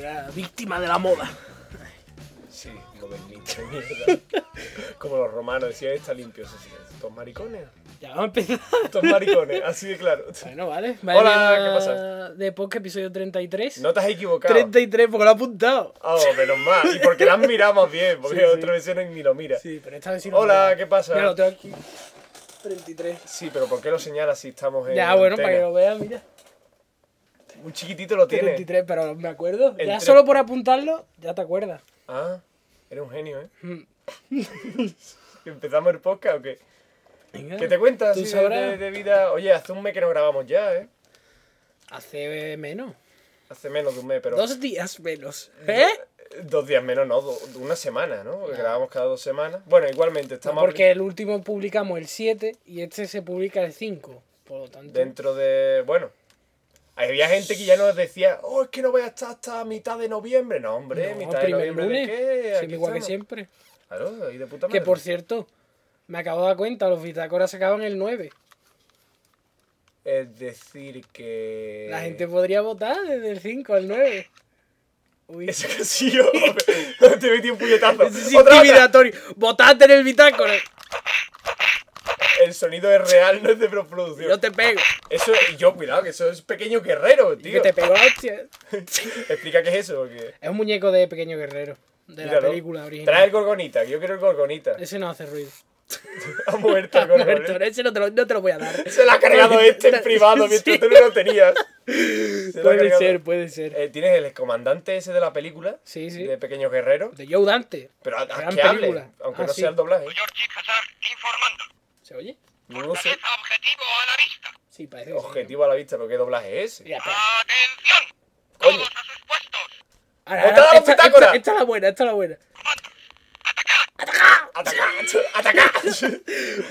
una víctima de la moda. Sí, modernista, mierda. Como los romanos decían, está limpio. Así, estos maricones. Ya vamos a empezar. Estos maricones, así de claro. Bueno, vale. Hola, Vaya ¿qué pasa? De podcast episodio 33. No te has equivocado. 33, porque lo he apuntado. Oh, menos mal. Y porque las miramos bien, porque Sí, sí. otra vez ni lo mira. Sí, pero esta vez sí lo Hola, veo. ¿qué pasa? Mira, lo tengo aquí. 33. Sí, pero ¿por qué lo señalas si estamos en Ya, bueno, para que antena? lo veas, mira. Un chiquitito lo tiene. 33, pero me acuerdo. El ya tre- solo por apuntarlo, ya te acuerdas. Ah, eres un genio, ¿eh? Mm. ¿Empezamos el podcast o qué? Venga. ¿Qué te cuentas Tú así de, de- vida? Oye, hace un mes que no grabamos ya, ¿eh? Hace menos. Hace menos de un mes, pero... Dos días menos. ¿Eh? Dos días menos, no, do- una semana, ¿no? Porque grabamos cada dos semanas. Bueno, igualmente, estamos Porque el último publicamos el 7 y este se publica el 5. Por lo tanto. dentro de... Bueno, había gente que ya nos decía, oh, es que no voy a estar hasta mitad de noviembre. No, hombre, No, mitad de noviembre lunes. de qué? Sí, Aquí igual que siempre. Claro, ahí de puta Que madre. por cierto, me acabo de dar cuenta, los bitácoras se acaban el 9. Es decir que... La gente podría votar desde el 5 al 9. Uy. Ese que sí, yo. Te metí un puñetazo. Eso es intimidatorio. Votad en el bitácora. El sonido es real, no es de preproducción. Yo te pego. Eso, y yo, cuidado, que eso es pequeño guerrero, Y tío. que te pego la hostia. Explica qué es eso, porque. Es un muñeco de pequeño guerrero. De la película original. Trae el gorgonita, que yo quiero el gorgonita. Ese no hace ruido. Ha muerto el Está muerto, gorgonita. ese no te, lo, no te lo voy a dar. Se lo ha cargado este en privado mientras Sí. tú no lo tenías. Se Puede ser, puede ser. Eh, Tienes el comandante ese de la película. Sí, sí. De Pequeño Guerrero. De Joe Dante. Pero a, a que hable, película. aunque Ah, no sí. sea el doblaje. Georgie Hazard informando. ¿Se oye? No sé. Fortaleza objetivo a la vista. Sí, parece que sí. Objetivo a la vista, pero ¿qué doblaje es? Mira, espera. ¡Atención! Coño. Todos a sus puestos. Ahora, ¡Botad ahora, la esta, esta- esta es la buena, esta es la buena. ¡Atacar! ¡Atacar!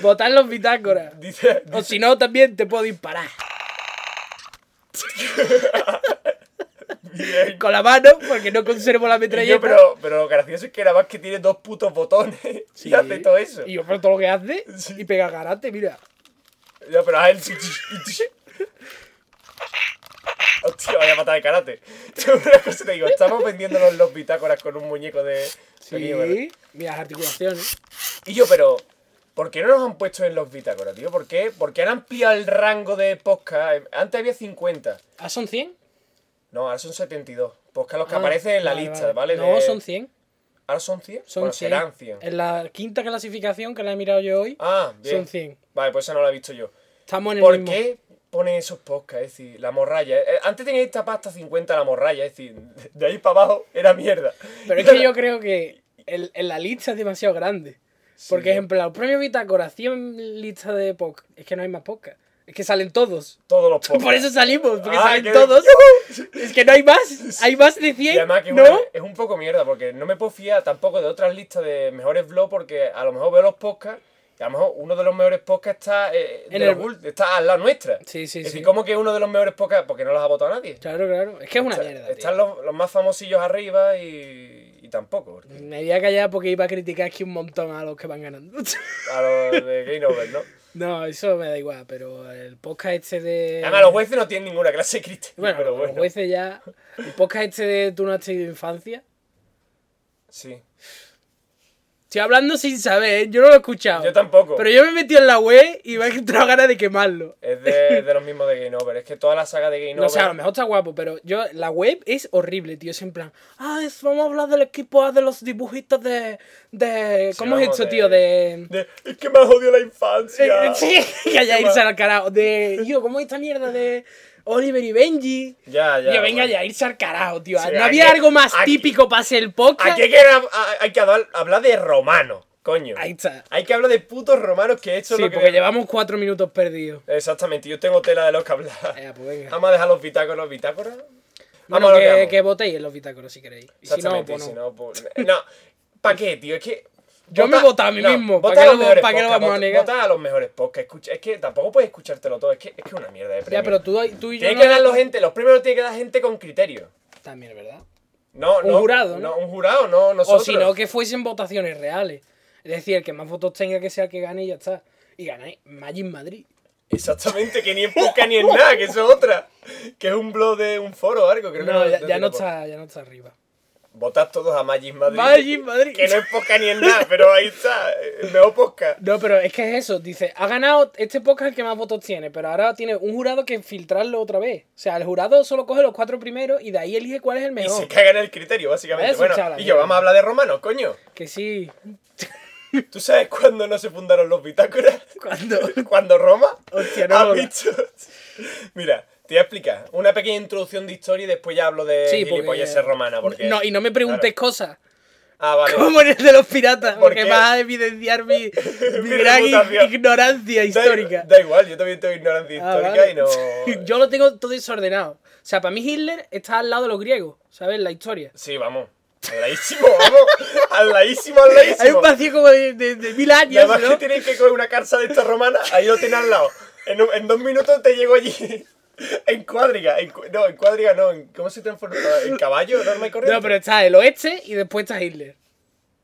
Votar los bitácoras. Dice, O si no, también te puedo disparar. bien. Con la mano, porque no conservo la metralleta. pero, pero lo gracioso es que nada más que tiene dos putos botones Sí. y hace todo eso. Y yo por todo lo que hace Sí. y pega karate, mira. Ya, pero a él. Hostia, vaya pata de karate. Una cosa te digo, estamos vendiéndonos los bitácoras con un muñeco de. Sí. Mira las articulaciones. Y yo, pero. ¿Por qué no nos han puesto en los bitácoras, tío? ¿Por qué? Porque han ampliado el rango de podcast. Antes había 50. ¿Ah, son 100? No, ahora son 72. Podcast los que Ah, aparecen en la lista, ¿vale? No, De- son 100. ¿Ahora son 100? Son bueno, 100. serán 100. En la quinta clasificación que la he mirado yo hoy, Ah, bien. son 100. Vale, pues esa no la he visto yo. Estamos en el ¿Por mismo. qué ponen esos podcasts? Es decir, la morralla. Eh, Antes tenía esta pasta 50 la morralla, es decir, de ahí para abajo era mierda. Pero es que yo creo que el- en la lista es demasiado grande. Porque, Sí. ejemplo, los premios Bitácora, 100 listas de podcast. Es que no hay más podcast. Es que salen todos. Todos los podcasts. Por eso salimos, porque Ah, salen que- todos. Es que no hay más. Hay más de 100. Y además que ¿No? es un poco mierda, porque no me puedo fiar tampoco de otras listas de mejores vlogs, porque a lo mejor veo los podcasts, y a lo mejor uno de los mejores podcasts está, eh, En el- ult- está al lado nuestra. Sí, sí, es sí. decir, ¿cómo que uno de los mejores podcasts? Porque no los ha votado nadie. Claro, claro. Es que es una Está- mierda. Están los, los más famosillos arriba y, y tampoco. porque Me voy a callar porque iba a criticar aquí un montón a los que van ganando. A los de Game Over, ¿no? no, eso me da igual, pero el podcast este de. Además, los jueces no tienen ninguna clase de criterio. Bueno, pero los bueno. jueces ya. El podcast este de Tú no has tenido infancia. Sí. Estoy hablando sin saber, ¿eh? yo no lo he escuchado. Yo tampoco. Pero yo me metí en la web y me ha entrado ganas de quemarlo. Es de, de los mismos de Game Over. Es que toda la saga de Game No, Over. o sea, a lo mejor está guapo, pero yo, la web es horrible, tío. Es en plan, ah, es- vamos a hablar del equipo A de los dibujitos de. de Sí, ¿Cómo es esto, de- tío? De. de, es que me ha jodido la infancia. Sí, que haya irse al carajo. De. Yo, ¿cómo es esta mierda de Oliver y Benji? Ya, ya. Tío, venga bueno. ya, irse al carajo, tío. Sí, ¿No había algo más aquí- típico para ser el podcast? Aquí hay que, hab- hay que hablar, hablar de romano, coño. Ahí está. Hay que hablar de putos romanos que eso Sí, es lo que. porque llevamos cuatro minutos perdidos. Exactamente, yo tengo tela de los que hablar. Eh, pues venga. Vamos a dejar los bitácoros, bitácoras. Bueno, Vamos a lo que que, que votéis en los bitácoros si queréis. Y si no, Exactamente, pues si no. no, pues. No, ¿para qué, tío? Es que. Yo me he votado a mí mismo, ¿para vota qué a lo- para qué lo vamos a vota- negar? vota a los mejores podcasts. Escucha, es que tampoco puedes escuchártelo todo. Es que es que una mierda de premio. Ya, pero tú, tú y yo. Tiene no- que darlo gente, los premios los tiene que dar gente con criterio. También, ¿verdad? No, Un no, jurado, ¿no? Un jurado, no nosotros. O si no, que fuesen votaciones reales. Es decir, el que más votos tenga que sea el que gane y ya está. Y ganáis Magic Madrid. Exactamente, que ni en podcast ni en nada, que eso es otra. Que es un blog de un foro o algo, creo que No, ya, no está, ya no está arriba. Votad todos a Magis Madrid. Magis Madrid. Que no es podcast ni en nada, pero ahí está, el mejor podcast. No, pero es que es eso. Dice, ha ganado este podcast el que más votos tiene, pero ahora tiene un jurado que filtrarlo otra vez. O sea, el jurado solo coge los cuatro primeros y de ahí elige cuál es el Y mejor. se caga en el criterio, básicamente. Bueno, y yo, vamos a hablar de romanos, coño. Que sí. ¿Tú sabes cuándo no se fundaron los bitácoras? Cuando. ¿Cuándo Roma? Hostia, no ¿Has mola. visto? Mira, te voy a explicar. Una pequeña introducción de historia y después ya hablo de Sí, porque. gilipolleces romana. Porque... No, y no me preguntes Claro. cosas. Ah, vale. Como en el de los piratas, ¿Por porque qué? vas a evidenciar mi, mi Mi gran reputación. ignorancia histórica. Da, igual, yo también tengo ignorancia Ah, histórica vale. y no... Yo lo tengo todo desordenado. O sea, para mí Hitler está al lado de los griegos, ¿sabes? La historia. Sí, vamos. Al laísimo, vamos. Al laísimo, al laísimo. Hay un vacío como de, de, de mil años, además ¿no? que tienes que coger una carza de esta romana, ahí lo tienes al lado. En, en dos minutos te llego allí. En cuadriga. En, cu- no, en cuadriga no. En, ¿Cómo se transforma? ¿En caballo? ¿Norma y corriente? No, pero está el oeste y después está Hitler.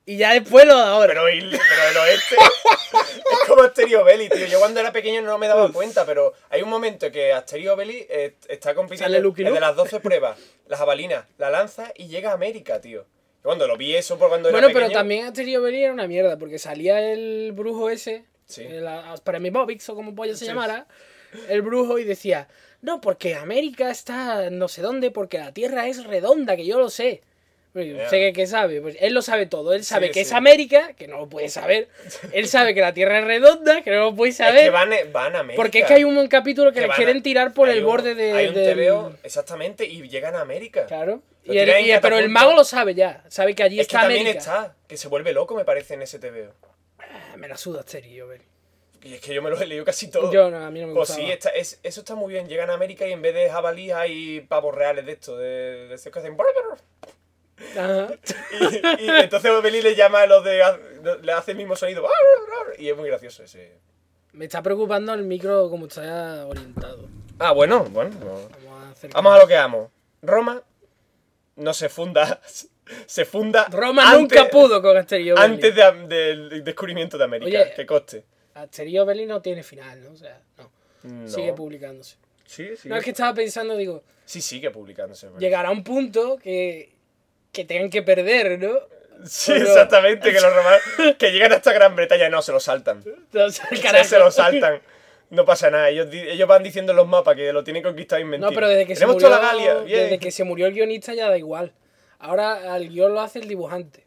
Y ya después lo de ahora. Pero, el, pero el oeste es como Asterio Belli, tío. Yo cuando era pequeño no me daba cuenta, pero hay un momento que Asterio Belli eh, está compitiendo ¿Sale Lucky el de las 12 pruebas, la jabalina, la lanza y llega a América, tío. Yo cuando lo vi eso por cuando era bueno, pequeño... pero también Asterio Belli era una mierda, porque salía el brujo ese, Sí. el, para mi Bobix o como pollo se Sí. llamara, el brujo y decía, no, porque América está no sé dónde, porque la Tierra es redonda, que yo lo sé. Ya. sé que, que sabe, pues él lo sabe todo, él sabe Sí, que sí. es América, que no lo puede saber, él sabe que la Tierra es redonda, que no lo puede Es saber, que van, van a América. porque es que hay un capítulo que, Que les a- quieren tirar por hay el un- borde de... Hay un del- TVO, exactamente, y llegan a América. Claro. Y el- y- pero el mago lo sabe ya, sabe que allí Es que está también América. está, que se vuelve loco, me parece, en ese TVO. Ah, Me la suda Asterio Belli. Y es que yo me lo he leído casi todo. Yo no, a mí no me Pues gustaba. sí, está- es- eso está muy bien. Llegan a América y en vez de jabalíes hay pavos reales de esto, de, de que hacen... Ajá. Y, y entonces Belly le llama a los de... Le hace el mismo sonido. Y es muy gracioso ese... Me está preocupando el micro como está orientado. Ah, bueno, bueno. no. Vamos a Vamos a lo que amo. Roma no se funda... Se funda... Roma antes- nunca pudo con Asterio Belli. Antes de- del descubrimiento de América, Oye, que coste. Asterio Belli no tiene final, ¿no? O sea, no. No. Sigue publicándose. Sí, sí. No, es que estaba pensando, digo, Sí, sigue publicándose. pero- llegará un punto que, que tengan que perder, ¿no? Sí, exactamente, que los romanos que llegan hasta Gran Bretaña no se lo saltan. O sea, Se- se lo saltan. No pasa nada, ellos, ellos van diciendo en los mapas que lo tienen conquistado y mentira. No, pero desde que, se murió, toda la Galia, bien. desde que se murió el guionista ya da igual. Ahora al guion lo hace el dibujante.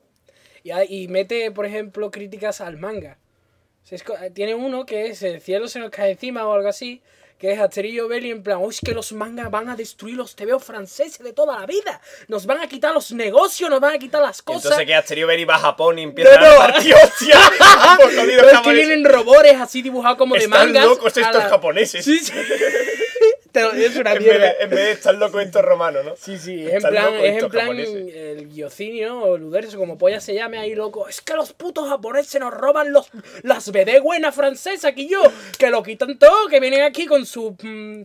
Y, y mete, por ejemplo, críticas al manga. Esco- Tiene uno que es El cielo se nos cae encima o algo así, que es Asterillo Belli en plan, "Oh, es que los mangas van a destruir los TVO franceses de toda la vida. Nos van a quitar los negocios, nos van a quitar las cosas. Entonces que Asterio Beri va a Japón y empieza No, no. a partir hostia. Pero es que vienen robores así dibujados como de Están mangas. locos estos la- japoneses. Sí, sí. Te lo- es una En vez, de, mierda. en vez de estar locos estos romanos, ¿no? Sí, sí, es en plan, es en plan japoneses. el guiocinio o el uderzo, como polla se llame ahí loco. Es que los putos japoneses nos roban los, las BD buenas francesas que yo, que lo quitan todo, que vienen aquí con sus mm,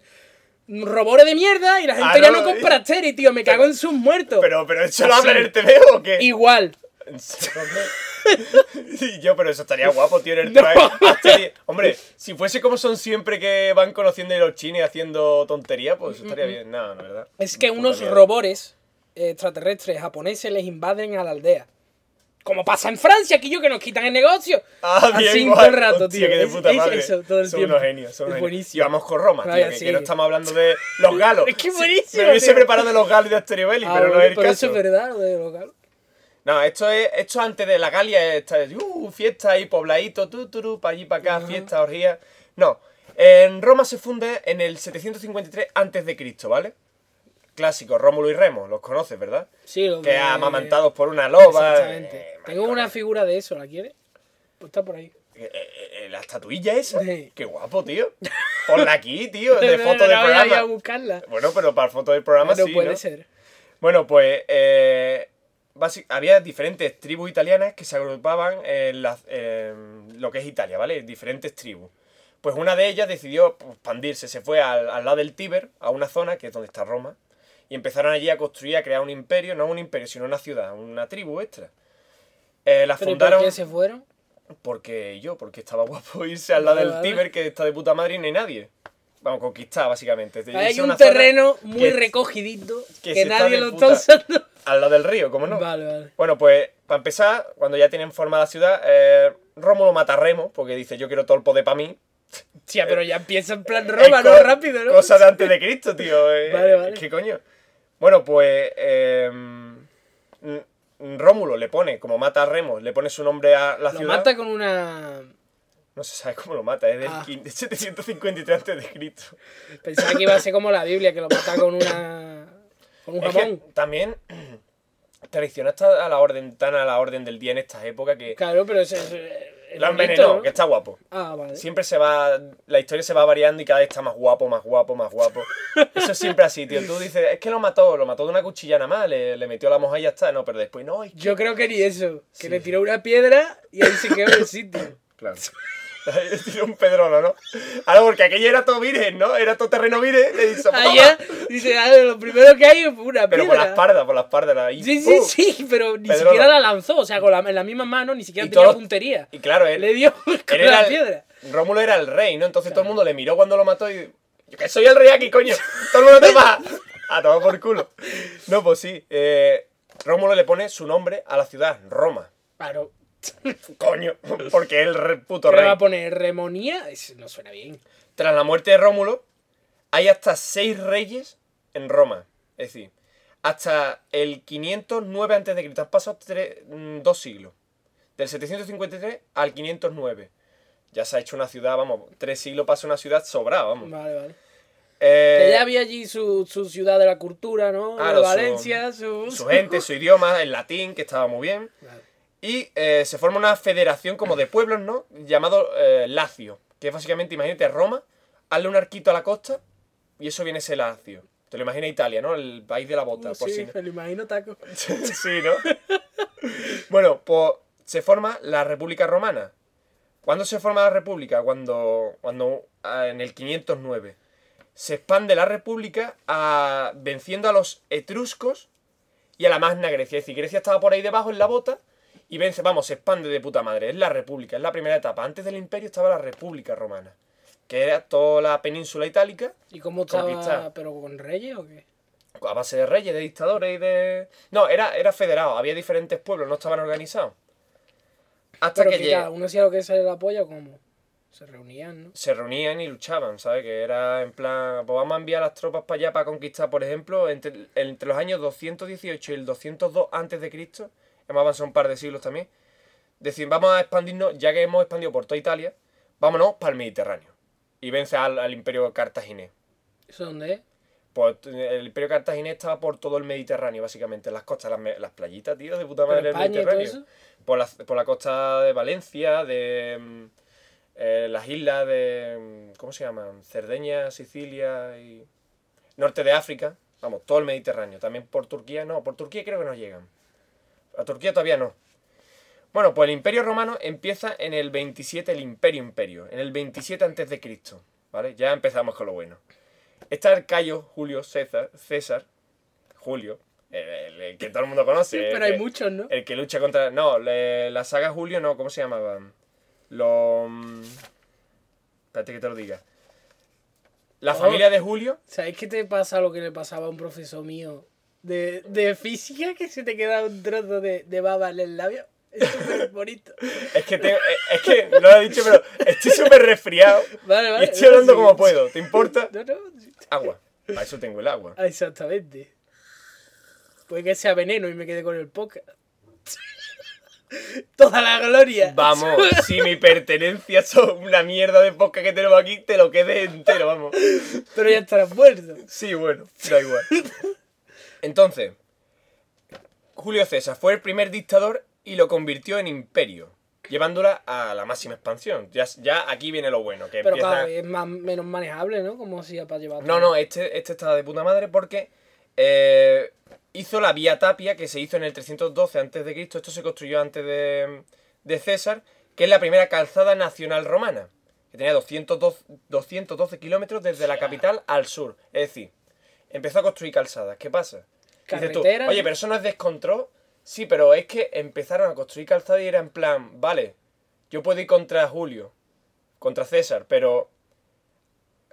robores de mierda y la gente Ah, ya no, no compra Asteri, tío, me cago en sus muertos. Pero, pero ¿eso lo habla en el TV o qué? Igual. Yo, pero eso estaría guapo, tío, en el No. traje. Estaría- Hombre, si fuese como son siempre que van conociendo a los chinos y haciendo tonterías, pues eso estaría bien. No, no, ¿verdad? Es que unos mierda. robores eh, extraterrestres japoneses les invaden a la aldea. Como pasa en Francia, aquí yo que nos quitan el negocio. Ah, bien, Así guay. todo el rato, tío. que de puta es madre. eso todo el son tiempo. unos genios, son Es unos genios. Y vamos con Roma, tío, Vaya, que, sí. que no estamos hablando de los galos. Es que Sí, buenísimo, Me hubiese preparado de los galos de Asterio Belli, Ah, pero no es el pero caso. eso es verdad, lo de local. No, esto es esto antes de la Galia, esta es, uh, fiesta y pobladito, tu, turu, para allí, para acá, fiesta, orgía. No, en Roma se funde en el 753 antes de Cristo, ¿vale? Clásico, Rómulo y Remo, los conoces, ¿verdad? Sí, lo Que de- amamantados por una loba. Exactamente. eh, Tengo una figura de eso, ¿la quieres? Pues está por ahí. eh, eh, la estatuilla esa. Sí. Qué guapo, tío. Ponla aquí, tío, de foto no, del no voy a programa. buscarla. Bueno, pero para foto del programa no sí, puede ¿no? ser. Bueno, pues eh, basi- había diferentes tribus italianas que se agrupaban en, en lo que es Italia, ¿vale? Diferentes tribus. Pues una de ellas decidió pues, expandirse, se fue al, al lado del Tíber, a una zona que es donde está Roma, y empezaron allí a construir, a crear un imperio, no un imperio, sino una ciudad, una tribu extra. Eh, ¿Pero ¿y por fundaron qué se fueron? Porque yo, porque estaba guapo irse al lado Vale, del vale. Tíber, que está de puta madre y no hay nadie. Vamos, conquistar, básicamente. Hay un terreno muy que- recogidito que que, se está nadie lo puta- está usando. Al lado del río, ¿cómo no? Vale, vale. Bueno, pues, para empezar, cuando ya tienen formada la ciudad, eh, Rómulo mata a Remo, porque dice, yo quiero todo el poder para mí. Tía, pero ya empieza en plan Roma, ¿no? Rápido, ¿no? Cosa de antes de Cristo, tío. eh, Vale, vale. ¿Qué coño? Bueno, pues. eh, Rómulo le pone, como mata a Remo, le pone su nombre a la Lo ciudad. mata con una... No se sabe cómo lo mata, es del Ah. 15 753 antes de Cristo. Pensaba que iba a ser como la Biblia, que lo mata con una... Con un jamón. también traicionó hasta a la orden, tan a la orden del día en estas épocas que Claro, pero eso es... lo envenenó, ¿no? que está guapo. Ah, vale. Siempre se va, la historia se va variando y cada vez está más guapo, más guapo, más guapo. Eso es siempre así, tío. Tú dices, es que lo mató, lo mató de una cuchilla nada más, le, le metió la moja y ya está. No, pero después, no, es que... Yo creo que ni eso. Que Sí. le tiró una piedra y ahí se quedó en el sitio. Claro. Tiró un pedrolo, ¿no? Ahora, porque aquello era todo virgen, ¿no? Era todo terreno virgen, le hizo... Allá, dice, "Ah, lo primero que hay es una Pero por la piedra. espalda, por la espalda. Ahí, Sí, sí, ¡pum! sí, pero ni Pedrolo. siquiera la lanzó. O sea, con la, en la misma mano ni siquiera Y tenía todo- puntería. Y claro, él, Le dio con él la el- piedra. Rómulo era el rey, ¿no? Entonces todo el mundo le miró cuando lo mató y... Yo que soy el rey aquí, coño. Todo el mundo te va a tomar por culo. No, pues sí. eh, Rómulo le pone su nombre a la ciudad, Roma. Claro. Coño, porque el puto ¿Qué le rey. va a poner remonía? Eso no suena bien. Tras la muerte de Rómulo, hay hasta seis reyes en Roma. Es decir, hasta el 509 a.C. Han pasado tres- mm, dos siglos. Del 753 al 509. Ya se ha hecho una ciudad, vamos, tres siglos pasa una ciudad sobrada, vamos. Vale, vale. Eh, Que ya había allí su, su ciudad de la cultura, ¿no? Claro, De su- Valencia, su... su gente, su idioma, el latín, que estaba muy bien. Vale. Y eh, se forma una federación como de pueblos, ¿no? Llamado eh, Lacio. Que es básicamente, imagínate, Roma, hazle un arquito a la costa y eso viene a ser Lacio. Te lo imaginas Italia, ¿no? El país de la bota, Uh, por sí, si no- me lo imagino taco. sí, ¿no? bueno, pues se forma la República Romana. ¿Cuándo se forma la República? Cuando, cuando ah, en el 509 se expande la República a- venciendo a los etruscos y a la Magna Grecia. Es decir, Grecia estaba por ahí debajo en la bota y vence, vamos, se expande de puta madre. Es la República, es la primera etapa. Antes del Imperio estaba la República Romana, que era toda la península itálica ¿Y cómo estaba? ¿Pero con reyes o qué? a base de reyes, de dictadores y de... No, era, era federado, había diferentes pueblos, no estaban organizados. Hasta Pero que que llega- uno hacía lo que sale la polla cómo. Se reunían, ¿no? se reunían y luchaban, ¿sabes? Que era en plan, pues vamos a enviar las tropas para allá para conquistar, por ejemplo, entre, entre los años 218 y el 202 antes de Cristo, hemos avanzado un par de siglos también, decir, vamos a expandirnos, ya que hemos expandido por toda Italia, vámonos para el Mediterráneo. Y vence al, al imperio cartaginés. ¿Eso dónde es? Pues el imperio cartaginés estaba por todo el Mediterráneo, básicamente, las costas, las, las playitas, tío, de puta ¿Pero madre del todo Mediterráneo. eso? Por la, por la costa de Valencia, de mm, eh, las islas de. mm, ¿Cómo se llaman? Cerdeña, Sicilia y. Norte de África. Vamos, todo el Mediterráneo. También por Turquía, no, por Turquía creo que no llegan. A Turquía todavía no. Bueno, pues el Imperio Romano empieza en el 27, el Imperio Imperio, en el 27 antes de Cristo, ¿vale? Ya empezamos con lo bueno. Está el Cayo Julio César, César, Julio, el, el- el que todo el mundo conoce. Sí, pero hay que- muchos, ¿no? el que lucha contra. No, le- la saga Julio, no, ¿cómo se llamaban? Los. Espérate que te lo diga. La Oh. familia de Julio. ¿Sabes qué te pasa lo que le pasaba a un profesor mío de, de física que se te queda un trozo de, de baba en el labio? Es súper bonito. Es que, te- eh, es que no lo he dicho, pero estoy súper resfriado. Vale, Y vale. estoy hablando no, sí. como puedo. ¿Te importa? No, no. sí. Agua. Para eso tengo el agua. Ah, Exactamente. Puede que sea veneno y me quede con el podcast. Toda la gloria. Vamos, si mi pertenencia son una mierda de podcast que tenemos aquí, te lo quedes entero, vamos. Pero ya estarás muerto. Sí, bueno, da igual. Entonces, Julio César fue el primer dictador y lo convirtió en imperio, llevándola a la máxima expansión. Ya, ya aquí viene lo bueno, que Pero empieza... claro, es más, menos manejable, ¿no? Como hacía para llevar. No, no, este, este estaba de puta madre porque eh, hizo la vía Tapia que se hizo en el 312 a.C. Esto se construyó antes de, de César, que es la primera calzada nacional romana, que tenía 212, 212 kilómetros desde la capital al sur. Es decir, empezó a construir calzadas. ¿Qué pasa? Tú, oye, pero eso no es descontrol. Sí, pero es que empezaron a construir calzada y era en plan, vale, yo puedo ir contra Julio, contra César, pero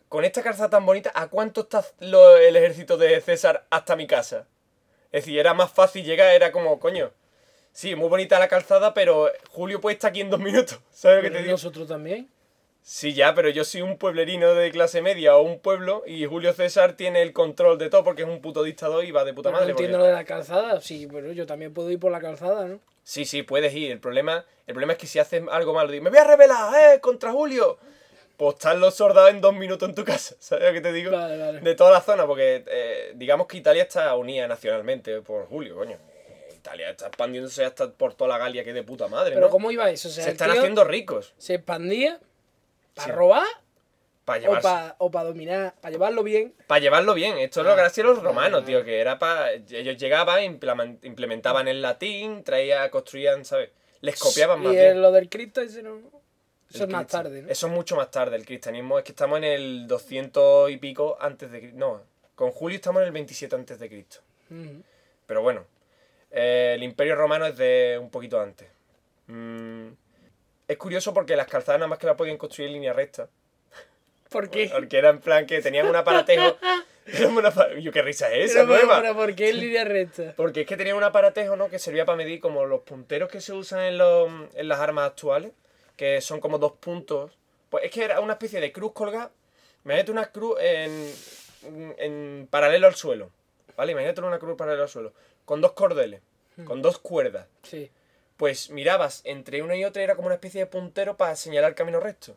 con esta calzada tan bonita, ¿a cuánto está lo- el ejército de César hasta mi casa? Es decir, era más fácil llegar, era como, coño, sí, muy bonita la calzada, pero Julio puede estar aquí en dos minutos, ¿sabes lo que te digo? nosotros también. Sí, ya, pero yo soy un pueblerino de clase media o un pueblo y Julio César tiene el control de todo porque es un puto dictador y va de puta Pero no madre. porque- entiendo lo de la calzada. Sí, pero yo también puedo ir por la calzada, ¿no? Sí, sí, puedes ir. El problema, el problema es que si haces algo malo, dices, me voy a rebelar, ¿eh? Contra Julio. Pues están los soldados en dos minutos en tu casa, ¿sabes lo que te digo? Vale, vale. De toda la zona, porque eh, digamos que Italia está unida nacionalmente por Julio, coño. Italia está expandiéndose hasta por toda la Galia, que de puta madre, Pero ¿no? ¿cómo iba eso? O sea, Se están haciendo ricos. se expandía para Sí. robar Para o llevarse. para o pa dominar, para llevarlo bien. Para llevarlo bien, esto es lo Ah, que hacían los romanos, vale. tío, que era para... Ellos llegaban, implemen- implementaban el latín, traían, construían, ¿sabes? Les copiaban más y bien. lo del Cristo ese no. Eso es más tarde, ¿no? Eso es mucho más tarde, el cristianismo. Es que estamos en el 200 y pico antes de Cristo. No, con Julio estamos en el 27 antes de Cristo. Pero bueno, eh, el imperio romano es de un poquito antes. Mm, es curioso porque las calzadas nada más que las podían construir en línea recta. ¿Por qué? Porque era en plan que tenían un aparatejo... Una Yo, qué risa es esa, Pero, pero, ¿por qué en línea recta? Porque es que tenía un aparatejo, ¿no? Que servía para medir como los punteros que se usan en, los, en las armas actuales, que son como dos puntos. Pues es que era una especie de cruz colgada. Imagínate una cruz en, en paralelo al suelo. ¿Vale? Imagínate una cruz paralelo al suelo. Con dos cordeles, con dos cuerdas. Sí. Pues mirabas entre una y otra era como una especie de puntero para señalar el camino recto.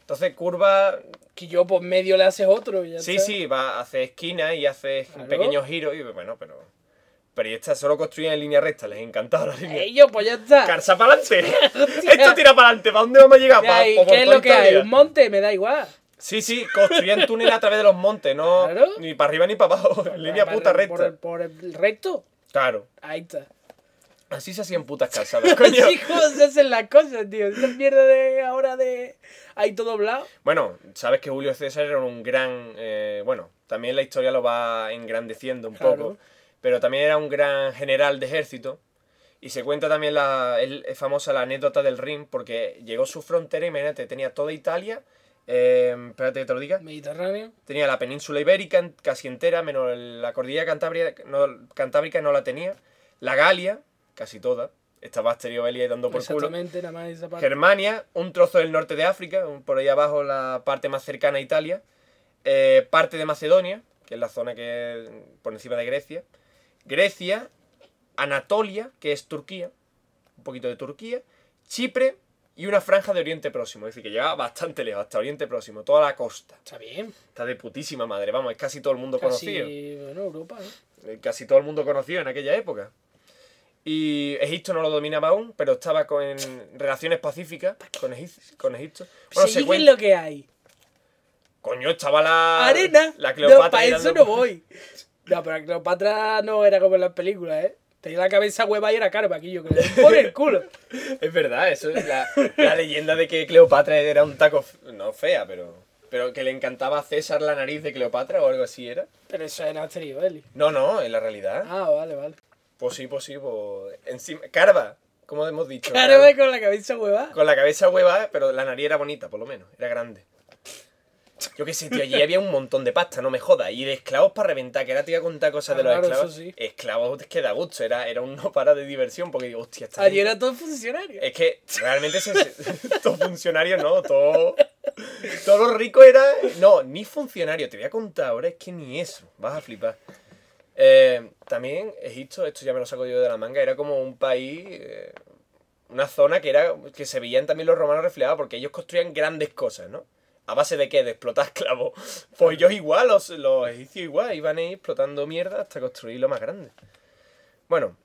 Entonces, curva. Que yo por medio le haces otro y ya Sí, está. sí, va, hace esquinas y hace Claro. pequeños giros. Y bueno, pero. Pero y estas solo construían en línea recta, les encantaba la línea. Yo, pues ya está. ¡Carsa para adelante! Esto tira para adelante, ¿para dónde vamos a llegar? ¿Qué, Pa- hay? por ¿Qué es lo que hay? ¿Un monte? Me da igual. Sí, sí, construían túneles a través de los montes, no Claro. ni para arriba ni para abajo, en línea Para- puta recta. Por el, recto. Claro, Ahí está. Así se hacían putas calzadas, coño. Así como se hacen las cosas, tío. Esa mierda de ahora de. Ahí todo doblado. Bueno, sabes que Julio César era un gran. eh, bueno, también la historia lo va engrandeciendo un Claro. poco. Pero también era un gran general de ejército. Y se cuenta también la el- es famosa la anécdota del Rin, porque llegó a su frontera, imagínate, tenía toda Italia. eh, espérate que te lo diga. Mediterráneo. Tenía la península ibérica casi entera, menos el- la cordillera cantábrica no, cantábrica no la tenía. La Galia, casi toda. Estaba Asterio Belia dando por culo. Exactamente, nada más esa parte. Germania, un trozo del norte de África, por ahí abajo la parte más cercana a Italia. eh, parte de Macedonia, que es la zona que por encima de Grecia. Grecia, Anatolia, que es Turquía, un poquito de Turquía. Chipre y una franja de Oriente Próximo. Es decir, que llegaba bastante lejos, hasta Oriente Próximo, toda la costa. Está bien. Está de putísima madre, vamos, es casi todo el mundo Casi, conocido. bueno, Europa, ¿no? Eh, Casi todo el mundo conocido en aquella época. Y Egipto no lo dominaba aún, pero estaba con en relaciones pacíficas con, Egip- con Egipto. Bueno, Sí, se ¿qué es cuenta- lo que hay? Coño, estaba la. Arena. La no, Cleopatra. para eso no voy. No, pero la Cleopatra no era como en las películas, ¿eh? Tenía la cabeza hueva y era carva aquí, yo creo. Por el culo. Es verdad, eso es la, la leyenda de que Cleopatra era un taco. No fea, pero. Pero que le encantaba a César la nariz de Cleopatra o algo así era. Pero eso era Asterio Belli. No, no, en la realidad. Ah, vale, vale. Pues sí, pues sí, pues. Encima. Carva, como hemos dicho. Carva con la cabeza hueva. Con la cabeza hueva, pero la nariz era bonita, por lo menos. Era grande. Yo qué sé, tío, allí había un montón de pasta, no me jodas. Y de esclavos para reventar, que ahora te voy a contar cosas Ah, de los claro, esclavos. sí. Esclavos es que da gusto, era, era un no para de diversión, porque digo, hostia, está Allí era todo funcionario. Es que realmente se, todo funcionario, no, todo. Todos los ricos eran. No, ni funcionario. Te voy a contar ahora, es que ni eso. Vas a flipar. Eh, también Egipto, esto ya me lo saco yo de la manga, era como un país. eh, una zona que era. que se veían también los romanos reflejados, porque ellos construían grandes cosas, ¿no? ¿A base de qué? De explotar esclavos. Pues ellos igual, los, los egipcios igual, iban a ir explotando mierda hasta construir lo más grande. Bueno,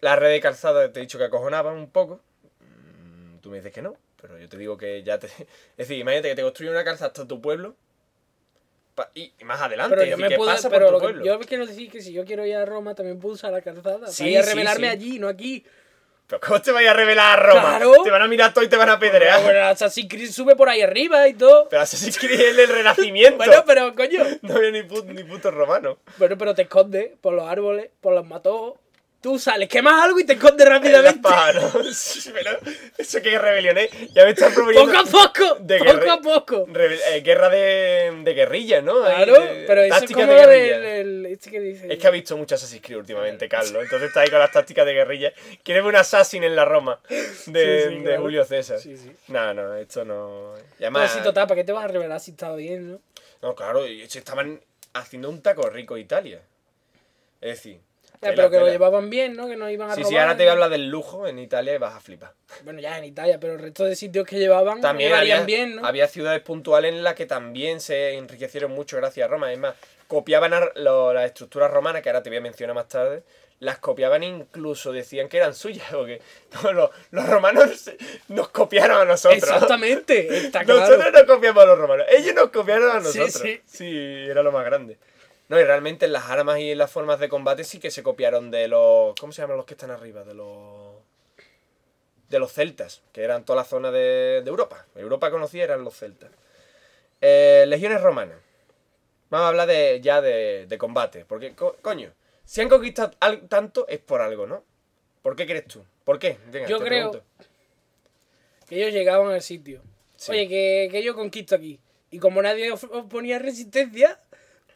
la red de calzada te he dicho que acojonaban un poco. Mm, Tú me dices que no, pero yo te digo que ya te... Es decir, imagínate que te construyen una calzada hasta tu pueblo. Y, y más adelante, Pero yo me ¿qué puedo. pasa Pero por lo tu que- pueblo? yo quiero decir que si yo quiero ir a Roma también puedo usar la calzada. Sí, para ir a revelarme sí. allí, no aquí. ¿Pero cómo te vayas a revelar a Roma? Claro. Te van a mirar todo y te van a apedrear. Bueno, Assassin's Creed sube por ahí arriba y todo. Pero Assassin's Creed es el renacimiento. Bueno, pero coño. No había ni puto, ni puto romano. Bueno, pero te escondes por los árboles, por los matojos. Tú sales, quemas algo y te escondes rápidamente. pero eso que es rebelión, ¿eh? Ya me están proponiendo... Poco a poco, de poco guerri- a poco. Rebel- eh, guerra de, de guerrilla, ¿no? Ahí, Claro, de- pero eso es como de del el- este que dice. Es que ha visto mucho Assassin's Creed últimamente, Carlos. Entonces está ahí con las tácticas de guerrilla. Quiere ver un assassin en la Roma de, Sí, sí, de claro. Julio César. Sí, sí. No, no, esto no. Y No, además, sí, total, ¿para qué te vas a revelar si estaba bien, no? no, claro, estaban haciendo un taco rico Italia. Es decir, Ya, pero que lo llevaban bien, ¿no? Que no iban a Sí, robar. sí, ahora te voy a hablar del lujo en Italia y vas a flipar. Bueno, ya en Italia, pero el resto de sitios que llevaban También había, bien, ¿no? había ciudades puntuales en las que también se enriquecieron mucho gracias a Roma. Es más, copiaban lo- las estructuras romanas, que ahora te voy a mencionar más tarde, las copiaban incluso, decían que eran suyas, porque no, los, los romanos nos copiaron a nosotros. Exactamente, está claro. Nosotros no copiamos a los romanos, ellos nos copiaron a Sí, nosotros. sí. sí, era lo más grande. No, y realmente en las armas y en las formas de combate sí que se copiaron de los. ¿Cómo se llaman los que están arriba? De los. De los celtas, que eran toda la zona de, de Europa. Europa conocía eran los celtas. Eh, legiones romanas. Vamos a hablar de, ya de, de combate. Porque, co- coño, si han conquistado al- tanto es por algo, ¿no? ¿Por qué crees tú? ¿Por qué? Venga, Yo te creo- pregunto. Que ellos llegaban al sitio. Sí. Oye, que, que yo conquisto aquí. Y como nadie oponía resistencia,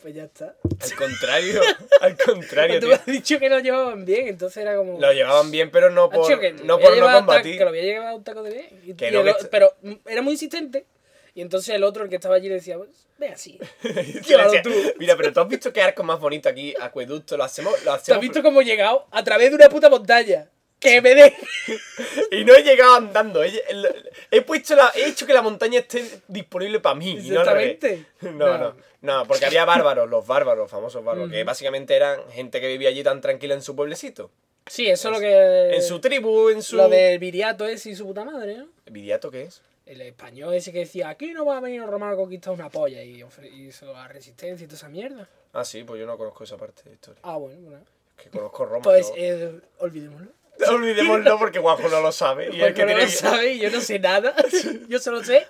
pues ya está. Al contrario, al contrario, Tú tío. me has dicho que lo llevaban bien, entonces era como. Lo llevaban bien, pero no por, que no, por no combatir. Que lo había llevado un taco de bien. Y- Que y no, el que Pero era muy insistente. Y entonces el otro, el que estaba allí, le decía, pues, ve así. Decía, tú. Mira, pero tú has visto qué arco más bonito aquí, acueducto, lo hacemos, lo ¿Te has visto cómo he llegado? A través de una puta montaña. Que me dé. Y no he llegado andando. He, puesto la, he hecho que la montaña esté disponible para mí. y no. Exactamente. No, no, no, porque había bárbaros, los bárbaros, los famosos bárbaros, que básicamente eran gente que vivía allí tan tranquila en su pueblecito. Sí, eso es lo que. En su tribu, en su. Lo del viriato ese y su puta madre, ¿no? ¿Vidiato qué es? El español ese que decía, aquí no va a venir los romanos a conquistar una polla y hizo la resistencia y toda esa mierda. Ah, sí, pues yo no conozco esa parte de la historia. Ah, bueno, bueno. Es que conozco Roma. Pues ¿no? eh, olvidémoslo. Olvidémoslo porque Guajo no lo sabe. Y el que no tiene lo sabe y yo no sé nada. Yo solo sé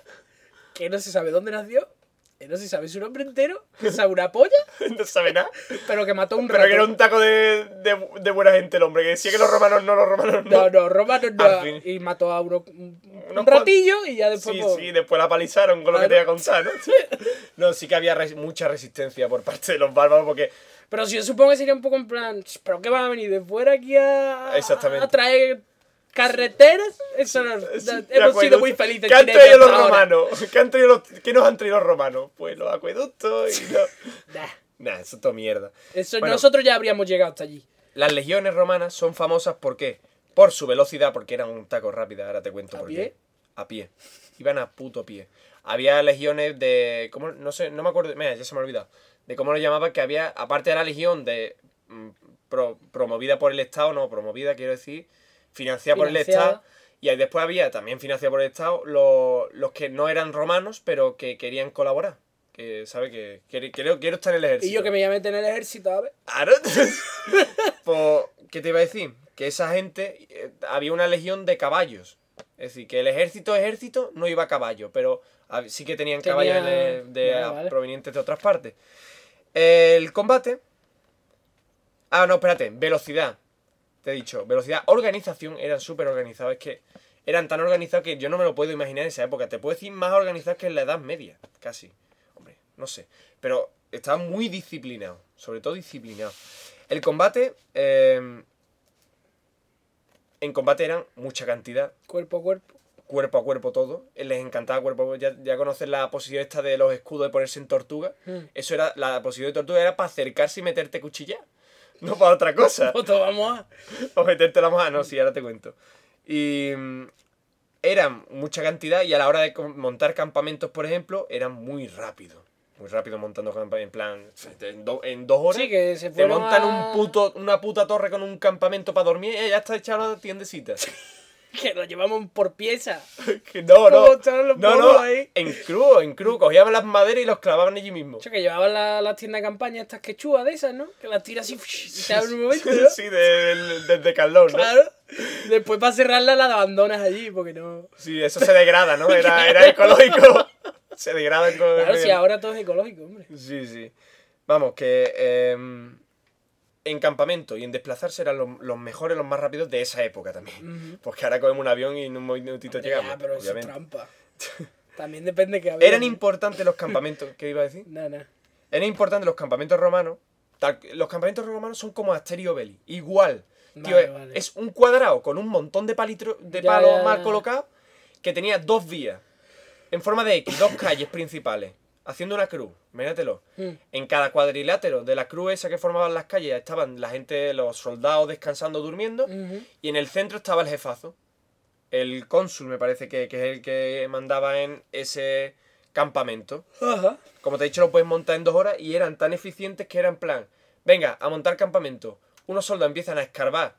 que no se sabe dónde nació, que no se sabe su nombre entero, que sabe una polla, no sabe nada. pero que mató a un Pero que era ratón. un taco de, de, de buena gente el hombre, que decía que los romanos no, los romanos no. No, no, romanos no. Y mató a uno, un, Unos ratillo y ya después. Sí, pues, sí, después la palizaron con lo que te voy a contar, ¿no? No, sí que había res- mucha resistencia por parte de los bárbaros porque Pero si yo supongo que sería un poco en plan, ¿pero qué van a venir de fuera aquí a, Exactamente. a traer carreteras? Eso no, no- Sí, hemos sido muy felices. ¿Qué han traído los ahora. romanos? ¿Qué, han traído los- ¿Qué nos han traído los romanos? Pues los acueductos y no. Nah, Nah, eso es todo mierda. eso Bueno. nosotros ya habríamos llegado hasta allí. Las legiones romanas son famosas ¿por qué? Por su velocidad, porque eran un taco rápida, ahora te cuento ¿A por pie? qué. A pie. Iban a puto pie. Había legiones de. ¿Cómo? No sé, no me acuerdo. Mira, ya se me ha olvidado. De cómo lo llamaba, que había, aparte de la legión de. mm, pro- promovida por el Estado, no, promovida quiero decir, financiada por el. Estado. Y ahí después había, también financiada por el Estado, los, los que no eran romanos, pero que querían colaborar. Que, ¿sabe? Que quiero, quiero, quiero estar en el ejército. Y yo que me meter en el ejército, a ver. Claro. pues, ¿qué te iba a decir? Que esa gente, eh, había una legión de caballos. Es decir, que el ejército, ejército, no iba a caballo, pero hab- sí que tenían Tenía- caballos de, de- Vale, vale. provenientes de otras partes. El combate. Ah, no, espérate, velocidad. Te he dicho, velocidad, organización, eran súper organizados. Es que eran tan organizados que yo no me lo puedo imaginar en esa época. Te puedo decir más organizados que en la Edad Media, casi. Hombre, no sé. Pero estaban muy disciplinados, sobre todo disciplinados. El combate, eh, en combate eran mucha cantidad, Cuerpo a cuerpo. cuerpo a cuerpo todo. Les encantaba cuerpo a cuerpo. Ya, ya conoces la posición esta de los escudos de ponerse en tortuga. Mm. Eso era, la posición de tortuga era para acercarse y meterte cuchilla. No para otra cosa. Foto, vamos a. o meterte la mano, sí, ahora te cuento. Y mm, eran mucha cantidad y a la hora de montar campamentos, por ejemplo, eran muy rápidos. Muy rápido montando campamentos, en plan, en, do- en dos horas. Sí, que se te montan a- un puto, una puta torre con un campamento para dormir y ya está echado la tiendecita. Que lo llevamos por pieza. Que no, no. Los No, no. ahí. En crudo, en crudo. Cogían las maderas y los clavaban allí mismo. Yo que llevaban la- las tiendas de campaña, estas quechuas de esas, ¿no? Que las tiras así y te abren un momento, ¿no? Sí, de- desde Carlón, ¿no? Claro. Después para cerrarla la abandonas allí, porque no. Sí, eso se degrada, ¿no? Era, era ecológico. Se degrada con Claro, si ahora todo es ecológico, hombre. Sí, sí. Vamos, que. em, en campamento y en desplazarse eran los, los mejores, los más rápidos de esa época también. Porque ahora cogemos un avión y en un minutito llegamos. ya, pero eso es trampa. También depende que había. Eran importantes los campamentos, ¿qué iba a decir? No, no. Eran importantes los campamentos romanos. tal- los campamentos romanos son como Asterio Belli. Igual. Tío, Vale, es, vale. es un cuadrado con un montón de, palitro, de Ya, palos ya, mal colocados que tenía dos vías. En forma de X, dos calles principales. Haciendo una cruz. Imagínatelo. Mm. En cada cuadrilátero de la cruz esa que formaban las calles estaban la gente, los soldados descansando, durmiendo. Y en el centro estaba el jefazo. El cónsul, me parece que, que es el que mandaba en ese campamento. Ajá. Como te he dicho, lo puedes montar en dos horas y eran tan eficientes que eran plan, venga, a montar campamento. Unos soldados empiezan a escarbar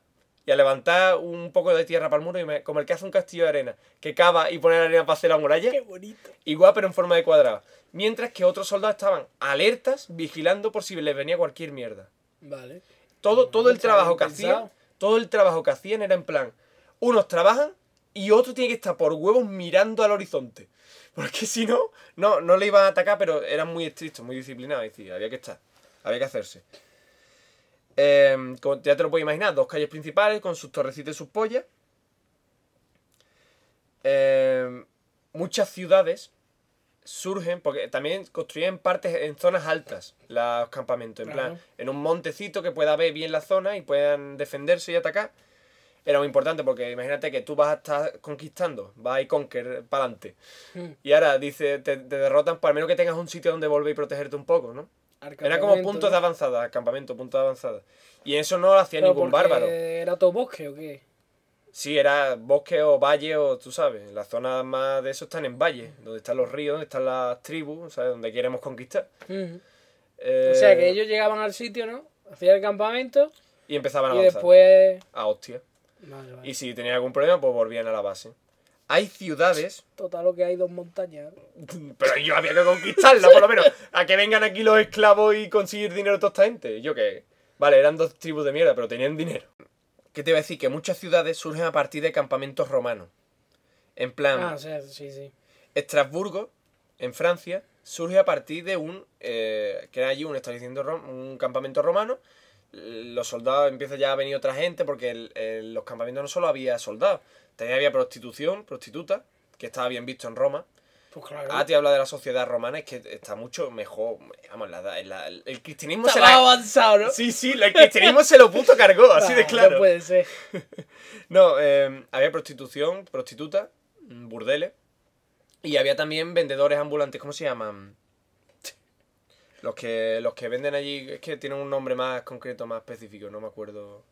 y a levantar un poco de tierra para el muro, y me- como el que hace un castillo de arena, que cava y pone la arena para hacer la muralla, Qué bonito. igual pero en forma de cuadrado. Mientras que otros soldados estaban alertas, vigilando por si les venía cualquier mierda. Vale. Todo, todo el trabajo que hacían, todo el trabajo que hacían era en plan, unos trabajan y otro tiene que estar por huevos mirando al horizonte. Porque si no, no, no le iban a atacar, pero eran muy estrictos, muy disciplinados. Y decía, había que estar, había que hacerse. Eh, como ya te lo puedes imaginar, dos calles principales con sus torrecitas y sus pollas. Eh, muchas ciudades surgen, porque también construyen partes en zonas altas los campamentos, en Claro. plan, en un montecito que pueda ver bien la zona y puedan defenderse y atacar. Era muy importante porque imagínate que tú vas a estar conquistando, vas a ir conquer para adelante. Mm. Y ahora dice, te, te derrotan, por al menos que tengas un sitio donde volver y protegerte un poco, ¿no? Era como puntos de avanzada, campamento, puntos de avanzada. Y eso no lo hacía Pero ningún bárbaro. ¿Era todo bosque o qué? Sí, era bosque o valle o tú sabes. Las zonas más de eso están en valle, donde están los ríos, donde están las tribus, ¿sabes? Donde queremos conquistar. Eh, O sea que ellos llegaban al sitio, ¿no? Hacían el campamento Y empezaban a y avanzar. después. A hostia. Vale, vale. Y si tenían algún problema, pues volvían a la base. Hay ciudades, Total, lo que hay dos montañas. pero yo había que conquistarlas, por lo menos. A que vengan aquí los esclavos y conseguir dinero toda esta gente. Yo qué. Vale, eran dos tribus de mierda, pero tenían dinero. ¿Qué te iba a decir? Que muchas ciudades surgen a partir de campamentos romanos. En plan, Ah, o sea, sí, sí. Estrasburgo, en Francia, surge a partir de un. eh, que era allí un establecimiento, rom- un campamento romano. Los soldados empieza ya a venir otra gente porque el- los campamentos no solo había soldados, también había prostitución, prostituta, que estaba bien visto en Roma. Pues claro. Ah, te habla de la sociedad romana, es que está mucho mejor. Vamos, la, la- el, el cristianismo Está se la. avanzado, ¿no? Sí, sí, el cristianismo se lo puto cargó, así de Ah, claro. No puede ser. No, eh, había prostitución, prostituta, mm, burdeles. Y había también vendedores ambulantes, ¿cómo se llaman? Los que, los que venden allí, es que tienen un nombre más concreto, más específico, no me acuerdo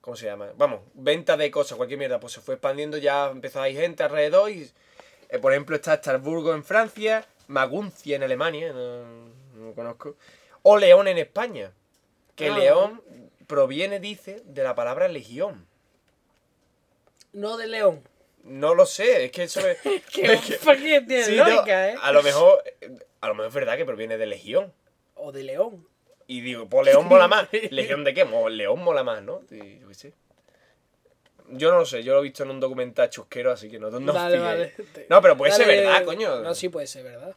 cómo se llama. Vamos, venta de cosas, cualquier mierda, pues se fue expandiendo, ya empezó a ir gente alrededor y, eh, por ejemplo, está Estrasburgo en Francia, Maguncia en Alemania, no, no lo conozco, o León en España, que Ah. León proviene, dice, de la palabra legión. No de león. No lo sé, es que eso es... Que es que- fucking tiene sí, no, lógica, ¿eh? A lo mejor, a lo mejor es verdad que proviene de legión. O de león. Y digo, pues León mola más. ¿Legión de qué? León mola más, ¿no? Yo qué sé. Yo no lo sé, yo lo he visto en un documental chusquero, así que no, no vale, vale. No, pero puede ser verdad, coño. No, sí puede ser verdad.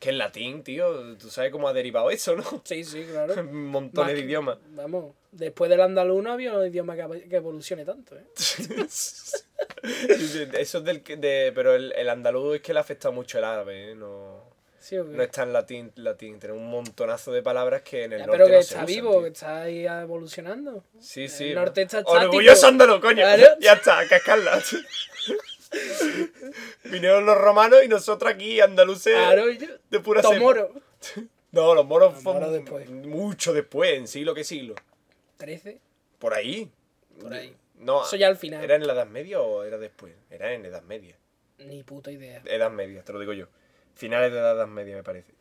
Que en latín, tío, tú sabes cómo ha derivado eso, ¿no? Sí, sí, claro. Montones Más de que- idiomas. Vamos, después del andaluz no había un idioma que, que evolucione tanto, ¿eh? Eso es del que- de, pero el, el andaluz es que le afecta mucho el árabe, ¿eh? No, Sí, o qué? no está en latín, latín. Tiene un montonazo de palabras que en el Ya, norte pero que no se está usan, vivo, tío. que está ahí evolucionando. Sí, sí. El ¿no? norte está estático. Orgulloso ándalo, coño. Claro. Ya está, cascarla. Vinieron los romanos y nosotros aquí, andaluces, Claro, de pura. Tomoro. No, los moros fueron después. mucho después, en siglo que siglo. 13. Por ahí. Por ahí. No, Eso ya al final. ¿Era en la Edad Media o era después? Era en Edad Media. Ni puta idea. Edad Media, te lo digo yo. Finales de la Edad Media, me parece.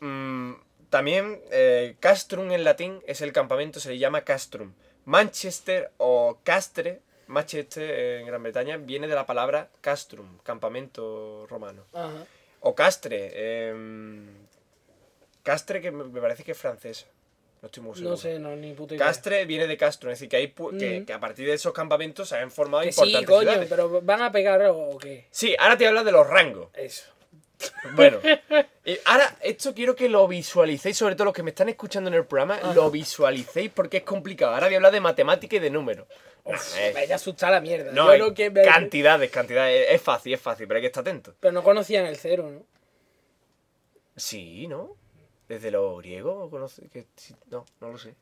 Mm, también, eh, castrum en latín es el campamento, se le llama castrum. Manchester o castre, Manchester en Gran Bretaña, viene de la palabra castrum, campamento romano. Ajá. O castre, em, castre que me parece que es francesa. No estoy muy seguro. No sé, no, ni puta idea. Castre viene de Castro, es decir, que, hay pu- que, a partir de esos campamentos se han formado Que sí, importantes coño, ciudades. pero ¿van a pegar o qué? Sí, ahora te hablo de los rangos. Eso. Bueno, y ahora esto quiero que lo visualicéis, sobre todo los que me están escuchando en el programa, lo visualicéis porque es complicado. Ahora voy a hablar de matemática y de números. Me eh, vaya a asustar la mierda. no, Yo que me- cantidades, cantidades. Es fácil, es fácil, pero hay que estar atento. Pero no conocían el cero, ¿no? Sí, ¿no? Desde los griegos, conoce que sí, no, no lo sé.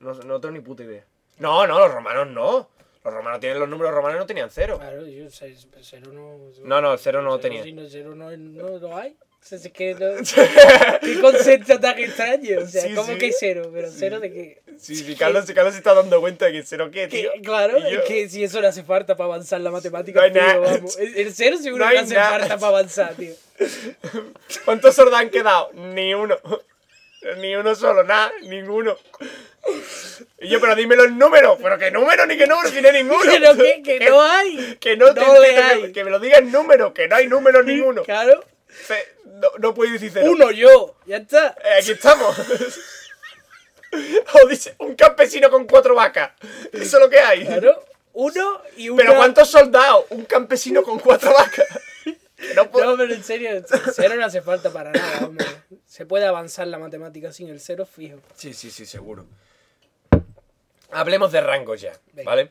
No, no tengo ni puta idea. No, no, los romanos no. Los romanos tienen los números romanos no tenían cero. Claro, yo sé, cero no. No, no, el cero no cero, tenía. Si no, cero no, no lo hay. O sea, es que no- ¿Qué concepto tan extraño? O sea, Sí, ¿cómo sí. que cero? ¿Pero Sí. cero de qué? Sí, sí, Carlos, Carlos se está dando cuenta de que cero qué, Que, tío. claro, yo- es que si eso le hace falta para avanzar la matemática, No tío, vamos. El, cero seguro No que hay hace falta para avanzar, tío. ¿Cuántos sordos han quedado? Ni uno. Ni uno solo, nada, ninguno. Y yo, pero dime los números. Pero qué número ni qué número, si no hay ninguno. Pero que, que no hay. Que no te No entiendo, que- me lo digan número, que no hay número ninguno. Claro. No, no puedes decir cero. Uno yo. Ya está. Eh, aquí estamos. O dice, un campesino con cuatro vacas. Eso es lo que hay. Claro. Uno y uno. Pero ¿cuántos soldados? Un campesino con cuatro vacas. No puedo- No, pero en serio, cero no hace falta para nada, hombre. Se puede avanzar la matemática sin el cero fijo. Sí, sí, sí, seguro. Hablemos de rangos ya, Venga. ¿vale?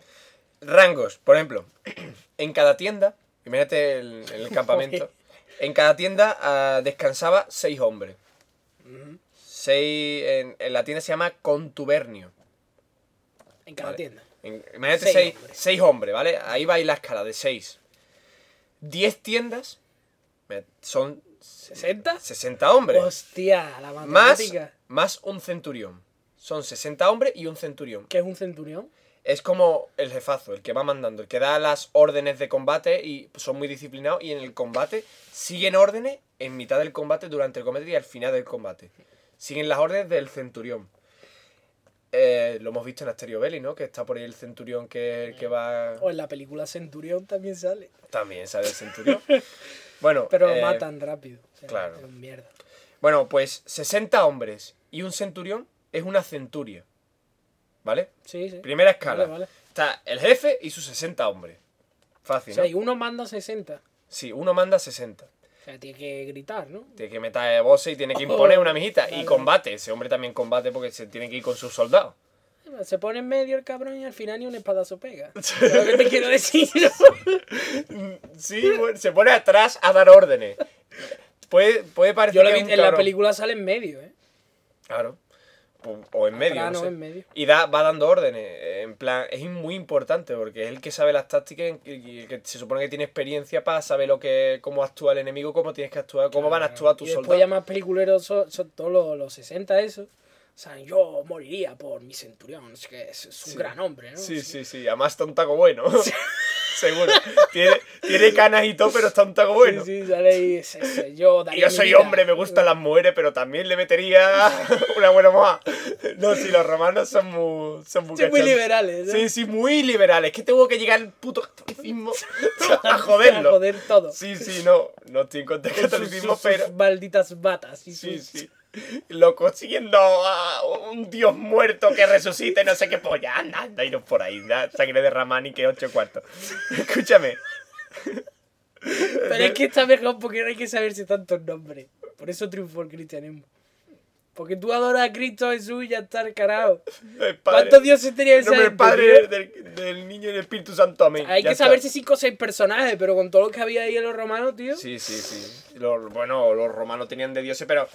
Rangos, por ejemplo, en cada tienda, imagínate el, en el campamento, en cada tienda ah, descansaba seis hombres. Seis, en, en la tienda se llama contubernio. En cada Vale. tienda. En- imagínate Seis seis, hombres. seis hombres, ¿vale? Ahí va a ir la escala de seis. Diez tiendas me- son ¿60? 60 hombres. Hostia, la Más, matemática. más un centurión. Son 60 hombres y un centurión. ¿Qué es un centurión? Es como el jefazo, el que va mandando, el que da las órdenes de combate y son muy disciplinados y en el combate siguen órdenes en mitad del combate, durante el combate y al final del combate. Siguen las órdenes del centurión. Eh, lo hemos visto en Asterio Belli, ¿no? Que está por ahí el centurión que, que va... O en la película Centurión también sale. También sale el centurión. Bueno, Pero lo eh, matan rápido. O sea, claro. es mierda. Bueno, pues 60 hombres y un centurión es una centuria. ¿Vale? Sí, sí. Primera escala. Vale, vale. Está el jefe y sus 60 hombres. Fácil, O sea, ¿no? y uno manda 60. Sí, uno manda 60. O sea, tiene que gritar, ¿no? Tiene que meter voces y tiene que imponer una mijita. Y combate. Ese hombre también combate porque se tiene que ir con sus soldados. Se pone en medio el cabrón y al final ni un espadazo pega. ¿Sabes lo que te quiero decir? Sí, bueno, se pone atrás a dar órdenes. Puede, puede parecer Yo lo que vi es un en la película sale en medio, ¿eh? Claro. O, o en medio. Atrás, no sé. en medio. Y da, va dando órdenes. En plan, es muy importante porque es el que sabe las tácticas y que se supone que tiene experiencia para saber lo que, cómo actúa el enemigo, cómo tienes que actuar, cómo van a actuar tus y después soldados. ya más peliculeros son, son todos los, los 60 eso. O sea, yo moriría por mi centurión. Es que es, es un Sí. gran hombre, ¿no? Sí, sí, sí. Además está un taco bueno. Seguro. Tiene, tiene canas y todo, pero está un taco bueno. Sí, sí, sale ahí. es- es- yo Y daría yo soy vida. hombre, me gustan las mujeres, pero también le metería una buena moja. No, sí, los romanos son muy, son muy, Sí, muy liberales, ¿no? Sí, sí, muy liberales. Es que tengo que llegar al puto catolicismo a joderlo. A joder todo. Sí, sí, no. No estoy en contra del catolicismo, sus- pero. sus malditas batas. Y Sí, sus- sí. Loco, siguiendo a un dios muerto que resucite, no sé qué polla. Anda, anda, iros por ahí. Da sangre de Ramani que ocho cuartos. Escúchame. Pero es que está mejor porque no hay que saberse tantos nombres. Por eso triunfó el cristianismo. Porque tú adoras a Cristo Jesús y ya está el carajo. El ¿Cuántos dioses tenía el nombre del Padre, del, del Niño y del Espíritu Santo, amén. Hay Ya que está. saberse cinco o seis personajes, pero con todo lo que había ahí en los romanos, tío. Sí, sí, sí. Los, bueno, los romanos tenían de dioses, pero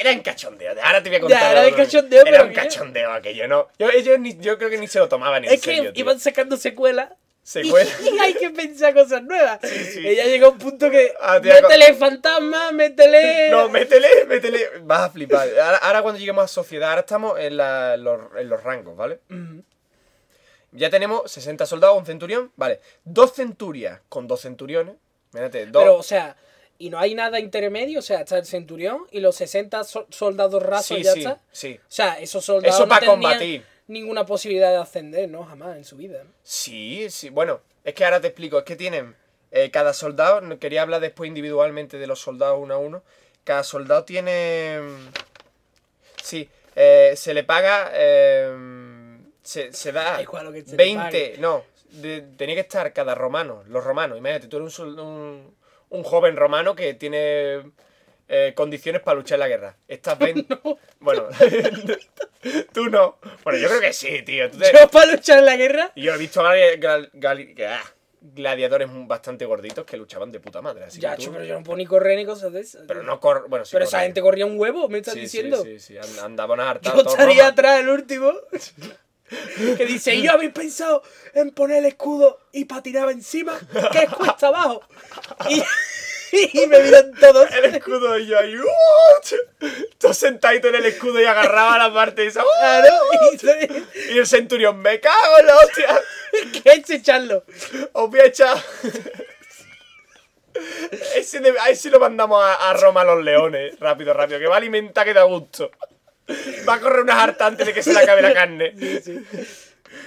eran cachondeo. Ahora te voy a contar. Ya, era algo. cachondeo, Era pero un cachondeo aquello, ¿no? Yo, ellos ni- yo creo que ni se lo tomaban en es serio, que tío. iban sacando secuelas. Secuelas. Y, hay que pensar cosas nuevas. sí. Y ya llega un punto que. Ah, métele fantasma, métele. No, métele, métele. Vas a flipar. Ahora, ahora cuando lleguemos a sociedad, ahora estamos en, la- los, en los rangos, ¿vale? Ya tenemos 60 soldados, un centurión, vale. Dos centurias con dos centuriones. Mírate, dos. Pero, o sea, y no hay nada intermedio. O sea, está el centurión y los 60 so- soldados rasos sí, ya sí, está. sí. O sea, esos soldados. Eso no para tenían combatir. Ninguna posibilidad de ascender, ¿no? Jamás en su vida. ¿no? Sí, sí. Bueno, es que ahora te explico. Es que tienen eh, cada soldado. no- Quería hablar después individualmente de los soldados uno a uno. Cada soldado tiene. mm, Sí, eh, se le paga. eh, se, se da igual lo que se le 20. pague. No, de- tenía que estar cada romano. Los romanos. Imagínate, tú eres un, un, un joven romano que tiene eh, condiciones para luchar en la guerra. Estas 20... Bueno, tú no. Bueno, yo creo que sí, tío. Tú te- Yo para luchar en la guerra. Yo he visto gal- ah, gladiadores bastante gorditos que luchaban de puta madre. Así Ya, que tú- pero yo no puedo ni correr ni cosas de esas. Pero no cor... Bueno, sí Pero esa corrían. gente corría un huevo, me estás Sí, diciendo. Sí, sí, sí. and- Andaban a hartar Yo estaría atrás el último. Que dice, ¿y yo habéis pensado en poner el escudo y patinaba encima? Que es cuesta abajo. Y, y me miran todos. El escudo y yo ahí... ¡uh! Tú sentadito en el escudo y agarraba la parte esa. ¡uh! Claro, y Y el centurión, me cago en la hostia. que es echarlo. Os voy a echar. Ese, de- a ese lo mandamos a, a Roma a los leones. Rápido, rápido. Que va a alimentar que da gusto. Va a correr unas hartas antes de que se le acabe la carne.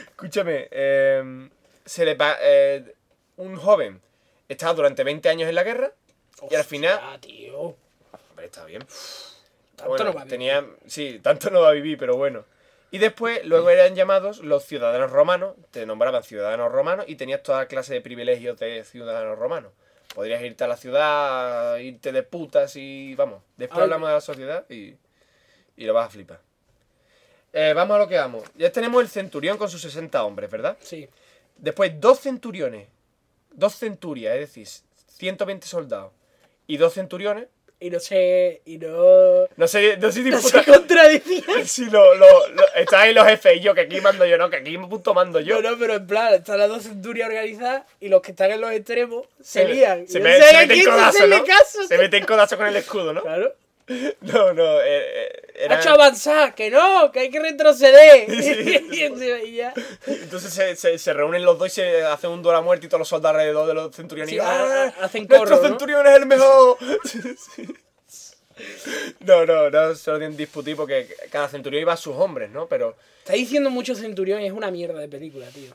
Escúchame. eh, se le eh, un joven estaba durante 20 años en la guerra. Y al final. Ah, tío. Hombre, está bien. Tanto Bueno, no va a vivir. tenía, sí, tanto no va a vivir, pero bueno. Y después, luego eran llamados los ciudadanos romanos, te nombraban ciudadanos romanos y tenías toda clase de privilegios de ciudadanos romanos. Podrías irte a la ciudad, irte de putas y vamos. Después Ay. hablamos de la sociedad y, y lo vas a flipar. Eh, vamos a lo que vamos. Ya tenemos el centurión con sus 60 hombres, ¿verdad? Sí. Después dos centuriones, dos centurias, es decir, 120 soldados y dos centuriones. Y no sé. Y no. No sé, no sé si No disputa- se contradicía. Sí, lo, lo, lo- ahí los jefes y yo, que aquí mando yo, no, que aquí punto mando yo. Yo no, pero en plan, están las dos centurias organizadas y los que están en los extremos se, lían. Se, me- no se meten quién codazo, hacerle ¿no? caso, Se meten codazo con el escudo, ¿no? Claro. No, no, eh, eh, era- Ha hecho avanzar, que no, que hay que retroceder. Sí. y encima- y ya. Entonces se, se, se reúnen los dos y se hacen un duelo a muerte y todos los soldados alrededor de los centuriones. Sí, ¡Ah! ha- hacen ¡Nuestro ¿no? centurión es el mejor! No, no, no se lo tienen discutir porque cada centurión iba a sus hombres, ¿no? Pero Está diciendo mucho centurión y es una mierda de película, tío.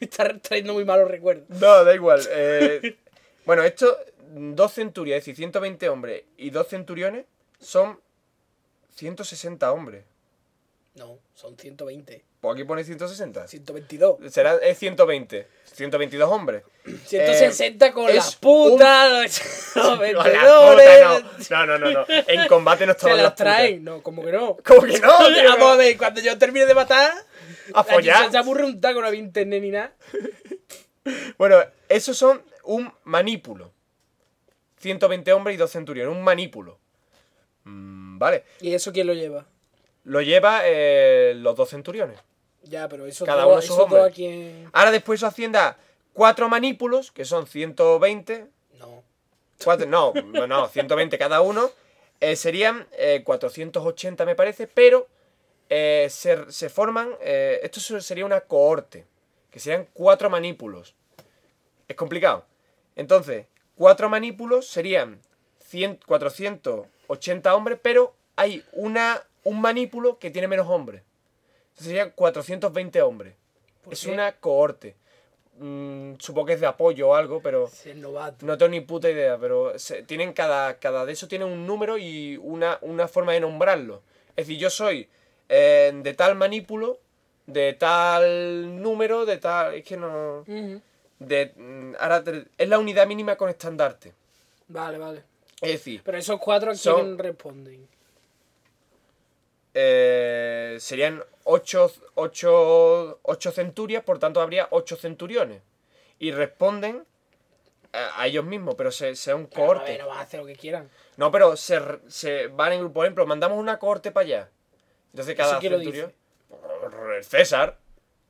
Está trayendo muy malos recuerdos. No, da igual. eh, bueno, esto, dos centurias, es decir, 120 hombres y dos centuriones son 160 hombres. No, son 120. Pues aquí pone 160. 122. Será es 120. 122 hombres. 160 con es las putas, los Con la vendedores. puta, no. no, no, no. En combate no Se estaban las las putas. traen. No, como que no. ¿Cómo que no, tío? Vamos a ver, cuando yo termine de matar. A follar. Se, se aburre un taco, no había internet ni nada. Bueno, esos son un manípulo. 120 hombres y dos centuriones. Un manípulo. Mm, vale. ¿Y eso quién lo lleva? Lo lleva eh, los dos centuriones. Ya, pero eso Cada todo, uno sus hombres. Ahora después eso asciende a cuatro manípulos, que son 120. No. Cuatro, no, no, no, 120 cada uno. eh, serían eh, 480, me parece, pero eh, se, se forman. eh, esto se- sería una cohorte, que serían cuatro manípulos. Es complicado. Entonces, cuatro manípulos serían 100, 480 hombres, pero hay una, un manípulo que tiene menos hombres. Entonces serían 420 hombres. ¿Por Es qué? una cohorte. Mm, supongo que es de apoyo o algo, pero Es el novato. no tengo ni puta idea. Pero se- tienen cada, cada de esos tiene un número y una, una forma de nombrarlo. Es decir, yo soy eh, de tal manípulo, de tal número, de tal. Es que no. De, mm, ahora te- es la unidad mínima con estandarte. Vale, vale. Es decir, Pero esos cuatro a quién responden. eh, serían 8 ocho, ocho centurias, por tanto habría 8 centuriones. Y responden a, a ellos mismos, pero se, sea un Pero, a cohorte. ver, no van a hacer lo que quieran. No, pero se, se van en grupo. Por ejemplo, mandamos una cohorte para allá. Entonces cada ¿Eso quién lo centurión. El César.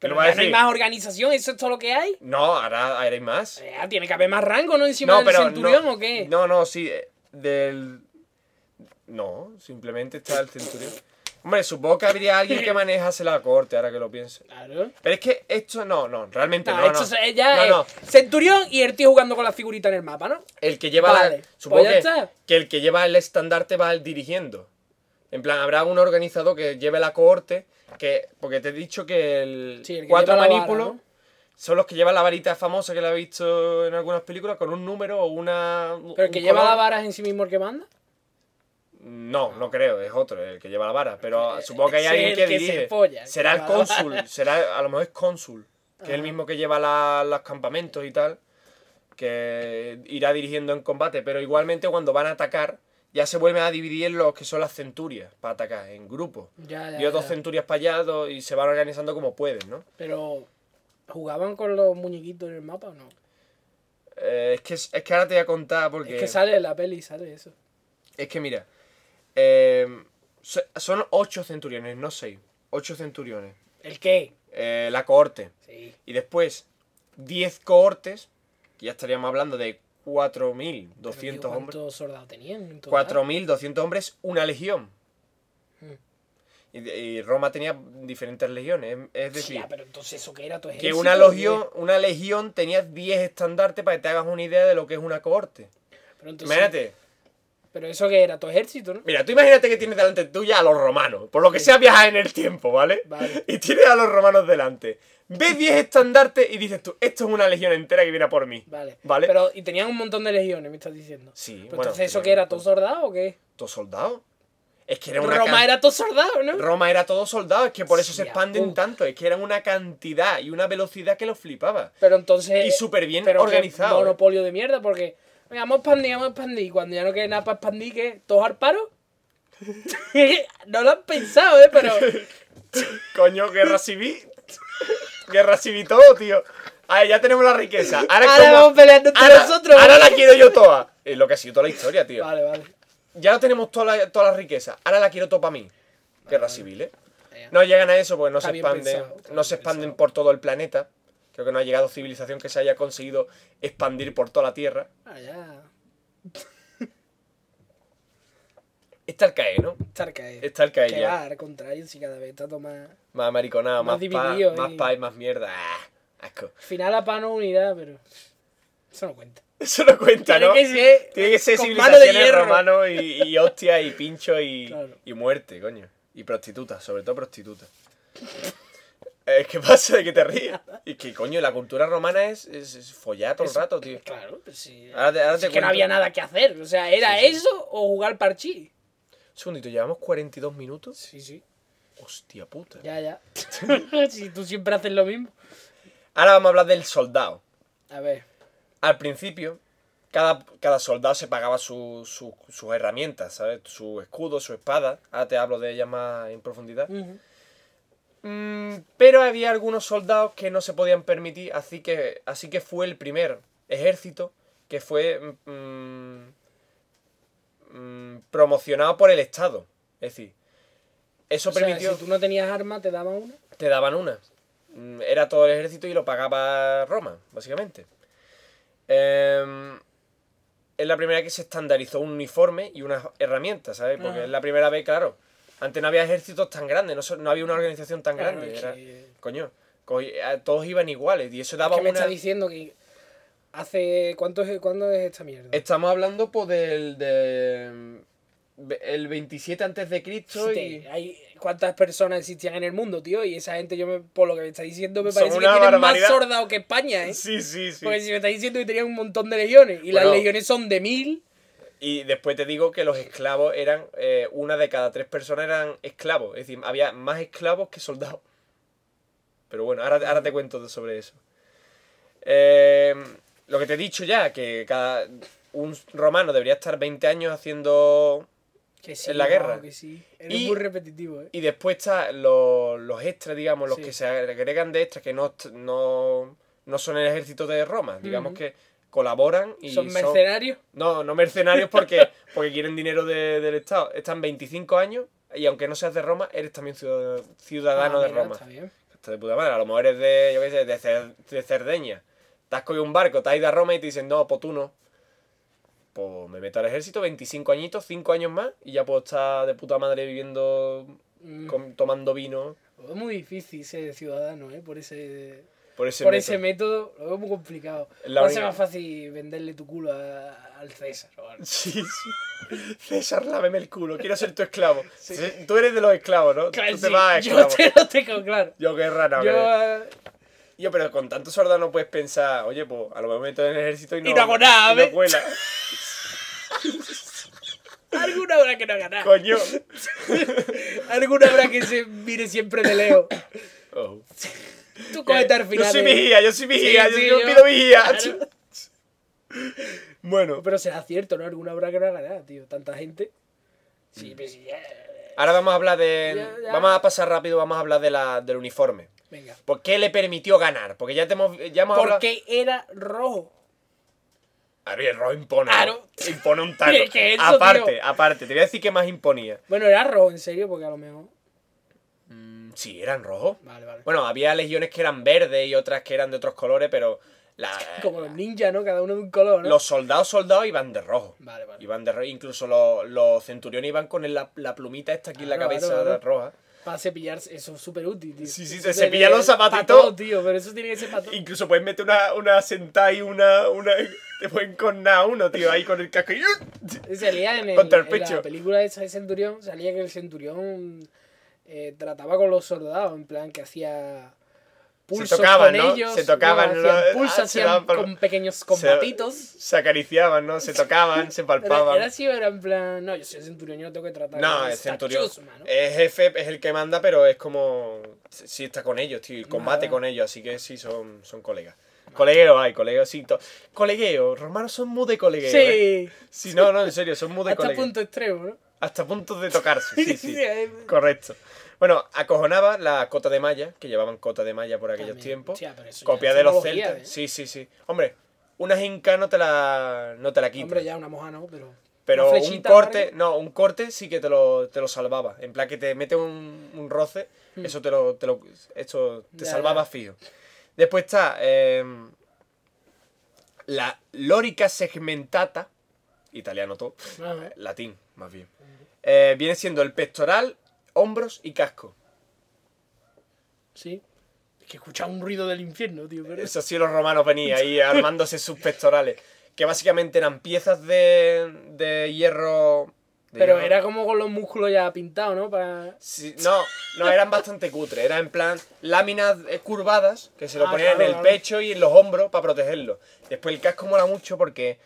¿Qué Pero ya no hay más organización, eso es todo lo que hay. No, ahora, ahora hay más. Eh, tiene que haber más rango, ¿no? Encima No, del pero. centurión no, o qué. No, no, sí. eh, Del. No, simplemente está el centurión. Hombre, supongo que habría alguien que manejase la corte, ahora que lo pienso. Claro. Pero es que esto no, no, realmente No, no. esto no. es ya No, es centurión y el tío jugando con la figurita en el mapa, ¿no? El que lleva Vale, la, supongo pues ya que, que el que lleva el estandarte va el dirigiendo. En plan, habrá un organizador que lleve la cohorte, que porque te he dicho que el Sí, el que cuatro vara, manípulos ¿no? son los que llevan la varita famosa que la he visto en algunas películas con un número o una Pero el que lleva la vara es en sí mismo el que manda. No, no creo, es otro, el que lleva la vara. Pero supongo que hay alguien que se dirige. folla, será el cónsul, será, a lo mejor es cónsul, que es el Ajá. mismo que lleva la- los campamentos y tal, que irá dirigiendo en combate. Pero igualmente cuando van a atacar, ya se vuelven a dividir en los que son las centurias para atacar, en grupos. Ya, ya, Y dos centurias para allá dos- y se van organizando como pueden, ¿no? Pero, ¿jugaban con los muñequitos en el mapa o no? Eh, es, que, es que ahora te voy a contar porque... Es que sale en la peli, sale eso. Es que mira, eh, so- son ocho centuriones, no seis. Ocho centuriones. ¿El qué? Eh, la cohorte. Sí. Y después 10 cohortes, que ya estaríamos hablando de 4.200 Pero, tío, hombres. ¿Cuántos soldados tenían? en total? 4.200 hombres, una legión. Mm. Y, Roma tenía diferentes legiones. Es decir, Hostia, pero entonces eso qué era tu que una legión, una legión tenía 10 estandartes para que te hagas una idea de lo que es una cohorte. Pero, entonces- Imagínate. Pero eso que era tu ejército, ¿no? Mira, tú imagínate que tienes delante tuya a los romanos. Por lo que sea viajar en el tiempo, ¿vale? Vale. Y tienes a los romanos delante. Ves 10 estandartes y dices tú, esto es una legión entera que viene a por mí. Vale. ¿Vale? Pero, y tenían un montón de legiones, me estás diciendo. Sí, Pero bueno, entonces, ¿eso qué era? un ¿Todo soldado o qué? ¿Todo soldado? Es que era una Roma can- era todo soldado, ¿no? Roma era todo soldado, es que por eso se Hostia expanden tanto, es que eran una cantidad y una velocidad que los flipaba. Pero entonces. Y súper bien pero organizado, ¿eh? monopolio de mierda, porque. Vamos a expandir, vamos a expandir. Cuando ya no quede nada para expandir, ¿qué? ¿Todos al paro? no lo han pensado, ¿eh? Pero. Coño, guerra civil. guerra civil todo, tío. A ver, ya tenemos la riqueza. Ahora, Ahora ¿cómo- vamos peleando entre ahora- nosotros. ahora la quiero yo toda. Es lo que ha sido toda la historia, tío. Vale, vale. Ya tenemos toda la, toda la riqueza. Ahora la quiero toda para mí. Guerra civil, ¿eh? No llegan a eso porque no Está se expanden, pensado, no se expanden pensado. por todo el planeta. Creo que no ha llegado civilización que se haya conseguido expandir por toda la Tierra. Ah, ya. Está el CAE, ¿no? Estar caído. Está el CAE Que ya. va, al contrario, si cada vez está todo más. Más mariconado, Más más, pa, dividido, más eh. pa y más mierda. Ah, asco. Al final la paz no unirá, pero. Eso no cuenta. Eso no cuenta, Tiene ¿no? que ser. Tiene que ser civilizaciones romanos y, y hostia y pincho y, Claro. y muerte, coño. Y prostitutas, sobre todo prostitutas. Es que pasa de que te ríes. Y que, coño, la cultura romana es, es, es follar todo el rato, tío. Claro, pues sí. Ahora te, ahora te es que no cuento- había nada que hacer. O sea, ¿era Sí, sí. eso o jugar parchí? Un segundito, llevamos 42 minutos. Sí, sí. Hostia puta. Ya, ya. si tú siempre haces lo mismo. Ahora vamos a hablar del soldado. A ver. Al principio, cada, cada soldado se pagaba su- su- sus herramientas, ¿sabes? Su escudo, su espada. Ahora te hablo de ellas más en profundidad. Ujú. Mm, pero había algunos soldados que no se podían permitir, así que, así que fue el primer ejército que fue mm, mm, promocionado por el Estado. Es decir, eso O sea, permitió... si tú no tenías arma, te daban una. te daban una. Era todo el ejército y lo pagaba Roma, básicamente. Em, es la primera vez que se estandarizó un uniforme y unas herramientas, ¿sabes? Porque Ajá. es la primera vez, claro. Antes no había ejércitos tan grandes, no, so- no había una organización tan Claro, grande. es era- que- Coño, co- eh, todos iban iguales y eso Es daba que me una... está diciendo que hace. ¿Cuánto es, ¿Cuándo es esta mierda? Estamos hablando pues del... De, el 27 antes de Cristo y... Hay cuántas personas existían en el mundo, tío, y esa gente, yo me, por lo que me está diciendo, me Son parece que tienen más sordados que España, ¿eh? Sí, sí, sí. Porque si me está diciendo que tenían un montón de legiones, y las legiones son de mil, Y después te digo que los esclavos eran, eh, una de cada tres personas eran esclavos. Es decir, había más esclavos que soldados. Pero bueno, ahora, ahora te cuento sobre eso. Eh, lo que te he dicho ya, que cada un romano debería estar 20 años haciendo... que sí, En la guerra. que sí. Eres Y- muy repetitivo, ¿eh? Y después está los, los extras, digamos, los Sí. que se agregan de extras, que no, no, no son el ejército de Roma. Digamos que colaboran y ¿Son mercenarios? No, no mercenarios porque, porque quieren dinero de- del Estado. Están 25 años y aunque no seas de Roma, eres también ciudad- ciudadano Ah, de Roma. Está bien. Está de puta madre. A lo mejor eres de, yo qué sé, de, Cer- de Cerdeña. Te has cogido un barco, te has ido a Roma y te dicen, no, pues tú no. Pues me meto al ejército, 25 añitos, 5 años más y ya puedo estar de puta madre viviendo, Mm. com- tomando vino Es muy difícil ser ciudadano, ¿eh? Por ese, por ese por método. ese método, lo veo muy complicado. Va a ser más fácil venderle tu culo a- al César. Sí, sí. César, láveme el culo, quiero ser tu esclavo. Tú eres de los esclavos, ¿no? Claro, Tú te sí, vas a yo esclavo. te lo tengo claro. Yo qué rana, Yo, eh, Yo, pero con tanto soldado no puedes pensar, oye, pues a lo mejor me meto en el ejército y no, Y no hago nada, y no cuela. alguna hora que no haga nada. Coño. Alguna hora que se mire siempre de leo. Oh. Tú cógete al final. Yo soy eh. vigía, yo soy vigía, Sí, yo, sí, yo pido vigía. Claro. Bueno, Pero será cierto, ¿no? Alguna habrá que no haga nada, tío. Tanta gente. Mm. Sí, pero sí, ya. ahora vamos a hablar de. Ya, ya. Vamos a pasar rápido, vamos a hablar de la, del uniforme. Venga. ¿Por qué le permitió ganar? Porque ya, te hemos, ya hemos hablado. Porque era rojo. Ariel Rojo impone. Claro. Impone un taco. Es que eso, aparte, tío. aparte, te voy a decir qué más imponía. Bueno, era rojo, en serio, porque a lo mejor. Sí, eran rojos. Vale, vale. Bueno, había legiones que eran verdes y otras que eran de otros colores, pero la- Como los ninjas, ¿no? Cada uno de un color, ¿no? los soldados soldados iban de rojo. Vale, vale. Iban de rojo. Incluso los, los centuriones iban con la, la plumita esta aquí en la Claro, cabeza roja. Para cepillarse, eso es súper útil, tío. Sí, sí, se cepilla los pa' todo, tío, pero eso tiene que ser para todo. Incluso puedes meter una, una sentada y una, una. Te pueden cornar uno, tío, ahí con el casco. y- Salía en, el, Contra el en pecho. la película esa de Centurión, salía que el Centurión eh, trataba con los soldados, en plan que hacía pulsos tocaban, con ¿no? ellos. Se tocaban, hacían ¿no? pulsos, Ah, se hacían por- con pequeños Se- combatitos. Se acariciaban, ¿no? Se tocaban, se palpaban. era así era en plan, no, yo soy el Centurión, yo no tengo que tratar No, el centurión chusma, ¿no? es jefe, es el que manda, pero es como. Sí, está con ellos, tío. Combate Nada. con ellos, así que sí, son, son colegas. Colegueo hay, colegueo, sí. to- Colegueo, romanos son muy de colegueo. ¿eh? Sí, Sí, no, no, en serio, son muy de hasta colegueo. punto extremo, ¿no? Hasta puntos de tocarse, sí, sí. Correcto. Bueno, acojonaba la cota de malla, que llevaban cota de malla por aquellos también. tiempos. Hostia, pero eso ya Copia es de los celtas. ¿eh? Sí, sí, sí. Hombre, una jinca no te la, no te la quita. Hombre, ya una moja no, pero. Pero un corte, no, un corte sí que te lo, te lo salvaba. En plan que te mete un, un roce, eso te lo, te lo esto te Hmm. Ya, salvaba ya. fijo. Después está em, la lórica segmentata, italiano todo, Ajá. latín más bien. Eh, viene siendo el pectoral, hombros y casco. Sí. Es que escuchaba un ruido del infierno, tío. Pero... Eso sí, los romanos venían ahí armándose sus pectorales. Que básicamente eran piezas de, de hierro. de Pero hierro- era como con los músculos ya pintados, ¿no? Para... Sí, no, no, eran bastante cutre. Era en plan láminas curvadas que se lo Ah, ponían claro, en el claro. pecho y en los hombros para protegerlo. Después el casco mola mucho porque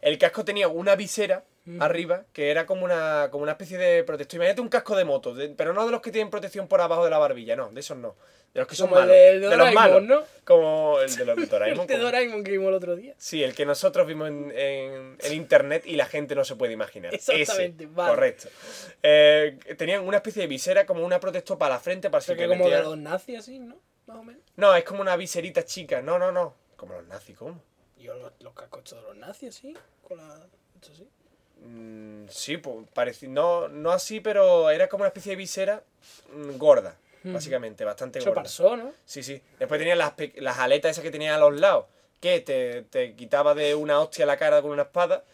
el casco tenía una visera Mm. arriba que era como una, como una especie de protector. Imagínate un casco de moto, de- pero no de los que tienen protección por abajo de la barbilla, no, de esos no. De los que son el malos. de los malos. ¿no? Como el de los de Doraemon. El de Doraemon que vimos el otro día. Sí, el que nosotros vimos en, en- en internet y la gente no se puede imaginar. Exactamente, Ese, vale. Correcto. Eh, tenían una especie de visera como una protector para la frente para O sea, si que como de los nazis, así, ¿no? Más o menos. No, es como una viserita chica. No, no, no. Como los nazis, ¿cómo? Yo los, los cascos de los nazis, así. Con la... Esto así. Mm, sí, pues pareci- no, no así, pero era como una especie de visera mm, gorda, básicamente, bastante Eso gorda. pasó, ¿no? Sí, sí. Después tenía las, las aletas esas que tenía a los lados, que te, te quitaba de una hostia la cara con una espada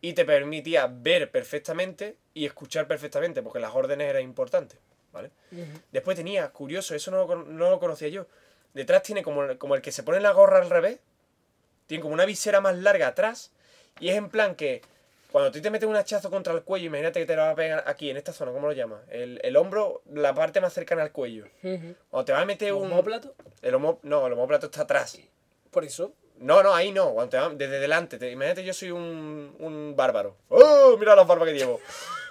y te permitía ver perfectamente y escuchar perfectamente, porque las órdenes eran importantes, ¿vale? Después tenía, curioso, eso no no lo conocía yo, detrás tiene como, como el que se pone la gorra al revés, tiene como una visera más larga atrás y es en plan que cuando tú te metes un hachazo contra el cuello, imagínate que te lo va a pegar aquí, en esta zona, ¿cómo lo llamas? El, el hombro, la parte más cercana al cuello. Ujú. Cuando te vas a meter un... ¿Homóplato? El homo, no, el homóplato está atrás. Por eso. No, no, ahí no. Cuando te va- desde delante. Te, imagínate, yo soy un, un bárbaro. ¡Oh! Mira la barba que llevo.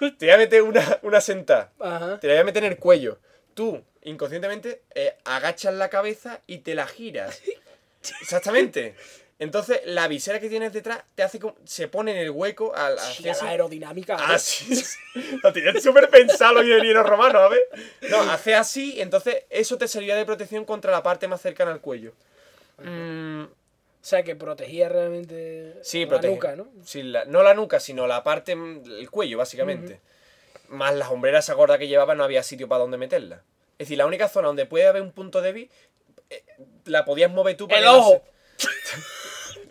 Te voy a meter una, una sentada. Ajá. Te la voy a meter en el cuello. Tú, inconscientemente, eh, agachas la cabeza y te la giras. Exactamente. Entonces, la visera que tienes detrás te hace como, se pone en el hueco al Hostia, hacia la así. aerodinámica. Ah, ¿no? sí, sí. Lo tenían súper pensado los ingenieros romanos, a ver. No, hace así, entonces eso te servía de protección contra la parte más cercana al cuello. Mm, O sea, que protegía realmente sí, la protege. nuca, ¿no? Sí, la- no la nuca, sino la parte, mm, el cuello, básicamente. Más las hombreras esa gorda que llevaba, no había sitio para donde meterla. Es decir, la única zona donde puede haber un punto débil, eh, la podías mover tú para ¡El que no ojo! se-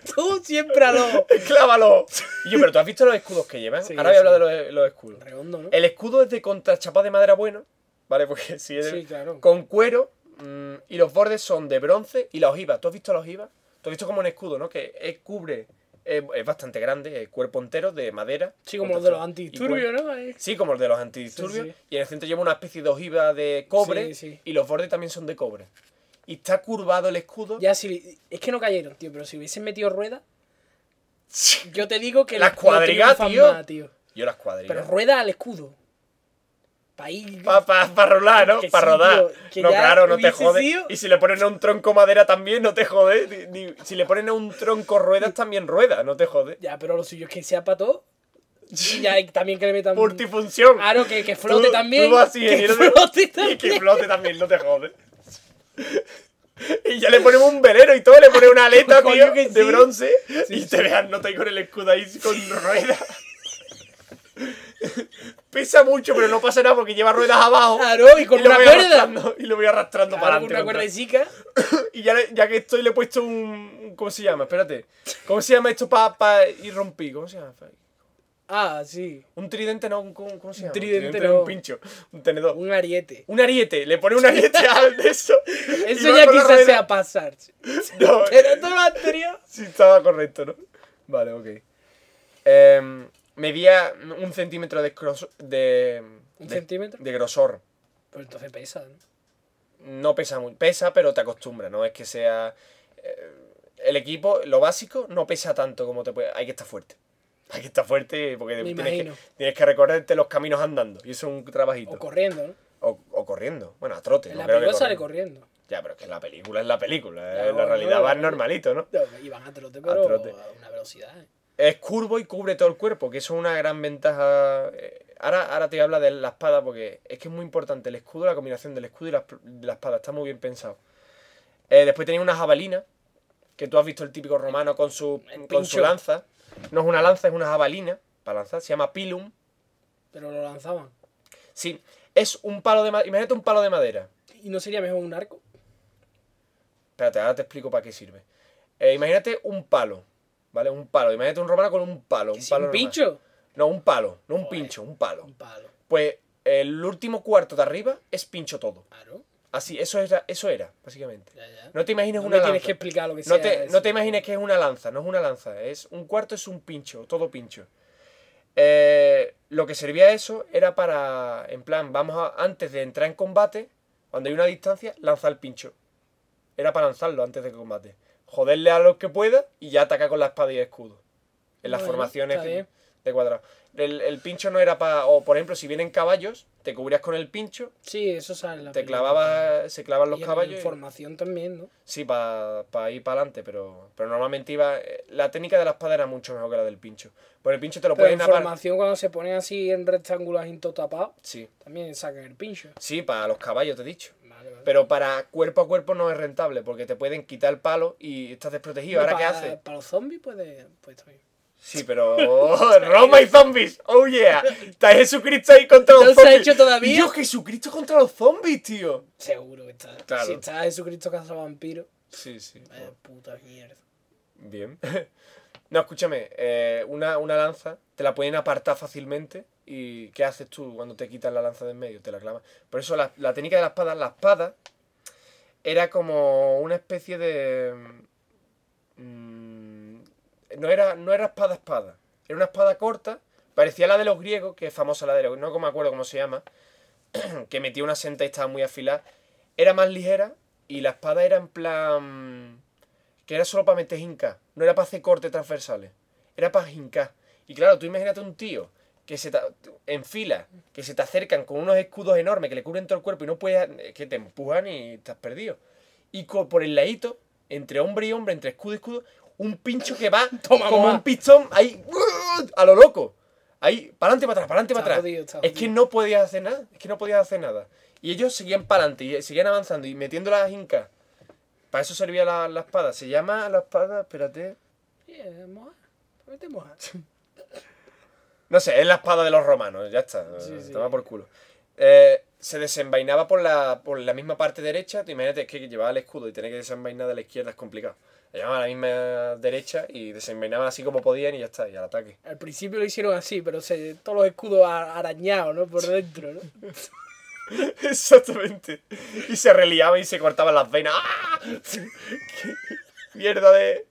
Tú siempre al ojo. ¡Clávalo! Y yo, pero tú has visto los escudos que llevan. Sí, Ahora voy a hablar de los, los escudos. Redondo, ¿no? El escudo es de contrachapado de madera bueno, ¿vale? Porque si es Sí, claro. con cuero mm, y los bordes son de bronce y la ojiva. ¿Tú has visto la ojiva? Tú has visto como un escudo, ¿no? Que es, cubre, es, es bastante grande, el cuerpo entero de madera. Sí, como los de los antidisturbios, ¿no? Ahí. Sí, como los de los antidisturbios. Sí, sí. Y en el centro lleva una especie de ojiva de cobre Sí, sí. y los bordes también son de cobre. Y está curvado el escudo. Ya, si... Es que no cayeron, tío, pero si hubiesen metido ruedas, yo te digo que Las cuadrigas, tío. tío. Yo las cuadrillas. Pero rueda al escudo. para ir. Para pa, pa rolar, ¿no? Para sí, rodar. tío, no, claro, no te jode. sido- Y si le ponen a un tronco madera también, no te jode. Ni- ni- si le ponen a un tronco ruedas, también rueda, no te jode. Ya, pero lo suyo es que sea para todo. Y ya también que le metan. Multifunción. Claro, que, que flote Tú- también. tú así, que flote Y que flote también, no te jode. Y ya le ponemos un velero y todo, le pones una aleta, tío, que de sí. bronce. Sí, y sí. te vean, no te con el escudo ahí con ruedas. Pesa mucho, pero no pasa nada porque lleva ruedas abajo. Claro, y con lo una voy cuerda. y lo voy arrastrando para Claro, con adelante. una cuerdecica. Y ya, ya que estoy, le he puesto un. ¿Cómo se llama? Espérate. ¿Cómo se llama esto para ir romper? ¿Cómo se llama? Ah, sí. Un tridente, no, un, ¿cómo cómo se llama? tridente es no. un pincho, un tenedor. Un ariete. Un ariete, le pone un ariete al de eso. Eso ya quizás sea pasarse. No, Pero todo lo anterior. sí estaba correcto, ¿no? Vale, ok. Em, medía un centímetro de, gros- de, ¿Un de- centímetro? de grosor. Pues entonces pesa, ¿no? No pesa mucho. Pesa, pero te acostumbra, no es que sea. eh, el equipo, lo básico, no pesa tanto como te puede. Hay que estar fuerte. Hay que estar fuerte porque Me tienes que, tienes que recorrerte los caminos andando. Y eso es un trabajito. O corriendo, ¿no? O, o corriendo. Bueno, a trote. En no la creo que película sale corriendo. Ya, pero es que la película es la película. Ya, en la realidad no, va no. normalito, ¿no? Y van a trote, pero a, trote. una velocidad. ¿eh? Es curvo y cubre todo el cuerpo, que eso es una gran ventaja. Eh, Ahora, ahora te voy a hablar de la espada porque es que es muy importante el escudo, la combinación del escudo y la, de la espada. Está muy bien pensado. Eh, después tenía una jabalina, que tú has visto el típico romano con su, con su lanza. No es una lanza, es una jabalina para lanzar. Se llama pilum. Pero lo lanzaban. Sí, es un palo de madera. Imagínate un palo de madera. ¿Y no sería mejor un arco? Espérate, ahora te explico para qué sirve. Eh, imagínate un palo, ¿vale? Un palo. Imagínate un romano con un palo. Un ¿Que si palo un pincho? No, un palo, no un pincho, un palo. Un palo. Pues el último cuarto de arriba es pincho todo. Claro. Así, eso era, eso era, básicamente. Ya, ya. No te imagines No una lanza. tienes que explicar lo que no sea te, eso. no te imagines que es una lanza, no es una lanza. Es un cuarto es un pincho, todo pincho. Eh, lo que servía eso era para, en plan, vamos a, antes de entrar en combate, cuando hay una distancia, lanzar el pincho. Era para lanzarlo antes de combate. Joderle a los que pueda y ya atacar con la espada y escudo. En las Bueno, formaciones de cuadrado. El, el pincho no era para. O por ejemplo, si vienen caballos, te cubrías con el pincho, Sí, eso sale en la te clavabas, se clavan los Y caballos. y- formación también, ¿no? Sí, para ir para adelante, pero, pero normalmente iba. eh, La técnica de la espada era mucho mejor que la del pincho. Por el pincho te lo Pero en pueden apar. formación, cuando se ponen así en rectángulos tapado, Sí, también sacan el pincho. sí, para los caballos, te he dicho. Vale, vale. Pero para cuerpo a cuerpo no es rentable, porque te pueden quitar el palo y estás desprotegido. ¿Ahora qué para, haces? Para los zombies puede, pues también. Sí, pero. ¡Roma y zombies! ¡Oh yeah! Está Jesucristo ahí contra los ¿No se ha zombies. hecho todavía? Dios, Jesucristo contra los zombies, tío. Seguro que está. Claro. Si está Jesucristo cazavampiro, Sí, sí. vaya puta mierda. Bien. No, escúchame, eh, una, una lanza te la pueden apartar fácilmente. ¿Y qué haces tú cuando te quitas la lanza de en medio? Te la clavas. Por eso la, la técnica de la espada, la espada era como una especie de. mm, no, era, no era espada espada. Era una espada corta. Parecía la de los griegos, que es famosa la de los. No me acuerdo cómo se llama. que metía una senta y estaba muy afilada. Era más ligera. Y la espada era en plan que era solo para meter hinca, no era para hacer cortes transversales, era para hincar. Y claro, tú imagínate un tío que se en fila, que se te acercan con unos escudos enormes que le cubren todo el cuerpo y no puedes, es que te empujan y estás perdido. Y por el ladito, entre hombre y hombre, entre escudo y escudo, un pincho que va Toma, como un pistón ahí, a lo loco. Ahí, para adelante, para atrás, para adelante, para atrás. jodido, es que no podías hacer nada, es que no podías hacer nada. Y ellos seguían para adelante y seguían avanzando y metiendo las hincas. Para eso servía la, la espada. Se llama la espada, espérate. No sé, es la espada de los romanos, ya está. Sí, sí. Toma por culo. Eh, se desenvainaba por la, por la misma parte derecha. Imagínate es que llevaba el escudo y tener que desenvainar de la izquierda es complicado. Le llevaban a la misma derecha y desenvainaban así como podían y ya está, y al ataque. Al principio lo hicieron así, pero se, todos los escudos arañados, ¿no? Por dentro, ¿no? Exactamente. Y se reliaban y se cortaban las venas. ¡Ah! ¡Qué mierda de.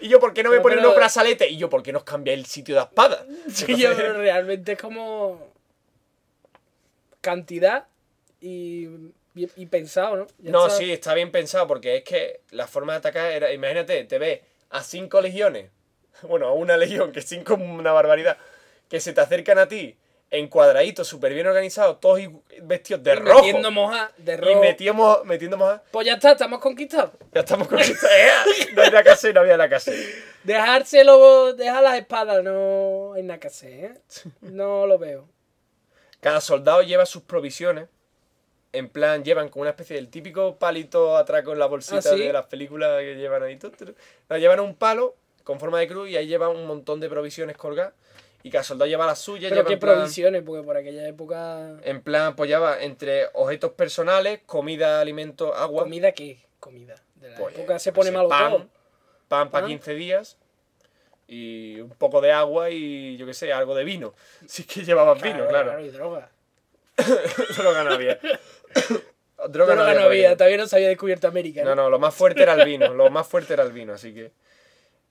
Y yo, ¿por qué no me ponen pero- unos brazaletes? Y yo, ¿por qué no os cambiáis el sitio de espada? Sí, yo, pero realmente es como cantidad y, y, y pensado, ¿no? Ya No, está. sí, está bien pensado porque es que la forma de atacar era. Imagínate, te ves a cinco legiones, bueno, a una legión, que cinco es una barbaridad, que se te acercan a ti en cuadraditos, súper bien organizados, todos vestidos de Y rojo. Metiendo moja de y rojo. metíamos, metiendo más. Pues ya está, estamos conquistados. Ya estamos con esta. ¡Eh! No hay nada que hacer, no había nada que hacer. Dejárselo, dejar las espadas, no hay nada que hacer, ¿eh? No lo veo. Cada soldado lleva sus provisiones. En plan, llevan como una especie del típico palito atraco en la bolsita ¿Ah, sí? de las películas que llevan ahí. No, llevan un palo con forma de cruz y ahí llevan un montón de provisiones colgadas. Y cada soldado lleva las suyas. Pero lleva qué plan- provisiones, porque por aquella época. En plan, apoyaba entre objetos personales, comida, alimentos, agua. ¿Comida qué? Comida. De la Pues, época se pone no sé, malo pan, todo. Pan para Pan. 15 días. Y un poco de agua y yo qué sé, algo de vino. Si es que llevabas vino, claro. y droga. Droga no había. Droga Droga no había, aquí. todavía no se había descubierto América. No, no, lo más fuerte era el vino. Lo más fuerte era el vino, así que.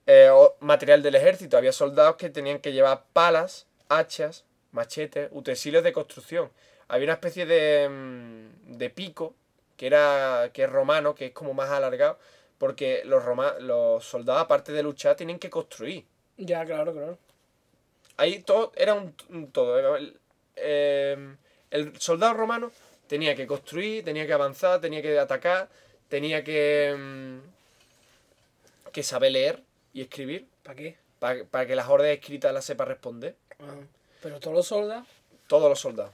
Eh, material del ejército. Había soldados que tenían que llevar palas, hachas, machetes, utensilios de construcción. Había una especie de, mm, de pico que era que es romano, que es como más alargado, porque los, roma- los soldados, aparte de luchar, tienen que construir. Ya, claro, claro. Ahí todo era un, un todo. El, eh, el soldado romano tenía que construir, tenía que avanzar, tenía que atacar, tenía que, mm, que saber leer y escribir ¿Para qué? para, que las órdenes escritas las sepa responder. Ah, Pero todos los soldados. Todos los soldados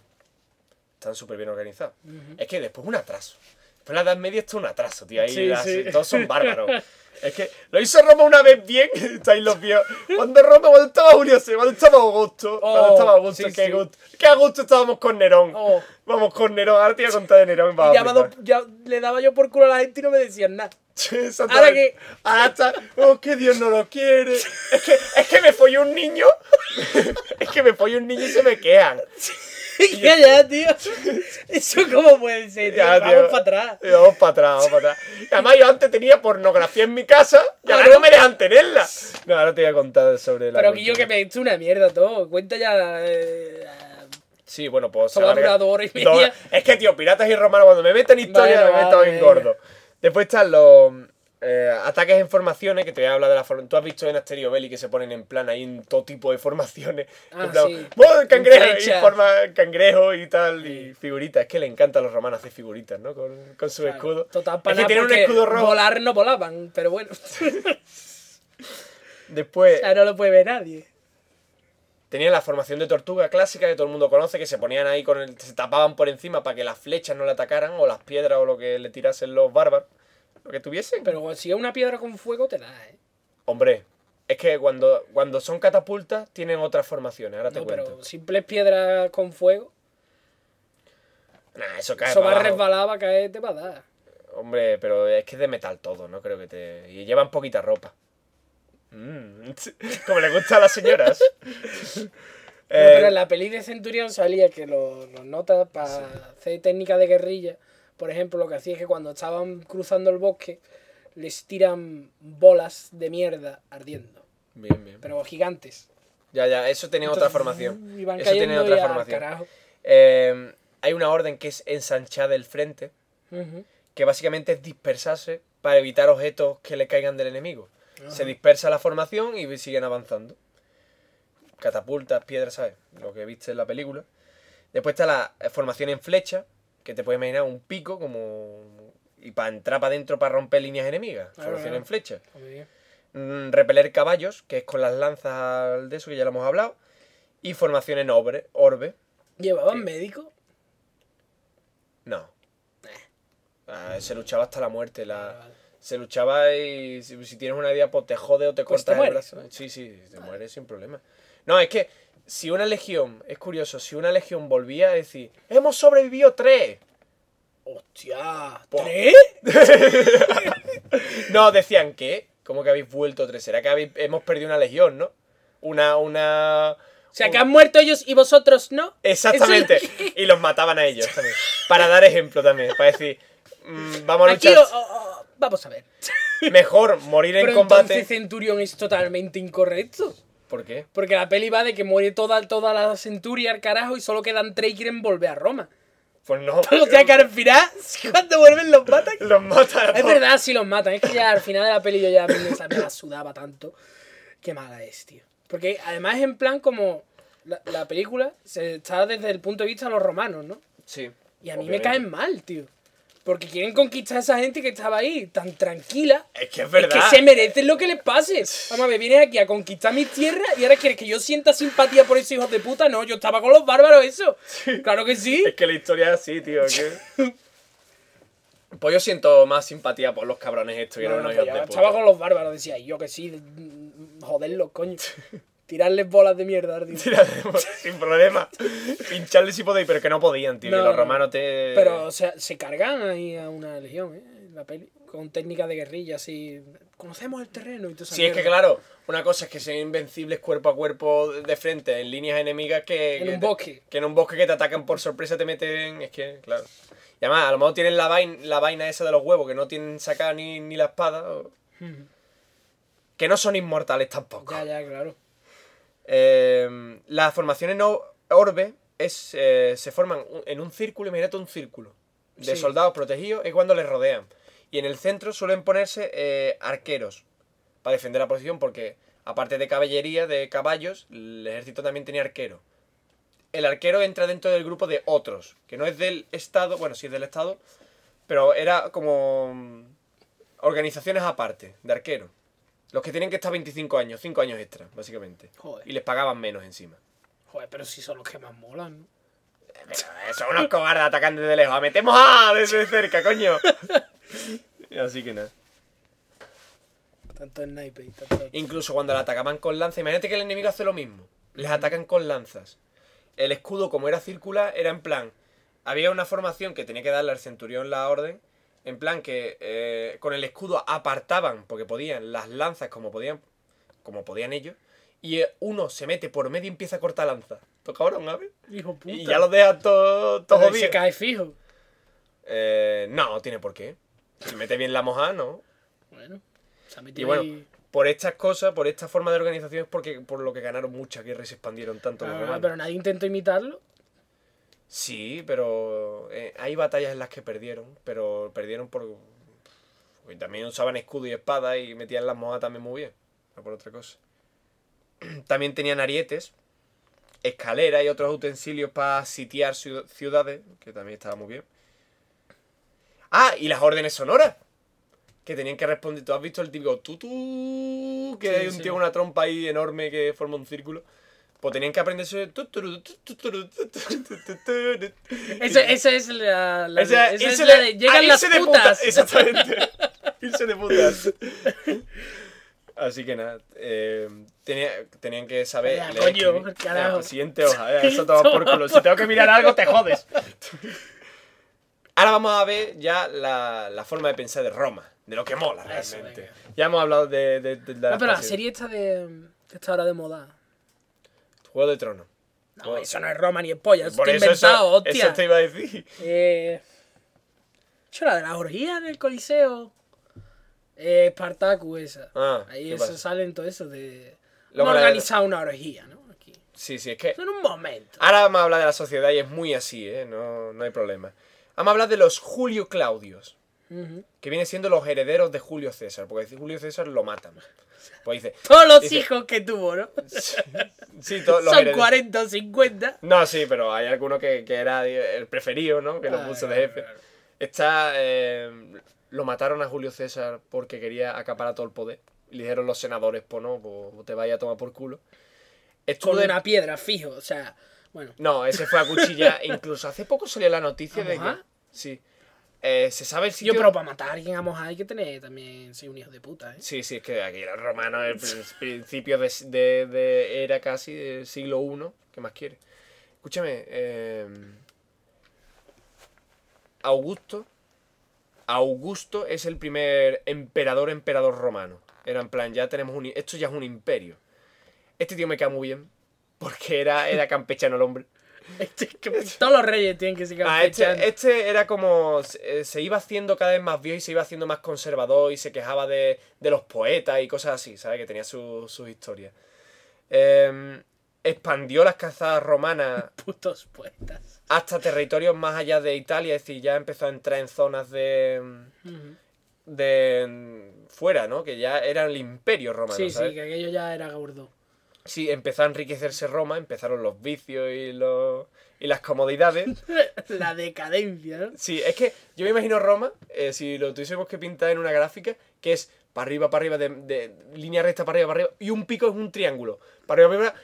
están súper bien organizados. Es que después un atraso. Después la Edad Media esto es un atraso, tío. Ahí Sí, las- sí. todos son bárbaros. Es que lo hizo Roma una vez bien, estáis los viejos. Cuando Roma, cuando estaba Julio cuando estaba Augusto, cuando Oh, estaba Augusto, sí, qué sí. gusto. Qué a gusto estábamos con Nerón. Oh. Vamos con Nerón, ahora te voy a contar de Nerón. a Y ya, le daba yo por culo a la gente y no me decían nada. Ahora que- Ahora está, oh, que Dios no lo quiere. Es que, es que me folló un niño. es que me folló un niño y se me quedan. ya, ya, tío. Eso cómo puede ser, tío. Ya, Vamos para atrás. Y Vamos para atrás, vamos para atrás. Y además yo antes tenía pornografía en mi casa y ahora no me dejan tenerla. No, ahora te voy a contar sobre la Pero que yo que me he hecho una mierda todo. Cuenta ya. eh, Sí, bueno, pues... Solo ha alarga- durado hora y Dos media. horas. Es que, tío, piratas y romanos, cuando me meten historia, me meto vale, en gordo. Después están los eh, ataques en formaciones, que te voy a hablar de la formación. Tú has visto en Asterio Belli que se ponen en plan ahí en todo tipo de formaciones. Ah, en plan, sí. "Bueno, el cangrejo! Y forma cangrejo y tal, y figuritas. Es que le encantan a los romanos hacer figuritas, ¿no? Con, con su claro, escudo. Total, es para que nada, tienen un escudo rojo. Volar no volaban, pero bueno. Después ya no lo puede ver nadie. Tenían la formación de tortuga clásica que todo el mundo conoce, que se ponían ahí con el, se tapaban por encima para que las flechas no le atacaran, o las piedras o lo que le tirasen los bárbaros. Lo que tuviesen. Pero si es una piedra con fuego, te da, ¿eh? Hombre, es que cuando, cuando son catapultas tienen otras formaciones, ahora te No, cuento. pero simples piedras con fuego. Nah, eso cae Eso va a resbalar, va a caer, te va a dar. Hombre, pero es que es de metal todo, no creo que te... Y llevan poquita ropa. Mm, como le gusta a las señoras. No, Eh, pero en la peli de Centurión salía que los, los notas para hacer técnica de guerrilla, por ejemplo, lo que hacía es que cuando estaban cruzando el bosque, les tiran bolas de mierda ardiendo. Bien, bien. Pero gigantes. Ya, ya, eso tenía otra formación. Iban Eso tenía otra formación. Eh, hay una orden que es ensanchar el frente, que básicamente es dispersarse para evitar objetos que le caigan del enemigo. Se dispersa la formación y siguen avanzando. Catapultas, piedras, ¿sabes? Lo que viste en la película. Después está la formación en flecha, que te puedes imaginar un pico como... Y para entrar para adentro para romper líneas enemigas. Formación en flecha. Mm, repeler caballos, que es con las lanzas de eso, que ya lo hemos hablado. Y formación en orbe. orbe. ¿Llevaban médico? No. Ah, se luchaba hasta la muerte. La... Vale, vale. Se luchaba y si, si tienes una idea, pues te jode o te Pues cortas te el brazo. Sí, sí, te mueres sin problema. No, es que si una legión, es curioso, si una legión volvía a decir, hemos sobrevivido tres. ¡Hostia! ¿Tres? No, decían que, ¿cómo que habéis vuelto tres? Será que habéis- hemos perdido una legión, ¿no? Una, una... O sea, que han muerto ellos y vosotros no. Exactamente. Y los mataban a ellos también. Para dar ejemplo también. Para decir, mm, vamos a Aquí, luchar. oh, oh, vamos a ver. Mejor morir en Pero combate. entonces Centurión es totalmente incorrecto. ¿Por qué? Porque la peli va de que muere toda, toda la centuria al carajo y solo quedan tres y quieren volver a Roma. Pues no. O sea que al final, cuando vuelven los matan. Los matan Es verdad, si los matan. Es que ya al final de la peli yo ya me, la sudaba tanto. Qué mala es, tío. Porque además en plan como... la, la película se está desde el punto de vista de los romanos, ¿no? Sí. Y a mí obviamente. me caen mal, tío. Porque quieren conquistar a esa gente que estaba ahí tan tranquila. Es que es Es verdad. que se merecen lo que les pase. Vamos a ver, vienes aquí a conquistar mi tierra y ahora quieres que yo sienta simpatía por esos hijos de puta. No, yo estaba con los bárbaros, eso. Claro que sí. Es que la historia es así, tío. Pues yo siento más simpatía por los cabrones estos que No, eran no, unos pues hijos yo de estaba puta. con los bárbaros, decía, yo que sí, mm, joderlos, coño. Tirarles bolas de mierda, tío. Tiraremos sin problema. Pincharle si podéis, pero que no podían, tío. No, que los no. romanos te. Pero o sea, se cargan ahí a una legión, ¿eh? La peli. Con técnicas de guerrilla, así. Conocemos el terreno y todo eso. Sí, es que claro, una cosa es que sean invencibles cuerpo a cuerpo de frente en líneas enemigas que. En que un te- bosque. que en un bosque que te atacan por sorpresa te meten. Es que, claro. Y además, a lo mejor tienen la vaina, la vaina esa de los huevos, que no tienen sacada ni, ni la espada. o- Que no son inmortales tampoco. Ya, ya, claro. Eh, las formaciones no orbe es, eh, se forman en un círculo, imagínate un círculo de Sí. soldados protegidos es cuando les rodean. Y en el centro suelen ponerse eh, arqueros para defender la posición porque aparte de caballería, de caballos, el ejército también tenía arqueros. El arquero entra dentro del grupo de otros, que no es del Estado, bueno, sí es del Estado, pero era como mm, organizaciones aparte de arqueros. Los que tienen que estar 25 años, 5 años extra, básicamente. Joder. Y les pagaban menos encima. Joder, pero si son los que más molan, ¿no? Pero son unos cobardes atacando desde lejos. ¡Metemos a desde cerca, coño! Así que nada. Tanto naipe y tanto. Incluso cuando la atacaban con lanza, imagínate que el enemigo hace lo mismo. Les atacan con lanzas. El escudo, como era circular, era en plan. Había una formación que tenía que darle al centurión la orden. En plan que eh, con el escudo apartaban, porque podían, las lanzas como podían, como podían ellos. Y eh, uno se mete por medio y empieza a cortar lanzas. ¿Tú cabrón, ¿sabes? Hijo puta. Y ya los deja todo Pero jodidos. se cae fijo. Eh, no, tiene por qué. Si mete bien la moja, no. Bueno, se ha Y metido bueno, ahí. por estas cosas, por esta forma de organización es porque, por lo que ganaron muchas guerras y se expandieron tanto los Ah, romanos. pero nadie intentó imitarlo. Sí, pero eh, hay batallas en las que perdieron, pero perdieron por... porque también usaban escudo y espada y metían las mojas también muy bien, no por otra cosa. También tenían arietes, escaleras y otros utensilios para sitiar ciu- ciudades, que también estaba muy bien. Ah, y las órdenes sonoras. Que tenían que responder. ¿Tú has visto el típico tutú? Que Sí, hay un sí. tío con una trompa ahí enorme que forma un círculo. Pues tenían que aprenderse. tuturu. Esa, es la, la Esa- esa es la de- Llegan las de putas. Exactamente. irse de putas. Así que nada. eh, tenía- tenían que saber. Leer, coño, escribir. carajo. Ya, pues, siguiente hoja. eh, eso toma por culo. Si tengo que mirar algo, te jodes. Ahora vamos a ver ya la, la forma de pensar de Roma. De lo que mola Eso, realmente. Ya hemos hablado de, de, de la No, pero la serie esta de. que está ahora de moda. Juego de Tronos. No, eso no es Roma ni es polla, eso Por está eso, inventado, eso, hostia. eso te iba a decir. Eh. Yo la de las orgías en el Coliseo. Eh, Spartacus esa. Ah, Ahí ¿qué eso pasa? salen todo eso de. Que la- organizado una orgía, ¿no? Aquí. Sí, sí, es que. En un momento. Ahora vamos a hablar de la sociedad y es muy así, ¿eh? No, no hay problema. Vamos a hablar de los Julio Claudios, Que vienen siendo los herederos de Julio César, porque Julio César lo matan. Pues dice, Todos los Dice- hijos que tuvo, ¿no? sí, todos los Son herederos- 40 o 50. No, sí, pero hay alguno que, que era el preferido, ¿no? Que lo Ah, puso de jefe. claro. Está, eh, lo mataron a Julio César porque quería acaparar todo el poder. Y le dijeron los senadores, pues no, pues te vaya a tomar por culo. Estuvo Con de- una piedra, fijo. O sea, bueno. No, ese fue a cuchilla. Incluso hace poco salió la noticia ¿A de que... Sí. Eh, ¿Se sabe el Yo, sitio? pero para matar a alguien a mojar hay que tener también ser un hijo de puta, ¿eh? Sí, sí, es que aquí los romanos, el prin- principio de, de, de era casi del siglo I, ¿qué más quiere? Escúchame, eh, Augusto, Augusto es el primer emperador, emperador romano. Era en plan, ya tenemos un, esto ya es un imperio. Este tío me cae muy bien, porque era, era campechano el hombre. Este, que todos los reyes tienen que ser Ah, este, este era como. Se, se iba haciendo cada vez más viejo y se iba haciendo más conservador y se quejaba de, de los poetas y cosas así, ¿sabes? Que tenía su- sus historias. Em, expandió las cazadas romanas Putos poetas. hasta territorios más allá de Italia, es decir, ya empezó a entrar en zonas de. De fuera, ¿no? Que ya era el imperio romano, Sí, ¿sabes? sí, que aquello ya era gordo. Sí, empezó a enriquecerse Roma, empezaron los vicios y, los, y las comodidades. La decadencia, ¿no? Sí, es que yo me imagino Roma, eh, si lo tuviésemos que pintar en una gráfica, que es para arriba, para arriba, de, de línea recta para arriba, para arriba, y un pico es un triángulo. Para arriba, para arriba.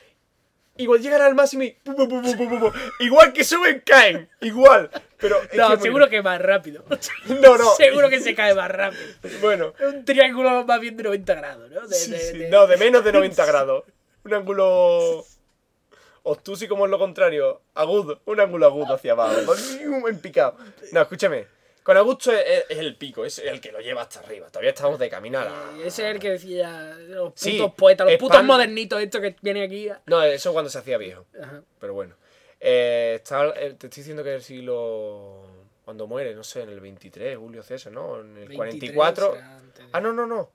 Igual llegan al máximo y. pu, pu, pu. Igual que suben, caen. Igual. Pero. No, que- seguro que más rápido. No, no. Seguro que se cae más rápido. Bueno. Un triángulo más bien de 90 grados, ¿no? De- Sí, de- sí. No, de menos de 90 grados. Un ángulo. Obtuso y como es lo contrario. Agudo. Un ángulo agudo hacia abajo. En picado. No, escúchame. Con Augusto es, es- es el pico, es el que lo lleva hasta arriba. Todavía estamos de caminar. a- Ese es el que decía los putos Sí, poetas, los es putos pan- modernitos estos que vienen aquí. No, eso cuando se hacía viejo. Ajá. Pero bueno. Eh, está- eh, te estoy diciendo que el siglo. Cuando muere, no sé, en el 23, Julio César, ¿no? En el 23 44. será antes de- Ah, no, no, no.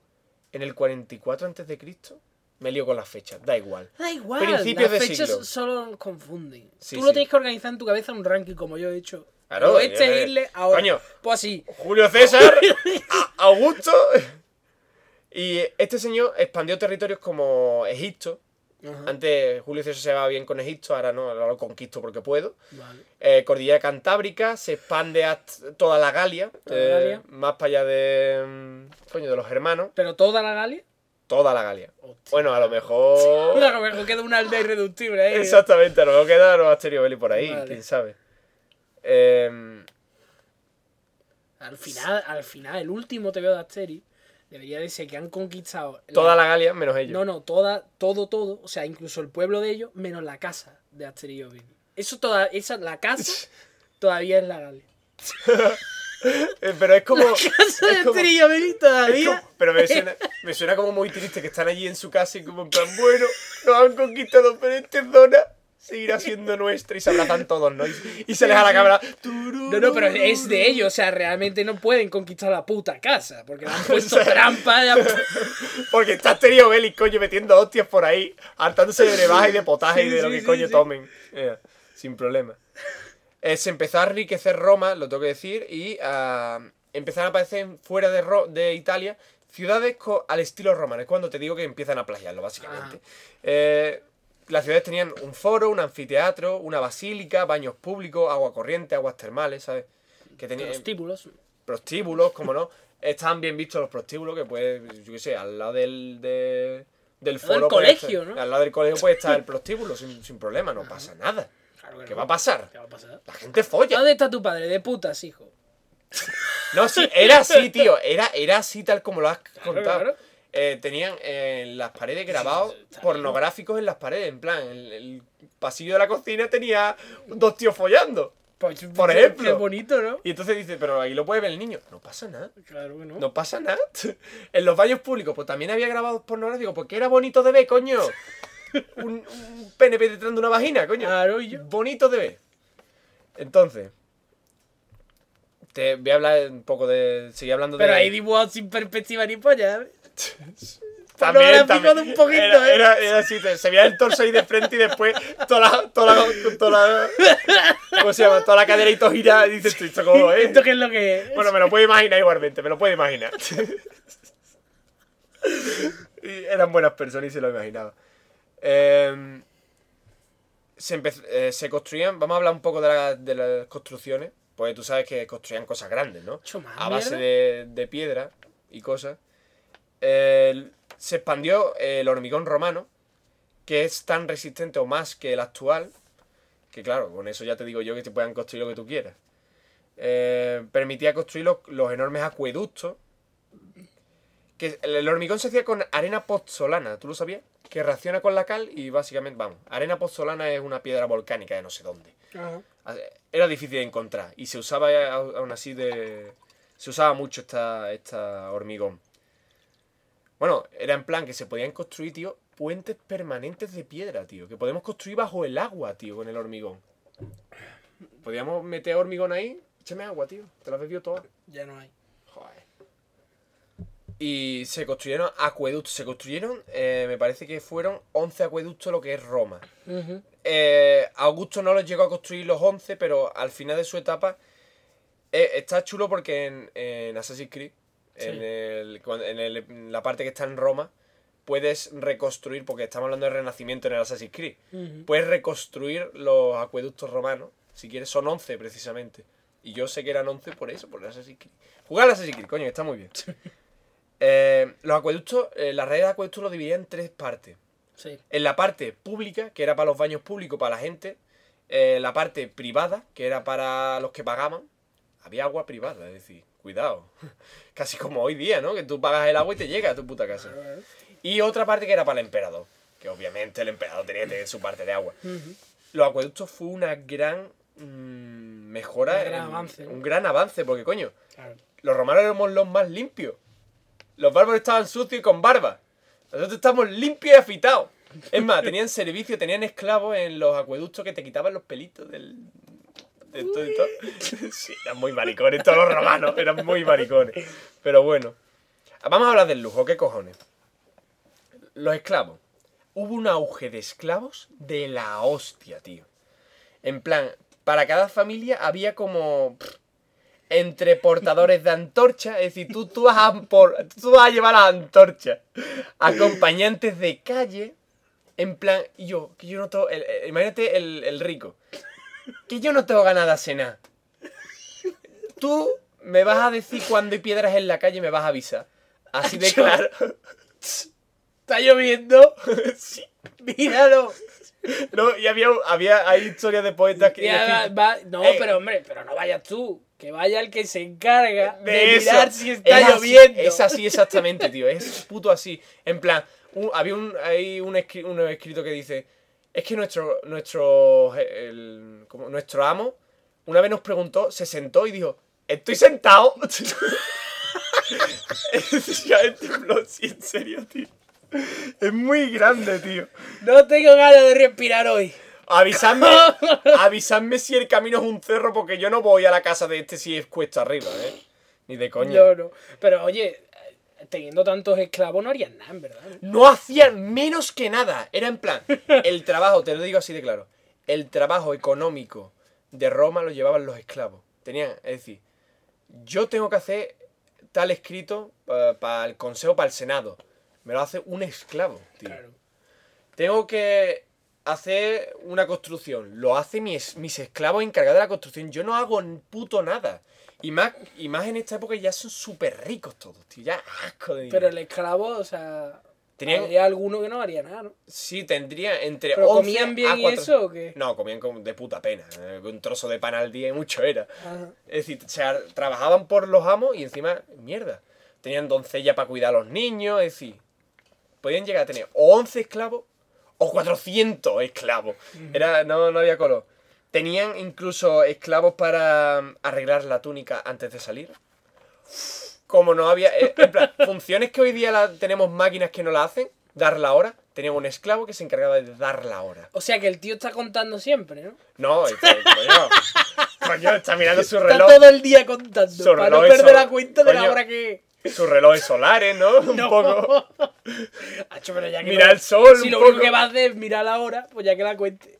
En el 44 antes de Cristo. Me lío con las fechas, da igual. Da igual, Principios las de fechas siglo. solo confunden. Sí, Tú sí. lo tienes que organizar en tu cabeza un ranking como yo he hecho. Claro, Oeste, yo- irle, ahora. Coño. Pues así. Julio César, Augusto. Y este señor expandió territorios como Egipto. Ajá, Antes Julio César se va bien con Egipto, ahora no, ahora lo conquisto porque puedo. vale. Eh, Cordillera Cantábrica, se expande a toda la Galia, Toda la eh, Galia. más para allá de. mm, Coño, de los hermanos. Pero toda la Galia. Toda la Galia. Hostia. Bueno, a lo mejor. A lo mejor queda una aldea irreductible ahí. Exactamente, a lo mejor queda los Asterio Belli por ahí, Vale. quién sabe. Em, Al final, al final, el último TV de Asteri debería de ser que han conquistado. toda la Galia menos ellos. No, no, toda, todo, todo. O sea, incluso el pueblo de ellos, menos la casa de Asterix y Obelix. Eso toda, esa, la casa todavía es la Galia. Eh, Pero es como. La casa de es como- y Obelix es todavía. como- pero me suena, me suena como muy triste que están allí en su casa y como en plan, bueno, nos han conquistado, pero esta zona seguirá siendo nuestra y se abrazan todos, ¿no? Y, y se les a la cámara. No, no, pero es de ellos. O sea, realmente no pueden conquistar la puta casa. Porque le han puesto trampa. han- Porque está Asterio Belli, coño, metiendo hostias por ahí, hartándose de brebaje y de potaje y Sí, de lo que sí, coño tomen. Eh, sin problema. Eh, se empezó a enriquecer Roma, lo tengo que decir, y a empezaron a aparecer fuera de, Ro- de Italia ciudades al estilo romano. Es cuando te digo que empiezan a plagiarlo, básicamente. Eh, las ciudades tenían un foro, un anfiteatro, una basílica, baños públicos, agua corriente, aguas termales, ¿sabes? Que tenían Prostíbulos. prostíbulos, como no. Estaban bien vistos los prostíbulos, que pues, yo qué sé, al lado del, de- del foro. colegio, estar- ¿no? Al lado del colegio puede estar el prostíbulo sin, sin problema, no pasa nada. Claro que ¿Qué no. va a pasar? ¿Qué va a pasar? La gente folla. ¿Dónde está tu padre? De putas, hijo. No, sí, era así, tío. Era, era así tal como lo has contado. claro. Eh, tenían eh, en las paredes grabados pornográficos en las paredes. En plan, el, el pasillo de la cocina tenía dos tíos follando. Pues, Por qué- ejemplo. Qué bonito, ¿no? Y entonces dice, pero ahí lo puede ver el niño. No pasa nada. Claro que no. No pasa nada. En los baños públicos, pues también había grabados pornográficos, porque era bonito de ver, coño. Un, un pene penetrando una vagina, coño. Claro, y yo. Bonito de ver. Entonces, te voy a hablar un poco de. Seguir hablando de. Pero ahí dibujado sin perspectiva ni polla. ¿eh? también, pornográfico también. un poquito, era, ¿eh? era, era así, te- se veía el torso ahí de frente y después toda la. Toda la, toda la ¿Cómo se llama? Toda la cadera y todo girada. Y dices, ¿esto cómo es? ¿Esto qué es lo que es? Bueno, me lo puedo imaginar igualmente, me lo puedo imaginar. Y eran buenas personas y se lo imaginaba. Eh, se, eh, se construían, vamos a hablar un poco de, la- de las construcciones, porque tú sabes que construían cosas grandes, ¿no? A base de, de piedra y cosas. Se expandió el hormigón romano, que es tan resistente o más que el actual, que claro, con eso ya te digo yo que te puedan construir lo que tú quieras. Eh, permitía construir los, los enormes acueductos. Que el, hormigón se hacía con arena pozzolana, ¿tú lo sabías? Que reacciona con la cal y básicamente, vamos, arena pozzolana es una piedra volcánica de no sé dónde. Ajá. Era difícil de encontrar y se usaba au- aún así de... Se usaba mucho esta, esta hormigón. Bueno, era en plan que se podían construir, tío, puentes permanentes de piedra, tío. Que podemos construir bajo el agua, tío, con el hormigón. Podíamos meter hormigón ahí. Échame agua, tío. Te la bebió toda. Ya no hay. Y se construyeron acueductos. Se construyeron, eh, me parece que fueron 11 acueductos lo que es Roma. Eh, Augusto no los llegó a construir los 11, pero al final de su etapa eh, está chulo porque en, en Assassin's Creed, en, el- en el- en la parte que está en Roma, puedes reconstruir, porque estamos hablando de renacimiento en el Assassin's Creed, puedes reconstruir los acueductos romanos. Si quieres, son 11 precisamente. Y yo sé que eran 11 por eso, por el Assassin's Creed. Jugar al Assassin's Creed, coño, está muy bien. Eh, los acueductos, eh, la red de acueductos lo dividía en tres partes. Sí. En la parte pública, que era para los baños públicos, para la gente. eh, la parte privada, que era para los que pagaban. Había agua privada, es decir, cuidado. Casi como hoy día, ¿no? Que tú pagas el agua y te llega a tu puta casa. Y otra parte que era para el emperador. Que obviamente el emperador tenía que tener su parte de agua. Los acueductos fue una gran mm, mejora. Un gran en- avance, ¿no? Un gran avance, porque coño, Claro. los romanos éramos los más limpios. Los bárbaros estaban sucios y con barba. Nosotros estamos limpios y afeitados. Es más, tenían servicio, tenían esclavos en los acueductos que te quitaban los pelitos del. De todo y todo. Sí, eran muy maricones todos los romanos, eran muy maricones. Pero bueno. Vamos a hablar del lujo, ¿qué cojones? Los esclavos. Hubo un auge de esclavos de la hostia, tío. En plan, para cada familia había como. Entre portadores de antorcha, es decir, tú, tú, vas a por, tú vas a llevar las antorchas, acompañantes de calle, en plan, y yo, que yo no tengo, el- el- imagínate el, el rico, que yo no tengo ganas de cenar. Tú me vas a decir cuando hay piedras en la calle y me vas a avisar. Así de claro. Está lloviendo. Sí. Míralo. No, y había, había hay historias de poetas que... Va- va- no, Eh. pero hombre, pero no vayas tú. Que vaya el que se encarga de, de mirar si está Es así, lloviendo. es así exactamente, tío. Es puto así. En plan, un- había un, hay un, escri- un escrito que dice: Es que nuestro, nuestro, el- como nuestro amo una vez nos preguntó, se sentó y dijo: Estoy sentado. ya me tembló, sí, en serio, tío. Es muy grande, tío. No tengo ganas de respirar hoy. Avisadme, avisadme si el camino es un cerro, porque yo no voy a la casa de este si es cuesta arriba, ¿eh? Ni de coña. Yo no. Pero oye, teniendo tantos esclavos no harían nada, verdad. No hacían menos que nada. Era en plan, el trabajo, te lo digo así de claro, el trabajo económico de Roma lo llevaban los esclavos. Tenían, es decir, yo tengo que hacer tal escrito para el consejo, para el senado. Me lo hace un esclavo, tío. Claro. Tengo que hacer una construcción. Lo hace mis, mis esclavos encargados de la construcción. Yo no hago puto nada. Y más, y más en esta época ya son súper ricos todos, tío. Ya asco de Pero dinero. el esclavo, o sea. Tenían- Habría alguno que no haría nada, ¿no? Sí, tendría entre ¿Pero 11 comían a bien y 400. eso o qué? No, comían de puta pena. eh, Un trozo de pan al día y mucho era. Ajá. Es decir, o sea, trabajaban por los amos y encima, mierda. Tenían doncella para cuidar a los niños, es decir, podían llegar a tener o 11 esclavos o 400 esclavos. Era, no, no había color. Tenían incluso esclavos para mm, arreglar la túnica antes de salir. Como no había. eh, En plan, funciones que hoy día la- tenemos máquinas que no la hacen, dar la hora. Tenían un esclavo que se encargaba de dar la hora. O sea que el tío está contando siempre, ¿no? No, dice, coño, coño, está mirando su Está reloj. todo el día contando. Su para no perder la cuenta de la hora que. Sus relojes solares, ¿no? Un No. poco. Hacho, pero ya que Mira no- el sol, Si un lo único que va a hacer es mirar la hora, pues ya que la cuente.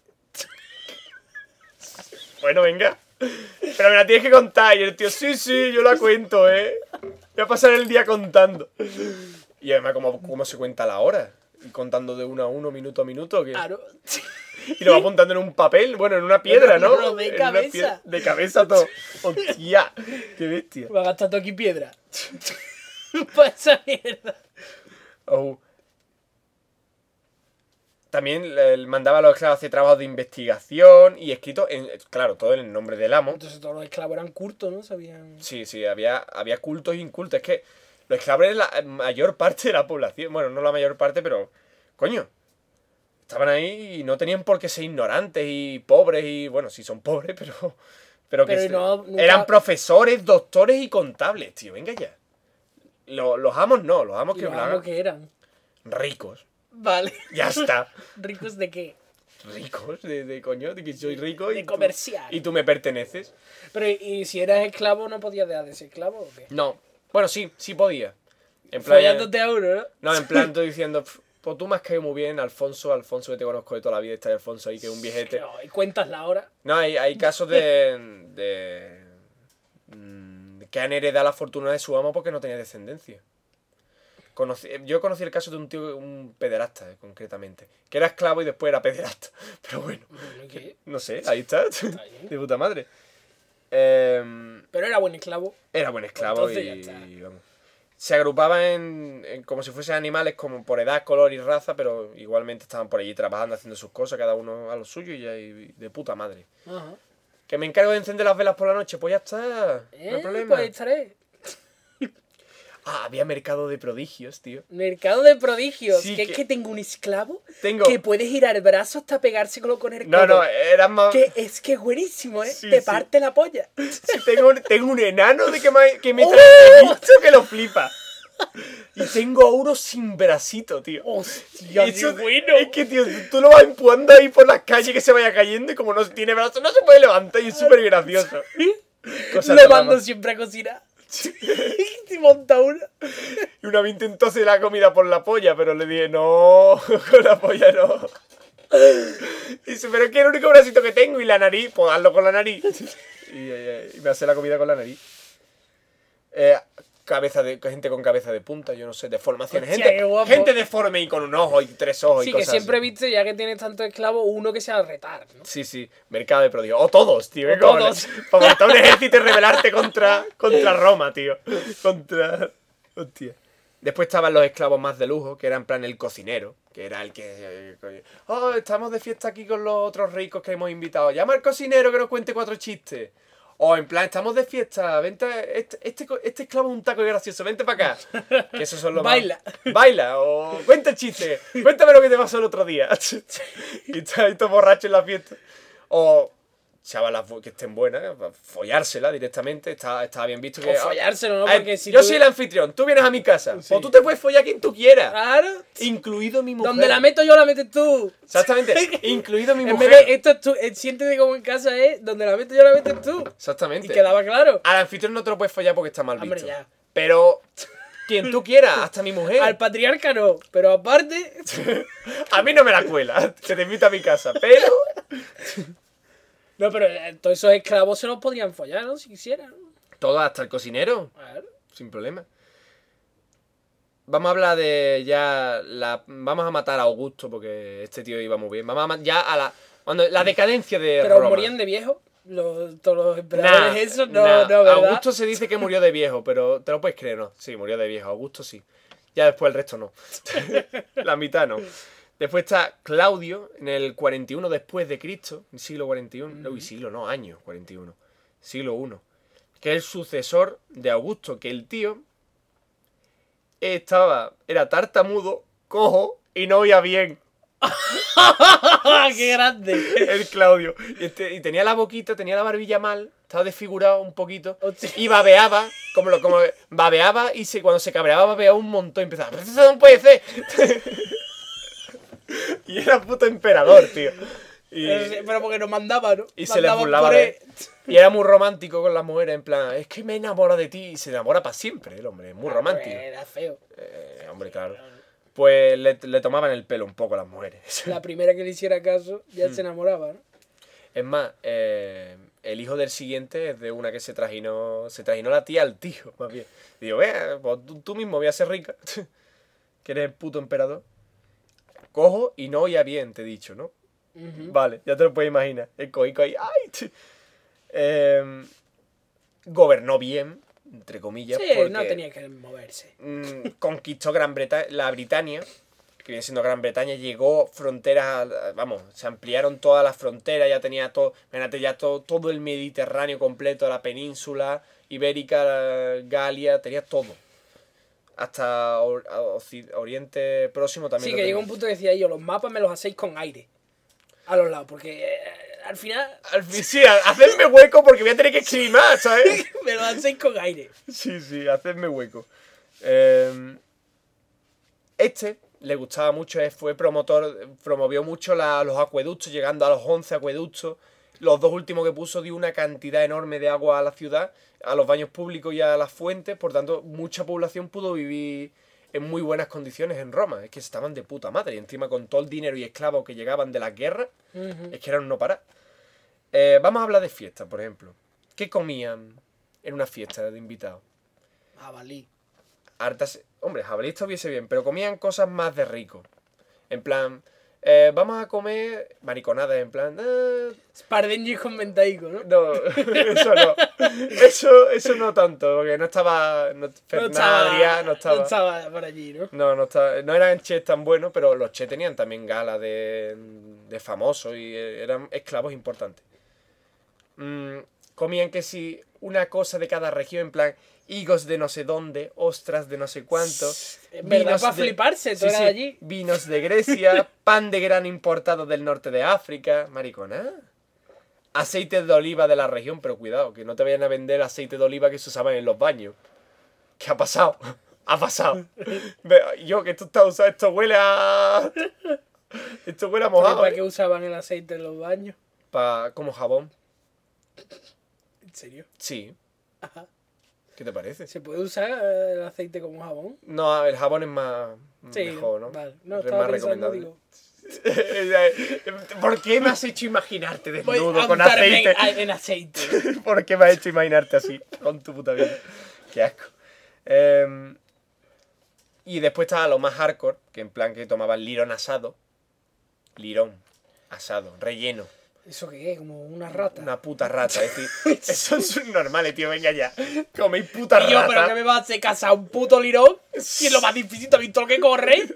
Bueno, venga. Pero me la tienes que contar. Y el tío, sí, sí, yo la cuento, ¿eh? Voy a pasar el día contando. Y además, ¿cómo, cómo se cuenta la hora? Y contando de uno a uno, minuto a minuto. ¿qué? Claro. Y lo va apuntando en un papel, bueno, en una piedra, ¿no? No, de En cabeza. de cabeza todo. Hostia, qué bestia. Va a gastar todo aquí piedra. Para esa mierda. Oh. También le- mandaba a los esclavos a hacer trabajos de investigación y escrito, en, claro, todo en el nombre del amo. Entonces todos los esclavos eran curtos, ¿no? Sabían. Sí, sí, había, había cultos e incultos. Es que los esclavos eran la mayor parte de la población. Bueno, no la mayor parte, pero. Coño. Estaban ahí y no tenían por qué ser ignorantes y pobres y. Bueno, sí son pobres, pero. Pero, que Pero se- no- nunca- eran profesores, doctores y contables, tío. Venga ya. Lo- los amos no, los amos ¿Y que los amos que eran? ricos. Vale. Ya está. ¿Ricos de qué? Ricos, de, de coño, de que soy rico y. De tú- comercial. y tú me perteneces. Pero ¿y si eras esclavo no podías dejar de ser esclavo o qué? No. Bueno, sí, sí podía. En plan. A uno, ¿no? No, en plan, estoy diciendo, "Pf, pues tú me has caído muy bien, Alfonso, Alfonso que te conozco de toda la vida, está Alfonso ahí que es un viejete. No, y cuentas la hora. No, hay, hay casos de, de que han heredado la fortuna de su amo porque no tenía descendencia. Conocí- yo conocí el caso de un tío, un pederasta, eh, concretamente. Que era esclavo y después era pederasta. Pero bueno, no sé, ahí está. de puta madre. Em, Pero era buen esclavo. era buen esclavo y, vamos. Se agrupaban en, en como si fuesen animales como por edad, color y raza, pero igualmente estaban por allí trabajando, haciendo sus cosas, cada uno a lo suyo y, y de puta madre. Ajá. Que me encargo de encender las velas por la noche, pues ya está. No Eh, hay problema. Pues estaré. Ah, había mercado de prodigios, tío. Mercado de prodigios. Sí, que, que- es que tengo un esclavo Tengo. que puede girar el brazo hasta pegárselo con el No, codo. no, eran más. Que es que es buenísimo, ¿eh? Sí, Te sí. parte la polla. Tengo, un, tengo un enano de que me, que me ¡Oh! trae que lo flipa. Y tengo a uno sin bracito, tío. Hostia, Y eso- qué bueno. Es que, tío, tú lo vas empujando ahí por las calles que se vaya cayendo y como no tiene brazos, no se puede levantar y es súper gracioso. Lo mando siempre a cocinar. y monta una. Y una vez intentó hacer la comida por la polla, pero le dije, no, con la polla no. Y dice, pero es que es el único bracito que tengo y la nariz, pues hazlo con la nariz. Y, eh, y me hace la comida con la nariz. Eh, cabeza de, gente con cabeza de punta, yo no sé, deformaciones. Hostia, gente, gente deforme y con un ojo y tres ojos Sí, y que cosas siempre así. viste, ya que tienes tanto esclavo, uno que sea retar, ¿no? Sí, sí, mercado de prodigios. O todos, tío. O todos. Para montar un ejército y rebelarte contra, contra Roma, tío. Contra. Hostia. Después estaban los esclavos más de lujo, que era en plan el cocinero, que era el que. eh, Oh, estamos de fiesta aquí con los otros ricos que hemos invitado. Llama al cocinero que nos cuente cuatro chistes. O en plan, estamos de fiesta, vente, este, este, este esclavo es un taco gracioso, vente para acá. Que esos son los más- Baila. Baila, o cuenta el chiste, cuéntame lo que te pasó el otro día. y está ahí todo borracho en la fiesta. O chavalas que estén buenas, eh, follársela directamente, está, está bien visto que... O follárselo, ¿no? Porque si yo tú- soy el anfitrión, tú vienes a mi casa, Sí. o tú te puedes follar quien tú quieras, Claro. incluido mi mujer. Donde la meto yo, la metes tú. Exactamente, incluido mi En mujer. vez de esto es tú, eh, siéntete como en casa, ¿eh? Donde la meto yo, la metes tú. Y Exactamente. quedaba claro. Al anfitrión no te lo puedes follar porque está mal visto. Hombre, ya. Pero quien tú quieras, hasta mi mujer. Al patriarca no, pero aparte. A mí no me la cuela, que te invito a mi casa, pero... No, pero eh, todos esos esclavos se los podrían follar, ¿no? Si quisieran. ¿no? Todo, hasta el cocinero. Claro. Sin problema. Vamos a hablar de ya la vamos a matar a Augusto porque este tío iba muy bien. Vamos a ma- ya a la cuando la decadencia de Pero Roma. morían de viejo. Los, todos los Nah, emperadores, esos, no, nah. no, ¿verdad? Augusto se dice que murió de viejo, pero te lo puedes creer, ¿no? Sí, murió de viejo. Augusto sí. Ya después el resto no. la mitad no. Después está Claudio en el 41 después de Cristo, en siglo 41. No, y siglo no, año 41. Siglo 1. Que es el sucesor de Augusto, que el tío estaba, era tartamudo, cojo y no oía bien. ¡Qué grande! El Claudio. Y, este- y tenía la boquita, tenía la barbilla mal, estaba desfigurado un poquito. Hostia. Y babeaba, como lo, como babeaba y se, cuando se cabreaba babeaba un montón y empezaba. "Pero eso no puede ser. y era puto emperador, tío. Y, Pero porque nos mandaba, ¿no? y se le burlaba de. Y era muy romántico con las mujeres, en plan, es que me enamora de ti y se enamora para siempre el hombre, muy romántico. Era feo. Eh, hombre, claro. Pues le, le tomaban el pelo un poco las mujeres. La primera que le hiciera caso Mm. ya se enamoraba, ¿no? Es más, eh, el hijo del siguiente es de una que se trajinó, se trajinó la tía al tío, más bien. Digo, vea, pues tú, tú mismo voy a ser rica, que eres el puto emperador. Cojo y no oía bien, te he dicho, ¿no? Vale, ya te lo puedes imaginar. El coico ahí, ¡ay! Em, gobernó bien, entre comillas, Sí, porque no tenía que moverse. mm, conquistó Gran Bretaña, la Britania, que viene siendo Gran Bretaña, llegó fronteras, vamos, se ampliaron todas las fronteras, ya tenía todo, imagínate, ya todo, todo el Mediterráneo completo, la península ibérica, Galia, tenía todo. Hasta or- Oriente Próximo también. Sí, que llegó un punto que decía yo, los mapas me los hacéis con aire. A los lados, porque eh, al final Al fin, sí, ha- hacerme hueco porque voy a tener que escribir más, ¿sabes? me los hacéis con aire. Sí, sí, hacerme hueco. Eh, este le gustaba mucho, fue promotor, promovió mucho la- los acueductos, llegando a los 11 acueductos. Los dos últimos que puso dio una cantidad enorme de agua a la ciudad, a los baños públicos y a las fuentes, por tanto, mucha población pudo vivir en muy buenas condiciones en Roma. Es que estaban de puta madre, y encima con todo el dinero y esclavos que llegaban de las guerras, Ujú. es que eran no parar. Eh, vamos a hablar de fiestas, por ejemplo. ¿Qué comían en una fiesta de invitados? Jabalí. hartas. Hombre, jabalí estuviese bien, pero comían cosas más de rico. En plan, eh, vamos a comer mariconadas, en plan. eh, Spardenji con mentaico, ¿no? no, eso no. Eso, eso no tanto, porque no estaba. No, Fernán Adrià no estaba. no estaba por allí, ¿no? No, no, estaba- no eran chefs tan buenos, pero los chefs tenían también gala de, de famosos y eh, eran esclavos importantes. Mm, comían que si una cosa de cada región, en plan higos de no sé dónde, ostras de no sé cuánto. Vinos para de- fliparse, Sí, allí. Vinos de Grecia, pan de grano importado del norte de África, maricona. Aceite de oliva de la región, pero cuidado, que no te vayan a vender aceite de oliva que se usaban en los baños. ¿Qué ha pasado? Ha pasado. Yo, que esto está usado, esto huele a. Esto huele a mojado. ¿Para ¿eh? qué usaban el aceite en los baños? Pa- como jabón. ¿En serio? Sí. Ajá. ¿Qué te parece? ¿Se puede usar eh, el aceite como jabón? No, el jabón es más. Sí, mejor, ¿no? Vale. No, Es estaba más pensando, recomendable. digo... ¿Por qué me has hecho imaginarte desnudo con aceite? en, en aceite. ¿Por qué me has hecho imaginarte así? Con tu puta vida. Qué asco. Em, y después estaba lo más hardcore, que en plan que tomaban lirón asado. Lirón asado, relleno. ¿Eso qué es? Como una rata. Una puta rata. Es decir, eso es normales, tío. Venga ya. Coméis puta Y yo, pero rata. que me vas a hacer casa un puto lirón. Si es lo más difícil, ¿te has visto lo que corre?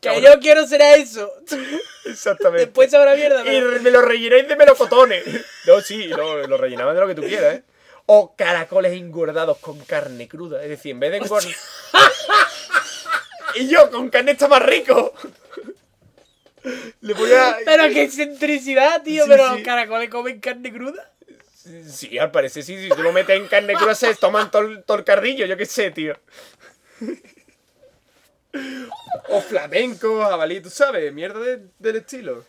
Que yo quiero ser a eso. Exactamente. Después sabrá mierda. Y pero- me lo rellenéis de melocotones. No, sí, lo, lo rellenaban de lo que tú quieras, ¿eh? O caracoles engordados con carne cruda. Es decir, en vez de engordar. y yo, con carne está más rico. Le voy a. Pero qué excentricidad, tío. Sí, pero sí. los caracoles comen carne cruda. Sí, al parecer sí. Si tú lo metes en carne cruda, se toman todo, el- carrillo. Yo qué sé, tío. O flamenco, jabalí, tú sabes, mierda de- del estilo.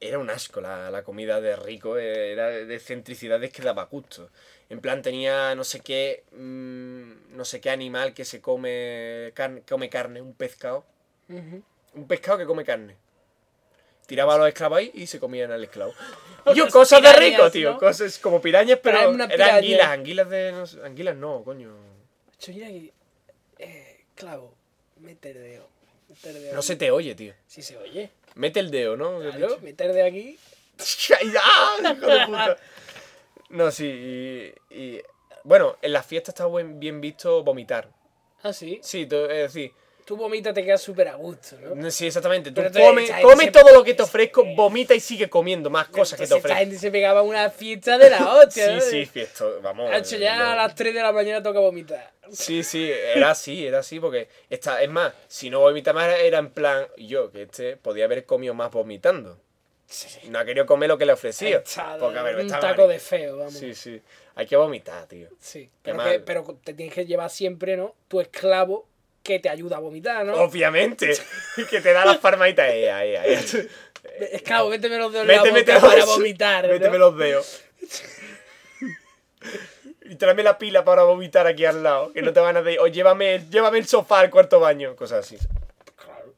Era un asco la, la comida de rico, era de excentricidades que daba gusto. En plan tenía no sé qué, mm, no sé qué animal que se come, carne, come carne, un pescado. Un pescado que come carne. Tiraba a los esclavos ahí y se comían al esclavo. Yo, cosas de rico, tío. ¿no? Cosas como pirañas, pero eran piraña. anguilas, anguilas de... no sé, anguilas no, coño. Yo mira aquí. Eh, clavo. Dedo. Meter dedo. No se te oye, tío. Si se oye. Mete el dedo, ¿no? ¿Qué has Claro, meter dedo aquí. ¡Ah, hijo de puta! No, sí, y, y- Bueno, en las fiestas está bien visto vomitar. Ah, sí. Sí, es decir, Tú vomitas, te quedas súper a gusto, ¿no? sí, exactamente. Tú Pero te- come, esa- come ese- todo lo que te ofrezco, vomita y sigue comiendo más cosas que te Entonces, esta ofrezco. gente se pegaba una fiesta de la hostia, Sí, ¿no? sí, fiesta, vamos. Hacho, ya no. a las 3 de la mañana toca vomitar. Sí, sí, era así, era así, porque está, es más, si no vomita más era en plan, yo, que este podía haber comido más vomitando. No ha querido comer lo que le ofrecía. Porque, a ver, un taco de feo, vamos. Sí, sí. Hay que vomitar, tío. Sí, pero, que- pero te tienes que llevar siempre, ¿no? Tu esclavo que te ayuda a vomitar, ¿no? Obviamente. que te da las palmaditas. Eh, ahí, ahí. Esclavo, méteme los dedos en la boca para vomitar. ¿no? Méteme los dedos. y tráeme la pila para vomitar aquí al lado. Que no te van a decir, o llévame, llévame el sofá al cuarto baño. Cosas así. Claro.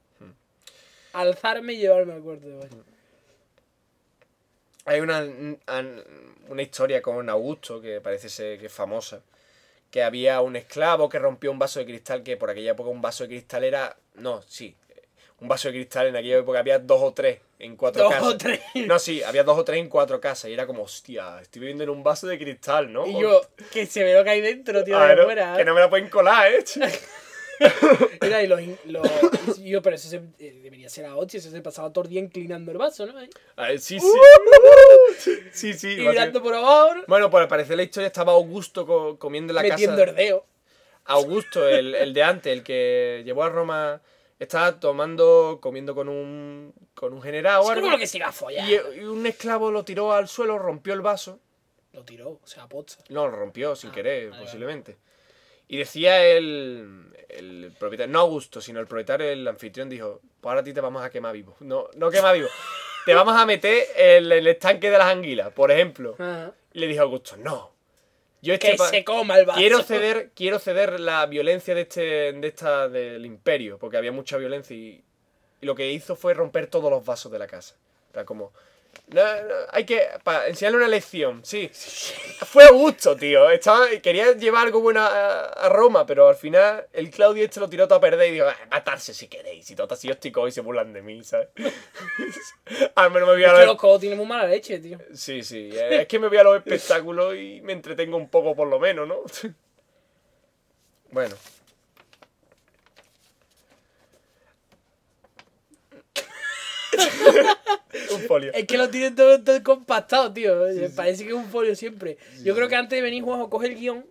Alzarme y llevarme al cuarto de baño. Hay una, una historia con Augusto que parece ser que es famosa. Que había un esclavo que rompió un vaso de cristal. Que por aquella época un vaso de cristal era. No, sí. Un vaso de cristal en aquella época había dos o tres en cuatro Dos casas. o tres. No, sí, había dos o tres en cuatro casas. Y era como, hostia, estoy viviendo en un vaso de cristal, ¿no? Y yo, que se ve lo que hay dentro, tío, de Claro, fuera. que no me la pueden colar, ¿eh? Mira, y los, yo, pero eso se- eh, debería ser a 8, eso se pasaba todo el día inclinando el vaso, ¿no? Ahí. A ver, sí, sí. Sí, sí. Y mirando por abajo, ¿no? Bueno, pues al parecer la historia estaba Augusto co- comiendo en la metiendo casa. el dedo. Augusto, el, el de antes, el que llevó a Roma, estaba tomando, comiendo con un, con un general o Es algo. que se iba a follar. Y, y un esclavo lo tiró al suelo, rompió el vaso. Lo tiró, o sea, pocha. No, lo rompió sin Ah, querer, vale, posiblemente. Y decía el, el propietario, no Augusto, sino el propietario, el anfitrión, dijo, pues ahora a ti te vamos a quemar vivo. No, no quemar vivo. te vamos a meter en el estanque de las anguilas, por ejemplo. Ajá. Y le dijo a Augusto, no. Yo este Que se coma el vaso. quiero ceder, quiero ceder la violencia de este, de esta, del imperio, porque había mucha violencia y, y lo que hizo fue romper todos los vasos de la casa. Era como, No, no, hay que. Para enseñarle una lección, sí. Fue Augusto, tío. Estaba, quería llevar algo bueno a, a Roma, pero al final el Claudio este lo tiró todo a perder y dijo, "Ah, matarse si queréis. Y total, si yo estoy cojo y se burlan de mí, ¿sabes? al menos me voy a Es que los codos tienen muy mala leche, tío. Sí, sí. Es que me voy a los espectáculos y me entretengo un poco por lo menos, ¿no? bueno. un folio. Es que lo tienen todo, todo compactado, tío. Parece que es un folio siempre. Yo creo que antes de venir, Juanjo coge el guion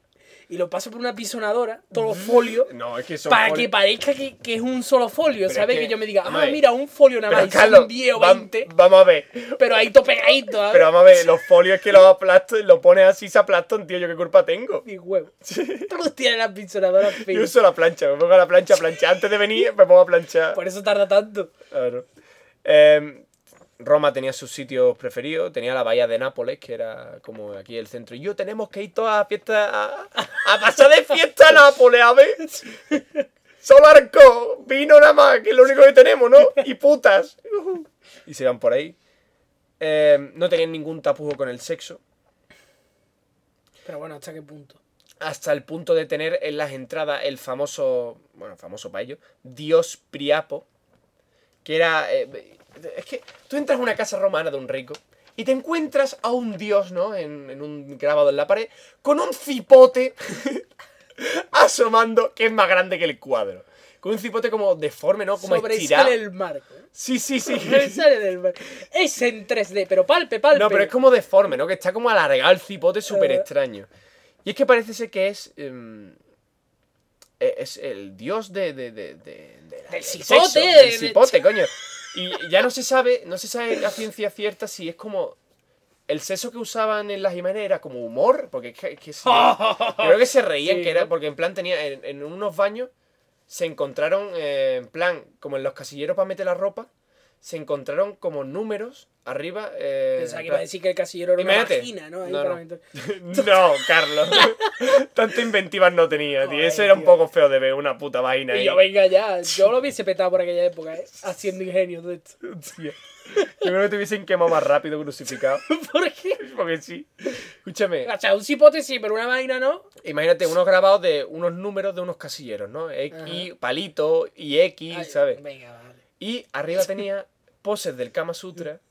y lo pasa por una pisonadora, todos los folios, No, es que son para folios- que parezca que, que es un solo folio, Pero ¿sabes? es Que, que- yo me diga, ah, mira, un folio nada más, y son Carlos, 10 o vam- 20, vamos a ver. pero ahí todo pegadito, ¿sabes? Pero vamos a ver, los folios que los aplastas, lo pones así, se aplastan, tío. ¿Yo qué culpa tengo? Mi huevo. Todos tienen las pisonadoras Yo uso la plancha, me pongo a la plancha a planchar. Antes de venir, me pongo a planchar. Por eso tarda tanto. Claro. Eh, Roma tenía sus sitios preferidos, tenía la bahía de Nápoles, que era como aquí el centro. Y yo tenemos que ir todas a fiesta, a, a pasar de fiesta a Nápoles, a ver. Solo arco, vino nada más, que es lo único que tenemos, ¿no? Y putas. Y se van por ahí. Eh, no tenían ningún tapujo con el sexo, Pero bueno, ¿hasta qué punto? hasta el punto de tener en las entradas el famoso, bueno, famoso para ellos, Dios Priapo, que era... eh, es que tú entras a una casa romana de un rico y te encuentras a un dios, ¿no? En, en un grabado en la pared, con un cipote asomando, que es más grande que el cuadro. Con un cipote como deforme, ¿no? Como estirado. Sobresale el marco. ¿eh? Sí, sí, sí. Sobresale del marco. Es en 3D, pero palpe, palpe. No, pero es como deforme, ¿no? Que está como alargado el cipote súper Eh. extraño. Y es que parece ser que es. em, es el dios de. de, de, de- Del sexo, cipote, del cipote, coño. Y ya no se sabe, no se sabe a ciencia cierta si es como. El sexo que usaban en las imágenes era como humor, porque es que, se- creo que se reían, Sí, que era porque en plan tenía en, en unos baños se encontraron eh, en plan como en los casilleros para meter la ropa se encontraron como números arriba. eh, Pensaba que iba a decir que el casillero era una vagina, ¿no? Ahí No, no. No, Carlos. Tanto inventivas no tenía, tío. Eso era un tío. poco feo de ver una puta vaina Y ahí. yo, venga ya, yo lo hubiese petado por aquella época, ¿eh? Haciendo ingenio de esto. Hostia. Yo creo que te hubiesen quemado más rápido crucificado. ¿Por qué? Porque sí. Escúchame. O sea, un cipote sí, pero una vaina no. Imagínate unos grabados de unos números de unos casilleros, ¿no? X, palito y X, Ay, ¿sabes? Venga, vale. Y arriba tenía poses del Kama Sutra,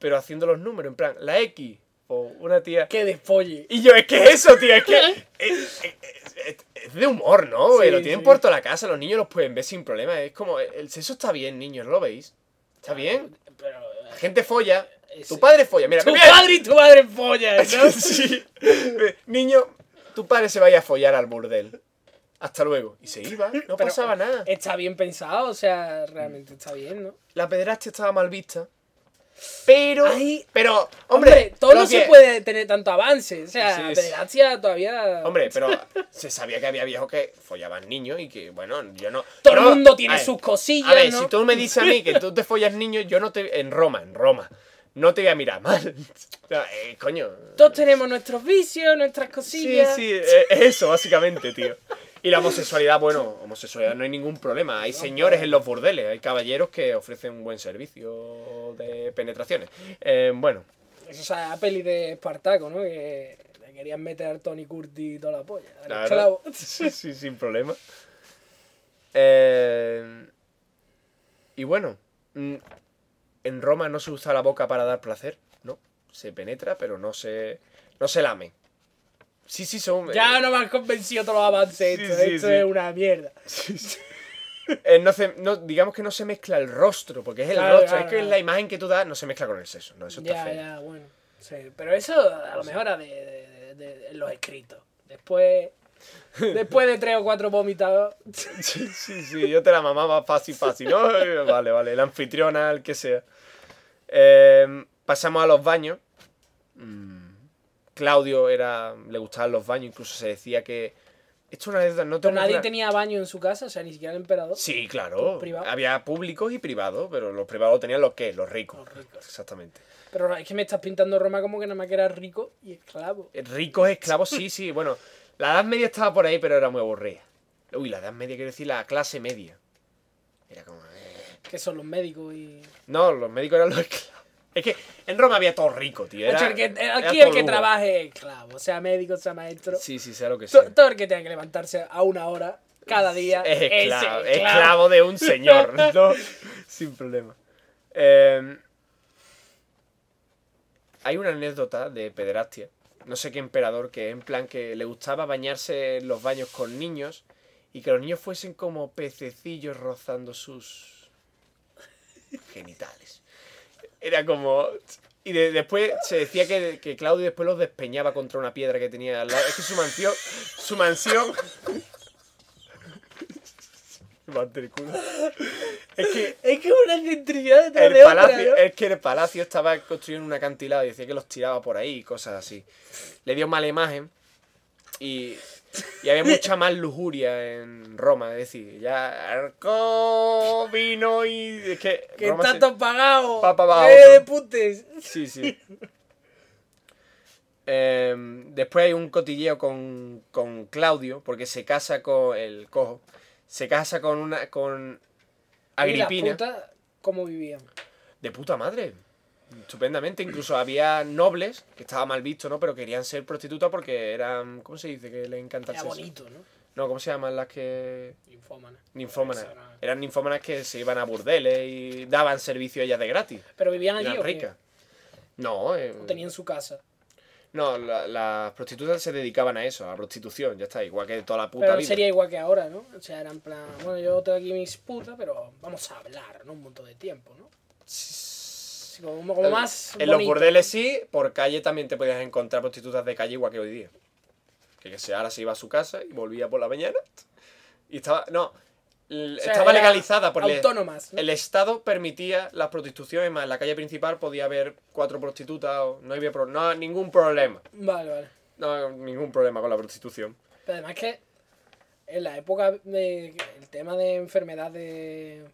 pero haciendo los números, en plan, la X, o una tía. Qué despolle. Y yo, es que es eso, tío, es que es, es- es- es de humor, ¿no? Sí, lo tienen sí. por toda la casa, los niños los pueden ver sin problema. Es como, el sexo está bien, niños, ¿no lo veis? ¿Está bien? Pero. La gente folla. Tu padre folla. Mira, Tu mira. padre y tu madre follan, ¿no? Sí. Niño, tu padre se vaya a follar al burdel. Hasta luego. Y se iba, no Pero pasaba nada. Está bien pensado, o sea, realmente está bien, ¿no? La pederastia estaba mal vista. Pero, Ay, pero, hombre, Hombre, todo no se que- puede tener tanto avance. O sea, Sí, sí. pederastia todavía. Hombre, pero se sabía que había viejos que follaban niños y que, bueno, yo no. todo el mundo tiene ver, sus cosillas, A ver, ¿no? si tú me dices a mí que tú te follas niños, yo no te. En Roma, en Roma. No te voy a mirar mal. Eh, coño. Todos tenemos nuestros vicios, nuestras Sí, cosillas. sí, eh, es eso, básicamente, tío. Y la homosexualidad, bueno, homosexualidad no hay ningún problema. Hay señores en los burdeles, hay caballeros que ofrecen un buen servicio de penetraciones. Eh, bueno, Eso, o sea, la peli de Espartaco, ¿no? Que le querían meter al Tony Curti y toda la polla. Al claro. esclavo. Sí, sí, sin problema. Eh, y bueno, mm, en Roma no se usa la boca para dar placer, ¿no? Se penetra, pero no se, no se lame. Sí, sí, son... Ya no me han convencido todos los avances. Sí, esto sí, esto sí. es una mierda. Eh, no se- no- digamos que no se mezcla el rostro, porque es el Claro, rostro, claro, es que claro. la imagen que tú das no se mezcla con el sexo, no, eso está Ya, feo. ya, bueno. Pero eso a lo mejor era de, de- de- de- en los escritos. Después, después de tres o cuatro vomitados. Sí, sí, sí, yo te la mamaba fácil, fácil, ¿no? Eh, Vale, vale, el anfitriona, el que sea. Eh, pasamos a los baños. Mm, Claudio era, le gustaban los baños, incluso se decía que... Esto es una anécdota, no Pero tengo nadie tenía baño en su casa, o sea, ni siquiera el emperador. Sí, claro. Privado. Había públicos y privados, pero los privados tenían los que, los ricos. Los ricos. Exactamente. Pero es que me estás pintando Roma como que nada más que era rico y esclavo. Ricos esclavos, sí, sí. Bueno, la Edad Media estaba por ahí, pero era muy aburrida. Uy, la Edad Media quiero decir la clase media. Era como... eh. Que son los médicos y. No, los médicos eran los esclavos. Es que en Roma había todo rico, tío. Era, Macho, el que- era aquí el que lujo. trabaje es esclavo, sea médico, sea maestro. Sí, sí, sea lo que sea. Todo el que tenga que levantarse a una hora cada día Es esclavo, es esclavo de un señor, ¿no? Sin problema. Eh, hay una anécdota de pederastia. No sé qué emperador, que en plan que le gustaba bañarse en los baños con niños y que los niños fuesen como pececillos rozando sus genitales. Era como... Y de- después se decía que, que Claudio después los despeñaba contra una piedra que tenía al lado. Es que su mansión... Su mansión... El. Es que Es que una el de otra, palacio, ¿no? es que el palacio estaba construido en un acantilado y decía que los tiraba por ahí y cosas así. Le dio mala imagen y, y había mucha más lujuria en Roma. Es decir, ya arco, vino y. Es que. Que Roma está se- todo pagado. Pa' pa' abajo, ¡Eh, de putes! Sí, sí. Em, después hay un cotilleo con, con Claudio, porque se casa con el cojo. Se casa con una. con Agripina. Y las putas, ¿cómo vivían? De puta madre. Estupendamente. Incluso había nobles, que estaba mal visto, ¿no? Pero querían ser prostitutas porque eran. ¿Cómo se dice? Que les encanta el Era sexo. bonito, ¿no? No, ¿cómo se llaman las que. Infómana. Ninfómanas. Eran ninfómanas que se iban a burdeles y daban servicio a ellas de gratis. Pero vivían allí Eran o qué? No, eh, ¿O tenían su casa. no, la- las prostitutas se dedicaban a eso, a la prostitución, ya está, igual que toda la puta Pero vida. sería igual que ahora, ¿no? O sea, era en plan, bueno, yo tengo aquí mis putas, pero vamos a hablar, ¿no? Un montón de tiempo, ¿no? Sí, Como, como más En los burdeles sí, por calle también te podías encontrar prostitutas de calle igual que hoy día. Que se ahora se iba a su casa y volvía por la mañana. Y estaba. No. l- O sea, estaba legalizada por el- Autónomas, ¿no? El Estado permitía la prostitución, más en la calle principal podía haber cuatro prostitutas, o- no había pro- no, ningún problema. Vale, vale. No, ningún problema con la prostitución. Pero además que en la época de el tema de enfermedad de...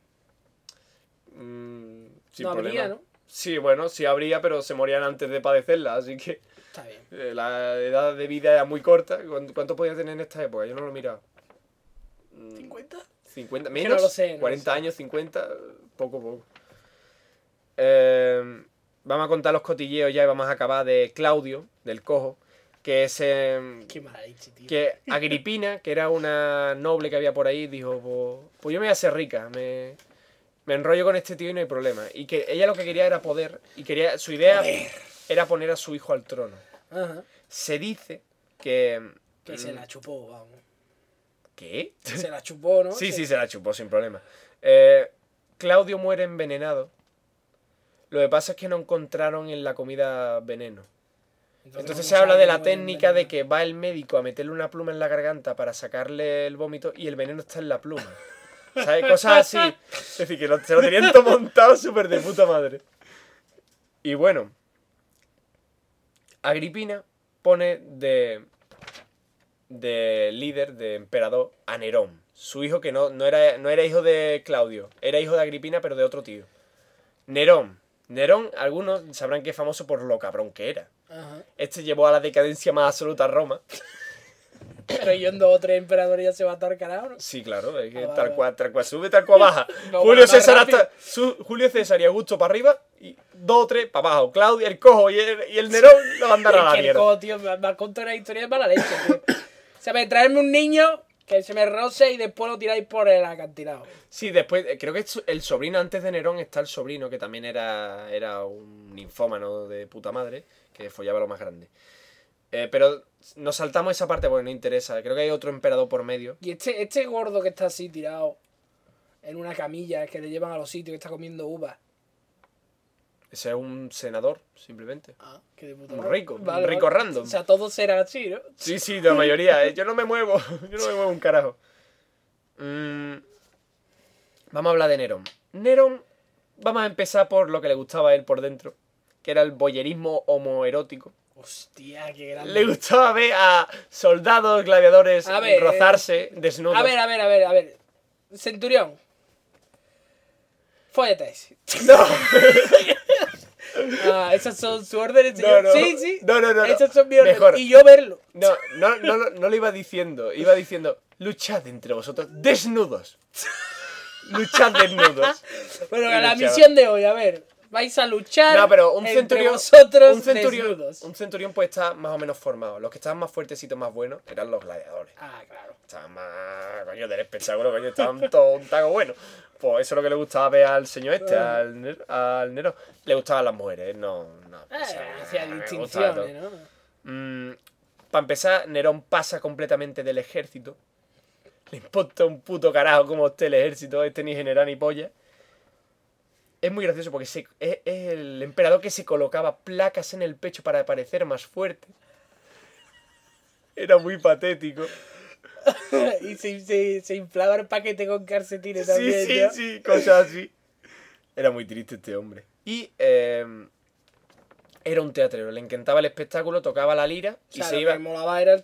Mm, sin No problema. habría, ¿no? Sí, bueno, sí habría, pero se morían antes de padecerla, así que Está bien. eh, la edad de vida era muy corta. ¿Cuánto, podía tener en esta época? Yo no lo he mirado. Mm, ¿50? 50, que menos, no lo sé, no lo 40 sé. años, 50, poco, poco. Eh, vamos a contar los cotilleos ya y vamos a acabar de Claudio, del cojo, que es... eh, Qué mala leche, tío. que Agripina, que era una noble que había por ahí, dijo, pues, pues yo me voy a hacer rica, me, me enrollo con este tío y no hay problema. Y que ella lo que quería era poder, y quería su idea era poner a su hijo al trono. Ajá. Se dice que... Que se la chupó, vamos. ¿Qué? Se la chupó, ¿no? Sí, sí, se la chupó sin problema. Eh, Claudio muere envenenado. Lo que pasa es que no encontraron en la comida veneno. Entonces ¿cómo se habla de la técnica de que va el médico a meterle una pluma en la garganta para sacarle el vómito y el veneno está en la pluma. ¿Sabes? Cosas así. Es decir, que lo- se lo tenían todo montado súper de puta madre. Y bueno, Agripina pone de, de líder, de emperador, a Nerón. Su hijo que no, no, era, no era hijo de Claudio, era hijo de Agripina, pero de otro tío. Nerón. Nerón, algunos sabrán que es famoso por lo cabrón que era. Ajá. Este llevó a la decadencia más absoluta a Roma. Pero yendo otro emperador ya se va a atar carajo, ¿no? Sí, claro, es que Ah, tal cual, tal cual sube, tal cual baja. No, Julio, César hasta, su- Julio César y Augusto para arriba y dos o tres para abajo. Claudia, el cojo y el, y el Nerón lo mandaron a la que el mierda. cojo, tío, me me ha contado una historia de mala leche, tío. O sea, me traerme un niño que se me roce y después lo tiráis por el acantilado. Sí, después, eh, creo que el sobrino antes de Nerón está el sobrino, que también era, era un ninfómano de puta madre, que follaba lo más grande. Eh, pero nos saltamos esa parte porque no interesa. Creo que hay otro emperador por medio. Y este, este gordo que está así tirado en una camilla que le llevan a los sitios que está comiendo uvas. Ese es un senador, simplemente. Ah, qué de puta Un rico, un rico random. O sea, todos serán así, ¿no? Sí, sí, la mayoría. eh. Yo no me muevo. Yo no me muevo un carajo. Mm, vamos a hablar de Nerón. Nerón, vamos a empezar por lo que le gustaba a él por dentro, que era el boyerismo homoerótico. Hostia, qué grande. Le gustaba ver a soldados, gladiadores A ver, rozarse desnudos. A ver, a ver, a ver, a ver. Centurión. Fóllate ese. No, Ah, esas son sus órdenes, no, señor. no. Sí, sí. No, no, no. no. Esas son mis órdenes. Mejor. Y yo verlo. No, no, no, lo- no lo iba diciendo. Iba diciendo, luchad entre vosotros desnudos. luchad desnudos. Bueno, Y la luchaba. misión de hoy, a ver. Vais a luchar No, pero un entre centurión, vosotros un centurión, desnudos. un centurión pues está más o menos formado. Los que estaban más fuertecitos, más buenos, eran los gladiadores. Ah, claro. Estaban más, coño, del espectáculo, coño, estaban todos un taco bueno. Pues eso es lo que le gustaba ver al señor este, al, al Nero. Le gustaban las mujeres, no, no. Eh, o sea, hacía distinciones, ¿no? Mm, para empezar, Nerón pasa completamente del ejército. Le importa un puto carajo cómo esté el ejército, este ni general ni polla. Es muy gracioso porque se- es, es el emperador que se colocaba placas en el pecho para parecer más fuerte. Era muy patético. y se, se, se inflaba el paquete con calcetines Sí, también, sí, ¿no? sí, cosas así. Era muy triste este hombre. Y eh, era un teatrero, le encantaba el espectáculo, tocaba la lira O y sea, se lo iba... que molaba era el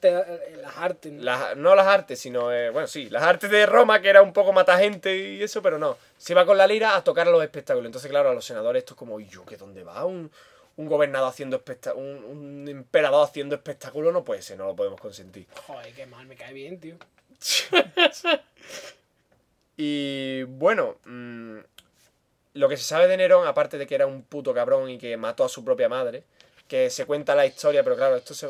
las artes. ¿no? Las- no las artes, sino, eh, bueno, sí, las artes de Roma, que era un poco mata gente y eso, pero no. Se iba con la lira a tocar los espectáculos. Entonces, claro, a los senadores esto es como, ¿y yo qué dónde va? Un, un gobernador haciendo espectáculo, un, un emperador haciendo espectáculo no puede ser, no lo podemos consentir. Joder, qué mal, me cae bien, tío. Y bueno, mm, lo que se sabe de Nerón, aparte de que era un puto cabrón y que mató a su propia madre, que se cuenta la historia, pero claro, esto se...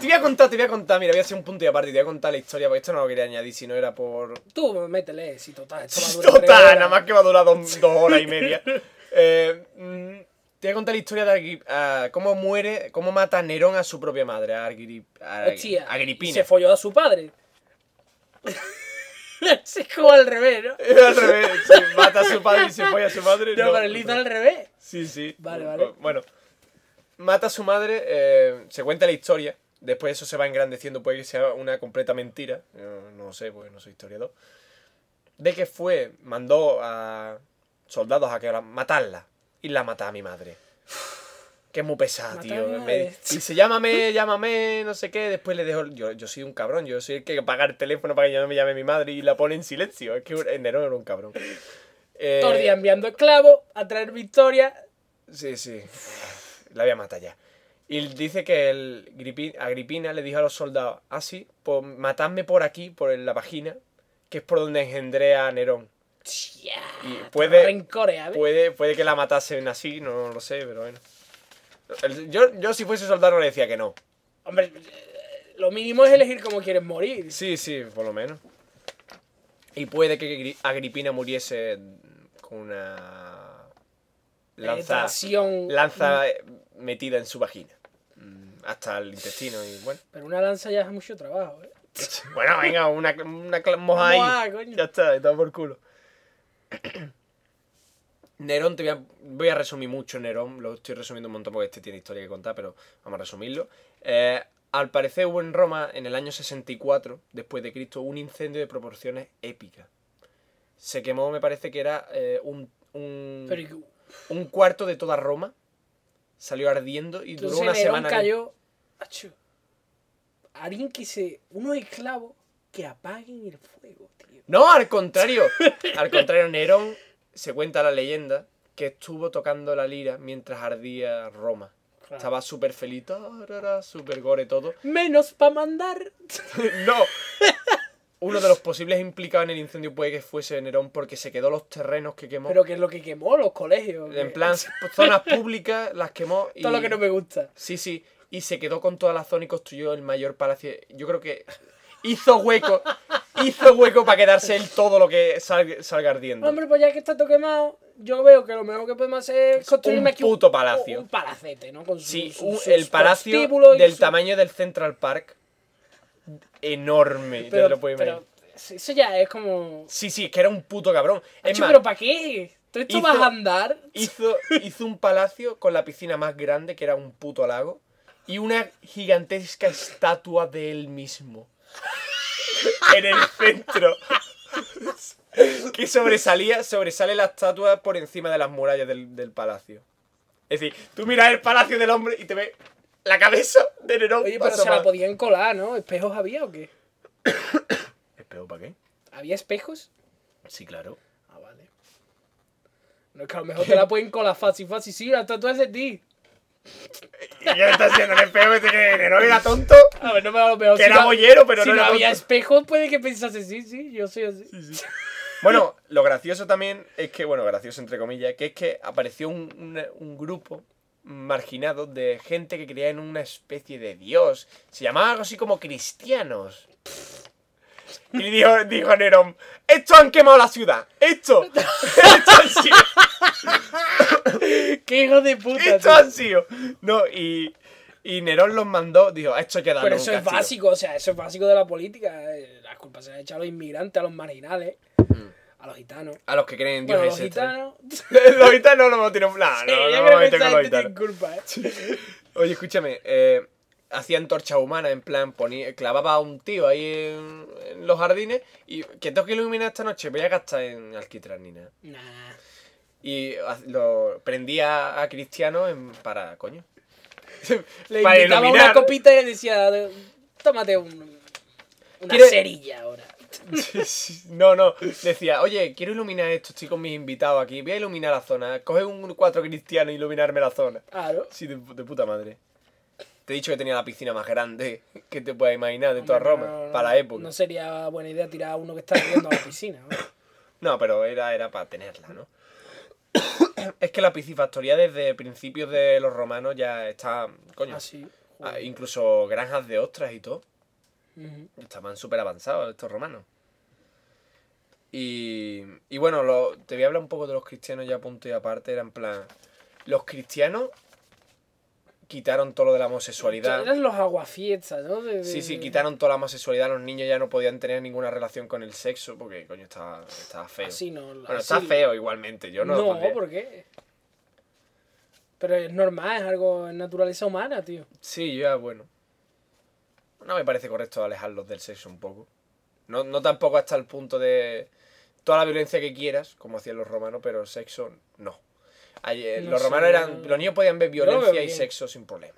Te voy a contar, te voy a contar, mira, voy a hacer un punto y aparte, te voy a contar la historia, porque esto no lo quería añadir si no era por... Tú métele, si total. Esto va a durar Total, nada más que va a durar dos, dos horas y media. Eh, mm, te voy a contar la historia de Agri- ah, cómo muere, cómo mata Nerón a su propia madre, a, Agri- a- Hostia, Agripina. y se folló a su padre. es como al revés, ¿no? Es al revés, mata a su padre y se fue a su madre. No, pero él hizo al revés. Sí, sí. Vale, vale. Bueno, mata a su madre, eh, se cuenta la historia. Después eso se va engrandeciendo, puede que sea una completa mentira. no lo sé, porque no soy historiador. De que fue, mandó a soldados a que la- matarla. Y la mata a mi madre. Que es muy pesada, tío. Me- dice, llámame, llámame, no sé qué. Después le dejo. Yo, yo soy un cabrón, yo soy el que paga el teléfono para que no me llame mi madre y la pone en silencio. Es que Nerón era un cabrón. Eh, día enviando esclavos a traer victoria. Sí, sí. La voy a matar ya. Y dice que el Gripi- Agripina le dijo a los soldados, ah, sí, pues matadme por aquí, por la vagina, que es por donde engendré a Nerón. Y puede- rencores, ¿sabes? Puede, puede que la matasen así, no, lo sé, pero bueno. El- Yo, yo si fuese soldado le decía que no. Hombre, eh, lo mínimo es elegir cómo quieres morir. Sí, sí, por lo menos. Y puede que Gri- Agripina muriese con una lanza, Penetración. lanza eh, metida en su vagina. Mm, Hasta el intestino y bueno. Pero una lanza ya es mucho trabajo, ¿eh? Bueno, venga, una, una cla- moja ahí. Coño. Ya está, está por culo. Nerón, te voy a, voy a resumir mucho Nerón, lo estoy resumiendo un montón porque este tiene historia que contar, pero vamos a resumirlo. Eh, al parecer hubo en Roma, en el año 64, después de Cristo, un incendio de proporciones épicas. Se quemó, me parece que era eh, un, un, Pero ¿y qué- un cuarto de toda Roma. Salió ardiendo y duró una Nerón semana. cayó. Alguien que se. Unos esclavos que apaguen el fuego, tío. No, al contrario. Al contrario, Nerón se cuenta la leyenda que estuvo tocando la lira mientras ardía Roma. Claro. Estaba súper feliz, súper gore todo. Menos para mandar. ¡No! Uno de los posibles implicados en el incendio puede que fuese Nerón porque se quedó los terrenos que quemó. Pero que es lo que quemó los colegios. en plan, zonas públicas las quemó y... Todo lo que no me gusta. Sí, sí. Y se quedó con toda la zona y construyó el mayor palacio. Yo creo que hizo hueco. hizo hueco para quedarse él todo lo que salga, salga ardiendo. Hombre, pues ya que está todo quemado, yo veo que lo mejor que podemos hacer es construirme un aquí puto palacio. Un, palacete, ¿no? Con su- Sí, su- un- sus el palacio del su- tamaño del Central Park. Enorme. Pero, te lo puedes pero imaginar. eso ya es como. Sí, sí, es que era un puto cabrón. Es Acho, más, pero ¿para qué? ¿Todo esto hizo- vas a andar? hizo, hizo un palacio con la piscina más grande, que era un puto lago, y una gigantesca estatua de él mismo. En el centro. que sobresalía, sobresale la estatua por encima de las murallas del, del palacio. Es decir, tú miras el palacio del hombre y te ves la cabeza de Nerón. Oye, pero se la podían colar, ¿no? ¿Espejos había o qué? ¿Espejo para qué? ¿Había espejos? Sí, claro. Ah, vale. No, es que a lo mejor te la pueden colar fácil, fácil. Sí, la estatua es de ti. ¿Y qué está haciendo? ¿El espejo este que Nerón era tonto? A ver, no me lo peor. Que Si era no- bollero, pero si no no era había tonto. espejos, puede que pensase, sí, sí, yo soy así. Bueno, lo gracioso también es que, bueno, gracioso entre comillas, que es que apareció un, un- un grupo marginado de gente que creía en una especie de dios. Se llamaba algo así como cristianos. Y dijo, dijo Nerón, estos han quemado la ciudad. Esto, esto han sido, Qué hijo de puta. estos tío. han sido. No, y, y Nerón los mandó, dijo, esto hay que darle Pero un eso es castigo". básico, o sea, eso es básico de la política. eh, Las culpas se las han echado a los inmigrantes, a los marginales, a los gitanos. A los que creen en Dios Bueno, los gitanos. los gitanos no tienen... Nah, Sí, no, no, yo que con los gitanos. tiene culpa, ¿eh? Oye, escúchame, eh, hacía antorcha humana, en plan, ponía, clavaba a un tío ahí en, en los jardines y que tengo que iluminar esta noche, voy a gastar en alquitrán ni nada. Nah. Y lo prendía a Cristiano en, para, coño. Le Para invitaba iluminar. una copita y le decía, tómate un, una ¿Quiere- cerilla ahora. No, no, decía, oye, quiero iluminar esto, estoy con mis invitados aquí, voy a iluminar la zona, coge un cuatro cristiano e iluminarme la zona. Claro. Sí, de, de puta madre. Te he dicho que tenía la piscina más grande que te puedas imaginar de toda Roma, no, no, para la época. No sería buena idea tirar a uno que está viendo a la piscina. ¿no? No, pero era, era para tenerla, ¿no? es que la piscifactoría desde principios de los romanos ya está. Coño. Así. ah, incluso granjas de ostras y todo. Estaban súper avanzados estos romanos. Y, y bueno, lo- te voy a hablar un poco de los cristianos ya punto y aparte. Era en plan. Los cristianos quitaron todo lo de la homosexualidad. Eran los aguafiestas, ¿no? De- de- Sí, sí, quitaron toda la homosexualidad. Los niños ya no podían tener ninguna relación con el sexo porque, coño, estaba, estaba feo. Así no. Bueno, así- está feo igualmente. Yo no, lo No, pondría. ¿por qué? Pero es normal, es algo, es naturaleza humana, tío. Sí, ya, bueno. No me parece correcto alejarlos del sexo un poco. No, no tampoco hasta el punto de toda la violencia que quieras, como hacían los romanos, pero el sexo no. No los sé, romanos eran. no- Los niños podían ver violencia y bien. sexo sin problema.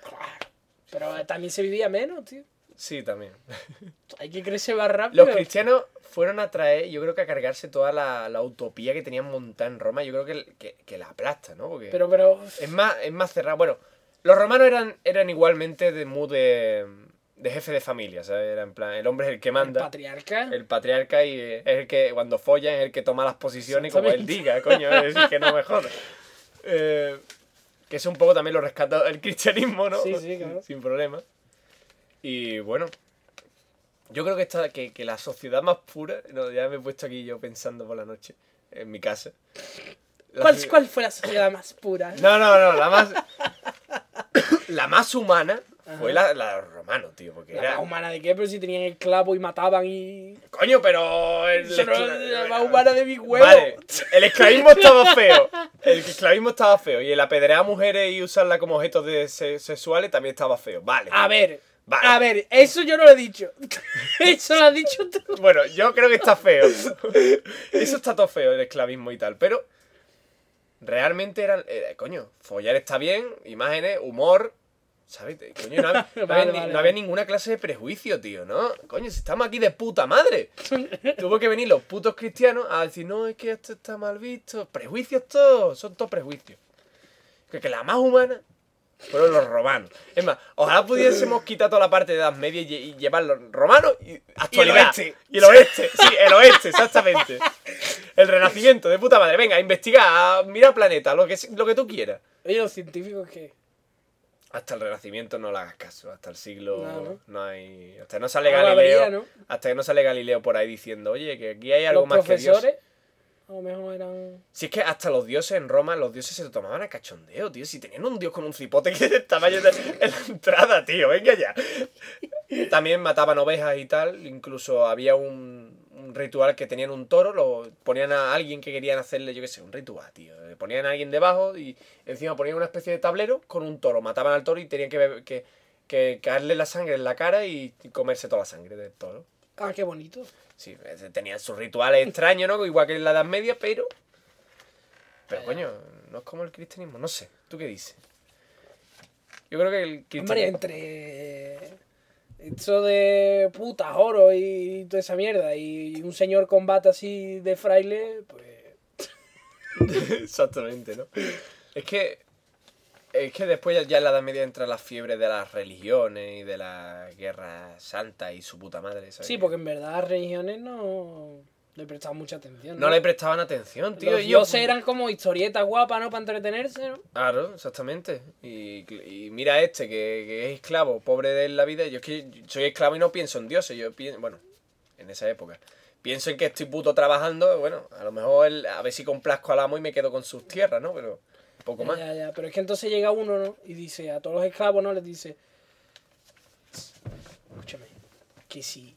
Pero eh, también se vivía menos, tío. Sí, también. Hay que crecer más rápido. Los cristianos fueron a traer, yo creo que a cargarse toda la, la utopía que tenían montada en Roma. Yo creo que, que, que la aplasta, ¿no? Porque Pero, pero. es más, es más cerrado. Bueno, los romanos eran, eran igualmente de mood de, de jefe de familia, ¿sabes? Era en plan, el hombre es el que El manda. patriarca. El patriarca y es el que cuando folla es el que toma las posiciones como él diga, coño, es decir, que no me jodas. Eh, que eso un poco también lo rescata el cristianismo, ¿no? Sí, sí, claro. Sin problema. Y bueno, yo creo que, esta, que, que la sociedad más pura, no, ya me he puesto aquí yo pensando por la noche, en mi casa. La ¿Cuál, ¿Cuál fue la sociedad más pura? No, no, no, la más... la más humana fue la, la romanos, tío, porque ¿La era... más humana de qué? Pero si tenían esclavos y mataban y. Coño, pero... el Eso no es la humana de mi huevo. Vale, el esclavismo estaba feo. El esclavismo estaba feo. Y el apedrear a mujeres y usarla como objetos de se- sexuales también estaba feo. Vale. A ver. Vale. A ver, eso yo no lo he dicho. eso lo has dicho tú. Bueno, yo creo que está feo. Eso está todo feo, el esclavismo y tal. Pero realmente eran. eh, coño, follar está bien, imágenes, humor. ¿Sabes? Coño, no había, no Vale, había ni- vale, no había vale. ninguna clase de prejuicio, tío, ¿no? Coño, si estamos aquí de puta madre. Tuvo que venir los putos cristianos a decir, no, es que esto está mal visto. Prejuicios todos, son todos prejuicios. Que, que la más humana fueron los romanos. Es más, ojalá pudiésemos quitar toda la parte de Edad Media y, lle- y llevar los romanos y actualidad. oeste. Y el oeste, sí, el oeste, exactamente. El renacimiento, de puta madre. Venga, a investigar, a mirar planeta, lo que, lo que tú quieras. Oye, los científicos que. Hasta el renacimiento no le hagas caso, hasta el siglo No, no, no. hay... Hasta que no sale Galileo, ¿no? hasta que no sale Galileo por ahí diciendo, oye, que aquí hay algo Los más que Dios. profesores. A lo mejor eran. Si es que hasta los dioses en Roma, los dioses se lo tomaban a cachondeo, tío. Si tenían un dios con un cipote que de en la entrada, tío, venga ya. También mataban ovejas y tal. Incluso había un, un ritual que tenían un toro, lo ponían a alguien que querían hacerle, yo qué sé, un ritual, tío. Le Ponían a alguien debajo y encima ponían una especie de tablero con un toro. Mataban al toro y tenían que, que, que caerle la sangre en la cara y, comerse toda la sangre del toro. Ah, qué bonito. Sí, tenían sus rituales extraños, ¿no? Igual que en la Edad Media, pero. Pero coño, no es como el cristianismo, no sé. ¿Tú qué dices? Yo creo que el Hombre, cristianismo. entre. Eso de putas, oro y toda esa mierda. Y un señor combate así de fraile, pues. Exactamente, ¿no? Es que. Es que después ya- ya en la Edad Media entra la fiebre de las religiones y de la guerra santa y su puta madre. ¿sabes? Sí, porque en verdad las religiones no le prestaban mucha atención. No le prestaban atención, tío. Los y yo- dioses eran como historietas guapas, ¿no? Para entretenerse, ¿no? Claro, exactamente. Y, y mira este, que, que es esclavo, pobre de la vida. Yo es que soy esclavo y no pienso en dioses. Yo pienso, bueno, en esa época. Pienso en que estoy puto trabajando, bueno, a lo mejor el- a ver si complazco al amo y me quedo con sus tierras, ¿no? Pero poco más. ya, ya. Pero es que entonces llega uno, ¿no? Y dice a todos los esclavos, ¿no? Les dice, escúchame, que si,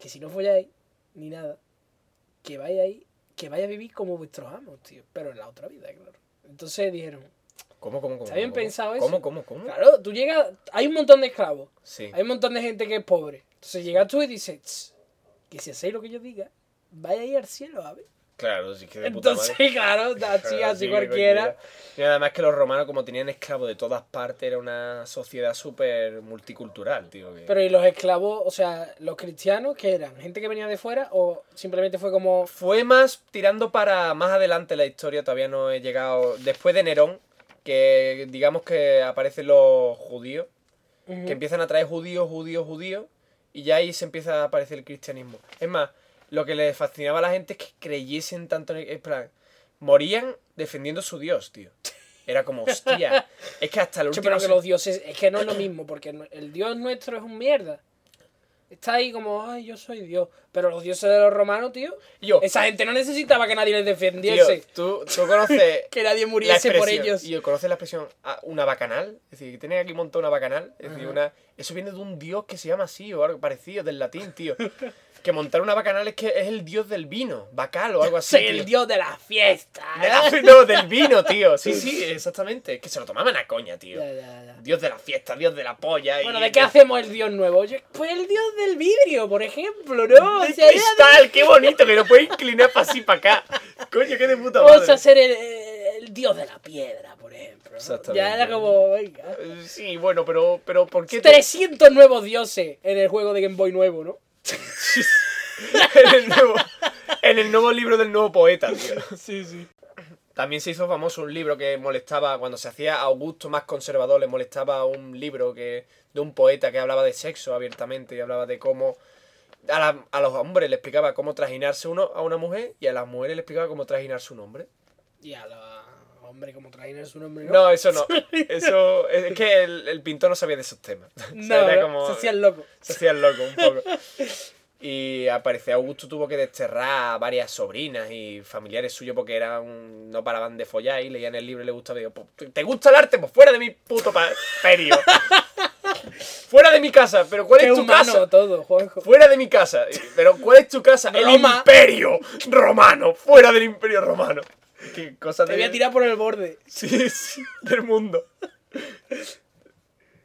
que si no folláis ni nada, que vayáis, que vaya a vivir como vuestros amos, tío. Pero en la otra vida, claro. Entonces dijeron, ¿Cómo, cómo, cómo? ¿Está bien cómo, cómo? pensado eso? ¿Cómo, cómo, cómo? claro, tú llegas, hay un montón de esclavos, Sí. hay un montón de gente que es pobre. Entonces llegas tú y dices, "Tss, que si hacéis lo que yo diga, vaya a ir al cielo, ¿sabes? Claro, sí que de puta Entonces, madre. claro, así, Claro, así sí, cualquiera. Y además que los romanos, como tenían esclavos de todas partes, era una sociedad súper multicultural, tío. que- Pero y los esclavos, o sea, los cristianos, ¿qué eran? ¿Gente que venía de fuera o simplemente fue como... Fue más tirando para más adelante la historia, todavía no he llegado. Después de Nerón, que digamos que aparecen los judíos, que empiezan a traer judíos, judíos, judíos, y ya ahí se empieza a aparecer el cristianismo. Es más, lo que les fascinaba a la gente es que creyesen tanto en el. en plan, morían defendiendo su Dios, tío. Era como, hostia. Es que hasta el último. pero que los dioses, es que no es lo mismo, porque el dios nuestro es un mierda. Está ahí como, ay, yo soy Dios. Pero los dioses de los romanos, tío, Yo, esa gente no necesitaba que nadie les tío, defendiese. tú, tú conoces. que nadie muriese por ellos. Y conoces la expresión ah, una bacanal. Es decir, que tienen aquí montado una bacanal. Es decir, una. Eso viene de un dios que se llama así o algo parecido, del latín, tío. que montar una bacanal es que es el dios del vino, bacal o algo así. Soy el tío. dios de la fiesta. De la- no, del vino, tío. Sí, sí, exactamente. Es que se lo tomaban a coña, tío. Ya, ya, ya. Dios de la fiesta, Dios de la polla. y- Bueno, ¿de qué hacemos el dios nuevo? Pues el dios del vidrio, por ejemplo, ¿no? O ¡De sea, era de- cristal! ¡Qué bonito! Que lo puedes inclinar para así, para acá. Coño, qué de puta Vamos madre. a hacer el, el dios de la piedra, por ejemplo. ¿no? Exactamente. Ya era como, venga. Sí, bueno, pero, pero ¿por qué? tú- 300 nuevos dioses en el juego de Game Boy nuevo, ¿no? En, el nuevo, en el nuevo libro del nuevo poeta, tío. Sí, sí. También se hizo famoso un libro que molestaba, cuando se hacía Augusto más conservador, le molestaba un libro que de un poeta que hablaba de sexo abiertamente y hablaba de cómo a, la- a los hombres le explicaba cómo trajinarse uno a una mujer y a las mujeres le explicaba cómo trajinarse un hombre. Y a la... Hombre, como traen su nombre, ¿no? No, eso no. Eso es que el, el pintor no sabía de esos temas. O sea, No, era no, como- se hacía el loco. Se hacía el loco un poco. Y aparece Augusto tuvo que desterrar a varias sobrinas y familiares suyos porque eran no paraban de follar y leían el libro y les gustaba. Digo, "Pues, ¿te gusta el arte? Pues fuera de mi puto imperio. fuera de mi casa. ¿Pero cuál Qué es tu casa? todo, Juanjo. Fuera de mi casa. ¿Pero cuál es tu casa? El Roma. imperio romano. Fuera del imperio romano. Qué cosa Te de... voy a tirar por el borde. Sí, sí, del mundo.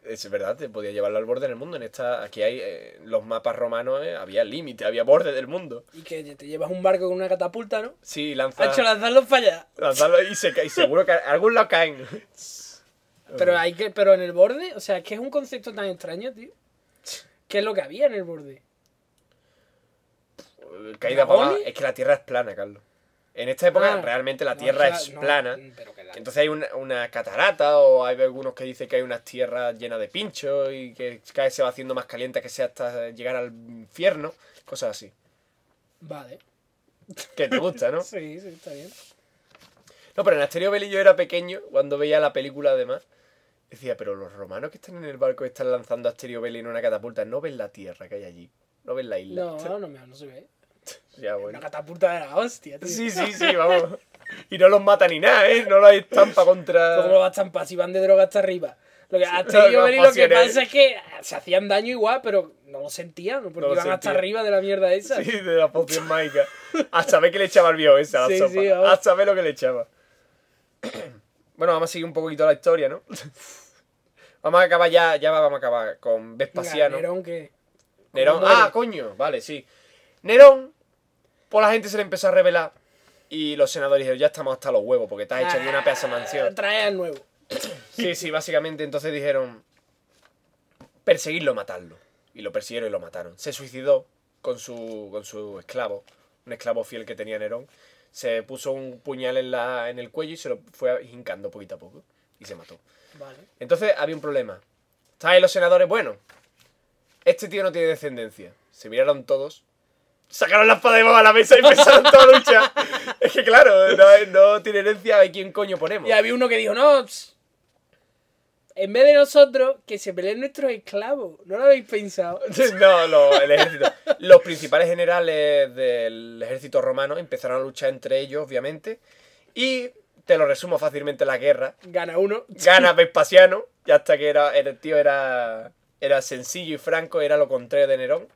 Es verdad, te podía llevarlo al borde del mundo. En esta, aquí hay eh, los mapas romanos, eh, había límite, había borde del mundo. Y que te llevas un barco con una catapulta, ¿no? Sí, lanza. Ha hecho lanzarlos para allá. lanzarlo y, se, ca- y seguro que algún lado caen. Pero hay que, pero en el borde, o sea, es que es un concepto tan extraño, tío. ¿Qué es lo que había en el borde? Caída para abajo. Es que la tierra es plana, Carlos. En esta época Ah, realmente la No, tierra o sea, es no, plana. pero que la- Entonces hay una, una catarata o hay algunos que dicen que hay unas tierras llenas de pinchos y que cada vez se va haciendo más caliente que sea hasta llegar al infierno. Cosas así. Vale. Que te gusta, ¿no? Sí, sí, está bien. No, pero en Asterio Belli yo era pequeño, cuando veía la película además, decía, pero los romanos que están en el barco y están lanzando a Asterio Belli en una catapulta, no ven la tierra que hay allí, no ven la isla. No, no, me- no se ve. Ya, Una bueno. catapulta de la hostia, tío. Sí, sí, sí, vamos. Y no los mata ni nada, ¿eh? No los estampa contra... ¿Cómo lo vas a estampar si van de droga hasta arriba? Lo que, hasta yo lo que pasa es que se hacían daño igual, pero no lo sentían, porque No lo iban hasta arriba de la mierda esa. Sí, de la poción mágica. A saber qué le echaba el viejo ese a la Sí, sopa. sí, vamos. a saber lo que le echaba. Bueno, vamos a seguir un poquito la historia, ¿no? Vamos a acabar ya, ya vamos a acabar con Venga, Vespasiano. Nerón, que... Nerón. muere. Ah, coño, vale, sí. Nerón, pues la gente se le empezó a revelar. Y los senadores dijeron, ya estamos hasta los huevos, porque estás hecho de una pedazo de mansión. Trae al nuevo. Sí, sí, básicamente entonces dijeron, perseguirlo, matarlo. Y lo persiguieron y lo mataron. Se suicidó con su, con su esclavo, un esclavo fiel que tenía Nerón. Se puso un puñal en, la, en el cuello y se lo fue hincando poquito a poco. y se mató. Vale. Entonces había un problema. Estaban ahí los senadores, bueno, este tío no tiene descendencia. Se miraron todos, sacaron la espada de a la mesa y empezaron toda a luchar. Es que claro, no, no tiene herencia, ¿a quién coño ponemos? Y había uno que dijo, no, en vez de nosotros, que se peleen nuestros esclavos. ¿No lo habéis pensado? No, lo- el ejército. Los principales generales del ejército romano empezaron a luchar entre ellos, obviamente. Y te lo resumo fácilmente la guerra. Gana uno. Gana Vespasiano, y hasta que era, el tío era, era sencillo y franco, era lo contrario de Nerón.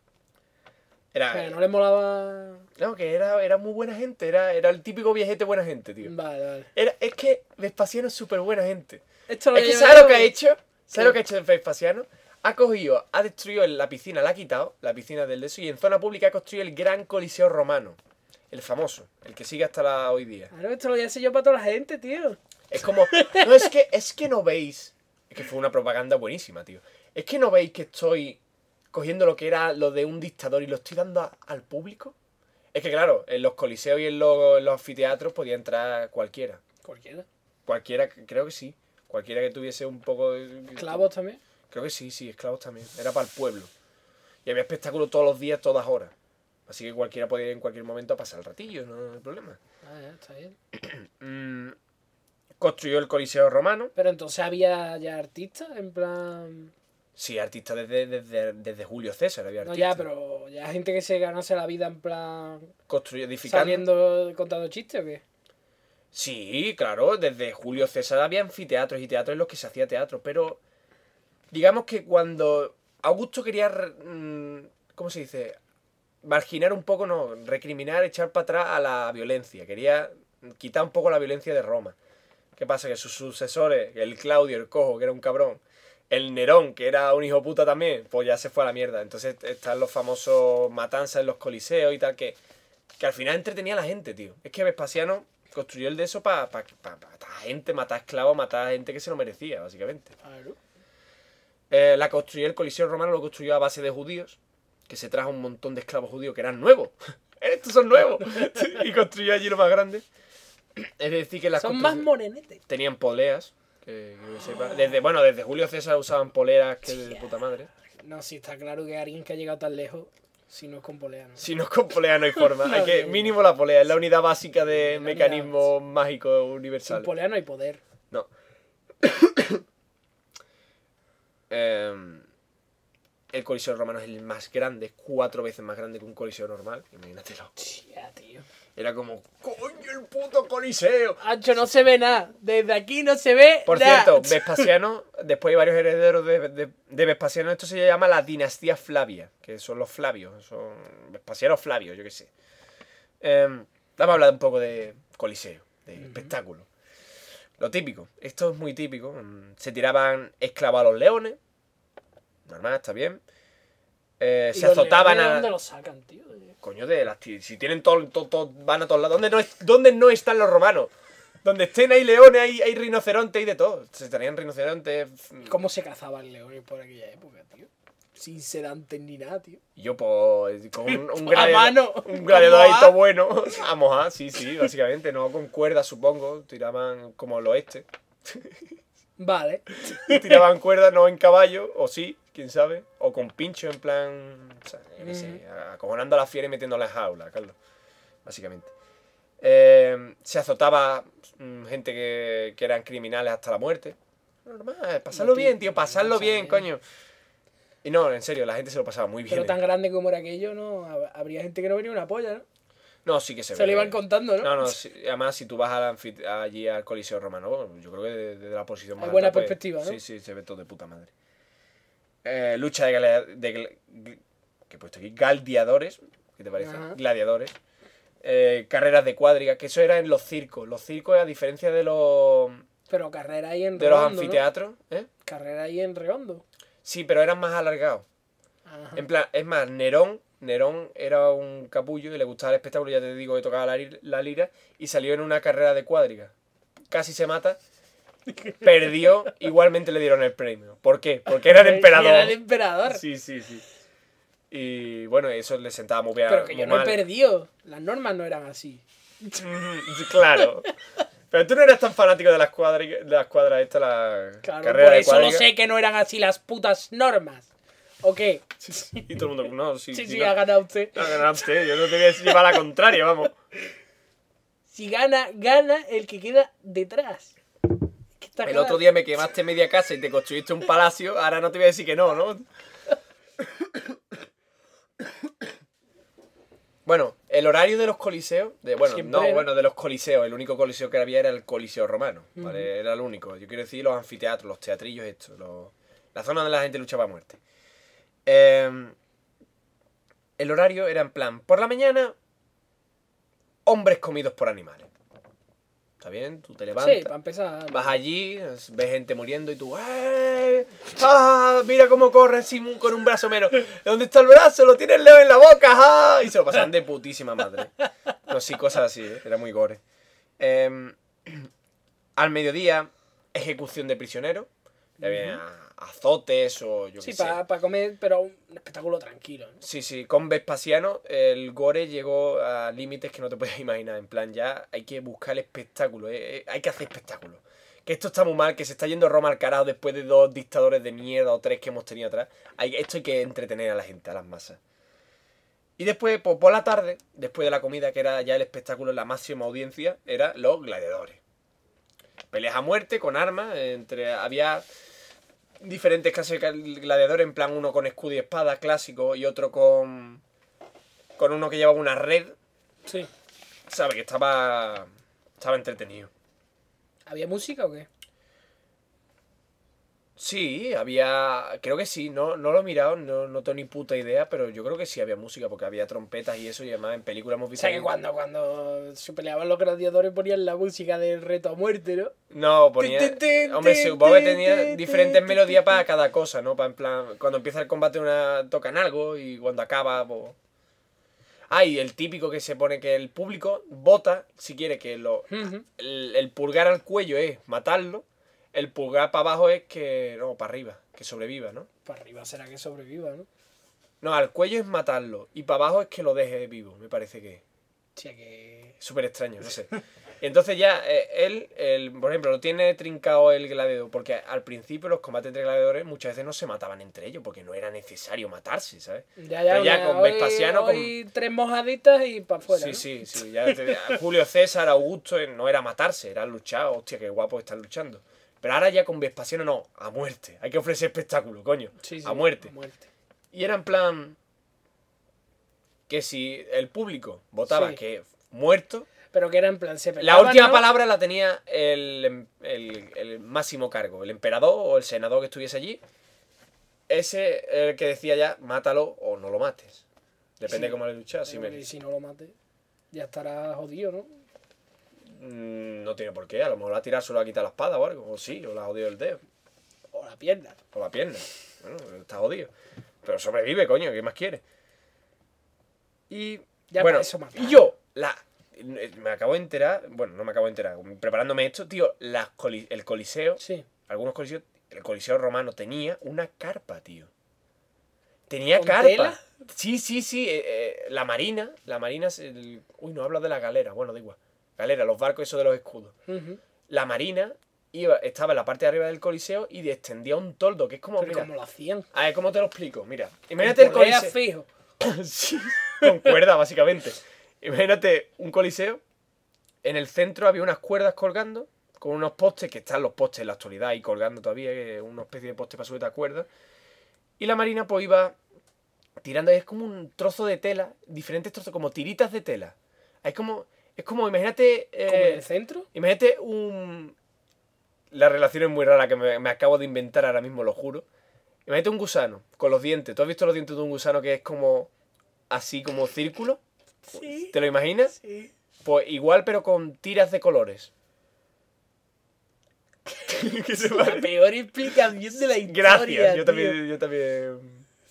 Era, Pero no le molaba... no, que era, era muy buena gente, era, era el típico viejete buena gente, tío. Vale, vale. Era, es que Vespasiano es súper buena gente. Esto lo Es que ¿sabes lo que ha hecho? ¿Sabes lo que ha hecho Vespasiano? Ha cogido, ha destruido la piscina, la ha quitado, la piscina del de eso, y en zona pública ha construido el gran coliseo romano. El famoso, el que sigue hasta la, hoy día. Claro, esto lo voy a hacer yo para toda la gente, tío. Es como, no, es que, es que no veis. Es que fue una propaganda buenísima, tío. Es que no veis que estoy cogiendo lo que era lo de un dictador y lo estoy dando a- al público. Es que claro, en los coliseos y en los, en los anfiteatros podía entrar cualquiera. Cualquiera. Cualquiera, creo que sí. Cualquiera que tuviese un poco... de- Clavos también. Creo que sí, sí, esclavos también. Era para el pueblo. Y había espectáculos todos los días, todas horas. Así que cualquiera podía ir en cualquier momento a pasar el ratillo, no hay problema. Ah, ya, está bien. Mm, construyó el Coliseo Romano. Pero entonces había ya artistas, en plan... Sí, artistas desde, desde, desde Julio César había No, artistas. ya, pero ya gente que se ganase la vida en plan... Construyó, edificando. Saliendo, contando chistes o qué. Sí, claro, desde Julio César había anfiteatros y teatros en los que se hacía teatro, pero digamos que cuando Augusto quería, mm, ¿cómo se dice? Marginar un poco, no, recriminar, echar para atrás a la violencia, quería quitar un poco la violencia de Roma. ¿Qué pasa? Que sus sucesores, el Claudio, el cojo, que era un cabrón, el Nerón, que era un hijo puta también, pues ya se fue a la mierda. Entonces están los famosos matanzas en los coliseos y tal, que, que al final entretenía a la gente, tío. Es que Vespasiano construyó el de eso para matar gente, matar esclavos, matar gente que se lo merecía, básicamente. Claro. Eh, la construyó el Coliseo Romano, lo construyó a base de judíos, que se trajo un montón de esclavos judíos que eran nuevos. Estos son nuevos. y construyó allí lo más grande. Es decir, que las Son más morenetes. tenían poleas. Que, que sepa. Desde, bueno, desde Julio César usaban poleras que de puta madre. No, sí, está claro que alguien que ha llegado tan lejos, si no es con polea, ¿no? Si no con polea no hay forma. hay que, mínimo la polea, es la unidad básica de mecanismo mágico Sin universal. polea no hay poder. No. Em, el coliseo romano es el más grande, es cuatro veces más grande que un coliseo normal. Imagínatelo. Tía, tío. Era como, coño, el puto coliseo. Ancho, no se ve nada. Desde aquí no se ve Por nada. cierto, Vespasiano, después hay varios herederos de, de, de Vespasiano, esto se llama la dinastía Flavia, que son los Flavios, son Vespasiano Flavio, yo qué sé. Em, vamos a hablar un poco de coliseo, de espectáculo. Lo típico, esto es muy típico, mm, se tiraban esclavos a los leones, normal, está bien. Eh, ¿Y se azotaban de a... ¿Dónde los sacan, tío? Coño, de las si tienen todo, todo, todo- van a todos lados. ¿Dónde no, es- dónde no están los romanos? Donde estén hay leones, hay, hay rinocerontes y de todo. Se traían rinocerontes. f- ¿Cómo se cazaban leones por aquella época, tío? Sin sedantes ni nada, tío. Yo, pues, con un, un A gladiador, mano, un gladiador bueno. A mojar, sí, sí, básicamente. No con cuerdas, supongo. Tiraban como al oeste. Vale. Tiraban cuerdas, no en caballo, o sí, quién sabe. O con pincho, en plan. O sea, yo qué sé, acojonando a la fiera y metiéndola en jaula, Carlos. Básicamente. Eh, se azotaba mm, gente que, que eran criminales hasta la muerte. Normal, pasarlo Lo bien, tío, pasarlo pasar bien, bien. coño. Y no, en serio, la gente se lo pasaba muy bien. Pero eh. tan grande como era aquello, ¿no? Hab- Habría gente que no venía una polla, ¿no? No, sí que se, Se ve. lo iban contando, ¿no? No, no, sí, además si tú vas al anfit- allí al Coliseo Romano, yo creo que desde de la posición más Hay buena alta, pues, perspectiva, ¿no? Sí, sí, se ve todo de puta madre. Eh, lucha de, ¿qué he puesto aquí? Gladiadores, ¿qué te parece? Ajá. Gladiadores. Eh, carreras de cuadriga, que eso era en los circos. Los circos, a diferencia de los, Pero carrera ahí en de los anfiteatros, ¿eh? Carrera ahí en redondo. Sí, pero eran más alargados. Ajá. En plan, es más, Nerón, Nerón era un capullo y le gustaba el espectáculo, ya te digo que tocaba la, la lira y salió en una carrera de cuadriga. Casi se mata, perdió, igualmente le dieron el premio. ¿Por qué? Porque era el emperador. Era el emperador. Sí, sí, sí. Y bueno, eso le sentaba muy bien. Pero que yo no he mal. perdido. Las normas no eran así. claro. Pero tú no eras tan fanático de las cuadras, de las cuadras esta, la Claro, carrera por de eso lo cuadriga. sé que no eran así las putas normas. ¿O qué? Y todo el mundo, no, sí, Sí, sí, sí, ha ganado usted. No, no, usted, yo no te voy a llevar a la contraria, vamos. Si gana, gana el que queda detrás. Está El claro. otro día me quemaste media casa y te construiste un palacio, ahora no te voy a decir que no, ¿no? Bueno, el horario de los coliseos, de, bueno, Siempre no, era. bueno, de los coliseos, el único coliseo que había era el coliseo romano, ¿vale? Era el único. Yo quiero decir los anfiteatros, los teatrillos estos, los- la zona donde la gente luchaba a muerte. Eh, el horario era en plan, por la mañana, hombres comidos por animales. ¿Está bien? Tú te levantas. Sí, para empezar. Vas allí, ves gente muriendo y tú, ¡eh! ¡Ah! Mira cómo corre Simón con un brazo menos. ¿Dónde está el brazo? Lo tiene el león en la boca, ¡ah! Y se lo pasaban de putísima madre. No, sí, cosas así, ¿eh? era muy gore. Em, al mediodía, ejecución de prisioneros. Ya bien, a- azotes o yo Sí, qué sé. para comer, pero un espectáculo tranquilo. ¿no? Sí, sí, con Vespasiano el gore llegó a límites que no te puedes imaginar. En plan, ya hay que buscar el espectáculo, eh, eh, hay que hacer espectáculo. Que esto está muy mal, que se está yendo Roma al carajo después de dos dictadores de mierda o tres que hemos tenido atrás. Hay, esto hay que entretener a la gente, a las masas. Y después, pues, por la tarde, después de la comida, que era ya el espectáculo, la máxima audiencia, era los gladiadores. Peleas a muerte con armas, entre había diferentes clases de gladiadores, en plan uno con escudo y espada clásico y otro con con uno que llevaba una red, Sí. sabe que estaba estaba entretenido. ¿Había música o qué? Sí, había creo que sí, no no lo he mirado, no, no tengo ni puta idea, pero yo creo que sí había música porque había trompetas y eso y además en películas hemos O visto sea que cuando, cuando se peleaban los gladiadores ponían la música del reto a muerte, ¿no? No, ponía. Hombre, supongo que tenía diferentes melodías para cada cosa, ¿no? Pa- en plan, cuando empieza el combate una tocan algo y cuando acaba, pues. Ah, y el típico que se pone que el público vota si quiere que lo. El, el pulgar al cuello es matarlo, el pulgar para abajo es que. No, para arriba, que sobreviva, ¿no? Para arriba será que sobreviva, ¿no? No, al cuello es matarlo y para abajo es que lo deje vivo, me parece que. sea que. Súper extraño, no sé. Y entonces ya eh, él, el, por ejemplo, lo tiene trincado el gladiador, porque al principio los combates entre gladiadores muchas veces no se mataban entre ellos, porque no era necesario matarse, ¿sabes? Ya, ya, Pero ya una- con hoy- Vespasiano, con- tres mojaditas y para afuera. sí, ¿no? sí, sí. Ya te- Julio César, Augusto, eh, no era matarse, era luchar, hostia, qué guapo estar luchando. Pero ahora ya con Vespasiano no, a muerte. Hay que ofrecer espectáculo, coño. Sí, sí, a muerte. A muerte. Y era en plan que si el público votaba Sí. que muerto, Pero que era en plan, se La última ¿no? palabra la tenía el, em- el- el máximo cargo, el emperador o el senador que estuviese allí. Ese el que decía ya, mátalo o no lo mates. Depende de cómo le luchas. Si me- si no lo mate, ya estará jodido, ¿no? Mm, no tiene por qué, a lo mejor la tira solo a quitar la espada o algo. O sí, o la ha jodido el dedo, O la pierna. o la pierna. Bueno, está jodido. Pero sobrevive, coño, ¿qué más quiere? Y Ya bueno, eso y yo, la, me acabo de enterar, bueno, no me acabo de enterar, preparándome esto, tío, las coli- el coliseo Sí. algunos coliseos, el coliseo romano tenía una carpa, tío. Tenía ¿Con carpa. tela? Sí, sí, sí. eh, eh, la marina, la marina es el... Uy, no hablo de la galera, bueno, da igual. Galera, los barcos esos de los escudos. La marina iba, estaba en la parte de arriba del coliseo y extendía un toldo, que es como... Pero mira, como lo hacían. a ver, ¿cómo te lo explico? Mira, imagínate el coliseo... fijo. Sí, con cuerda, básicamente. Imagínate un coliseo. En el centro había unas cuerdas colgando, con unos postes, que están los postes en la actualidad y colgando todavía, es una especie de poste para sujetar cuerdas. Y la marina pues iba tirando, es como un trozo de tela, diferentes trozos, como tiritas de tela. Es como, es como, imagínate... eh, Como en el centro. Imagínate un... La relación es muy rara que me, me acabo de inventar ahora mismo, lo juro. Imagínate un gusano con los dientes. ¿Tú has visto los dientes de un gusano que es como así como círculo? Sí. ¿Te lo imaginas? Sí. Pues igual pero con tiras de colores. ¿Qué se La parece? peor explicación de la historia. Gracias, yo también, yo también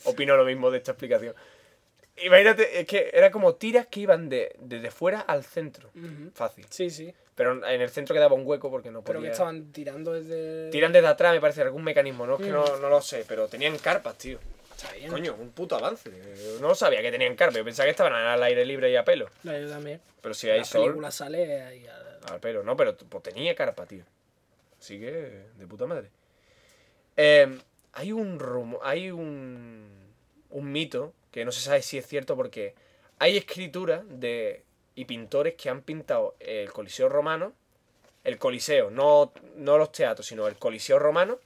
opino lo mismo de esta explicación. Imagínate, es que era como tiras que iban de, desde fuera al centro. Fácil. Sí, sí. Pero en el centro quedaba un hueco porque no Pero podía... que estaban tirando desde. Tiran desde atrás, me parece, algún mecanismo, ¿no? Es que Mm. no, no lo sé, pero tenían carpas, tío. Está bien. Coño, un puto avance. Yo no sabía que tenían carpa. Yo pensaba que estaban al aire libre y a pelo. No, yo también. Pero si hay la sol, película sale ahí a- al pelo. No, pero pues, tenía carpa, tío. Así que, de puta madre. Eh, hay un rumo, hay un, un mito que no se sabe si es cierto porque hay escrituras de y pintores que han pintado el Coliseo romano, el Coliseo, no, no los teatros, sino el Coliseo romano,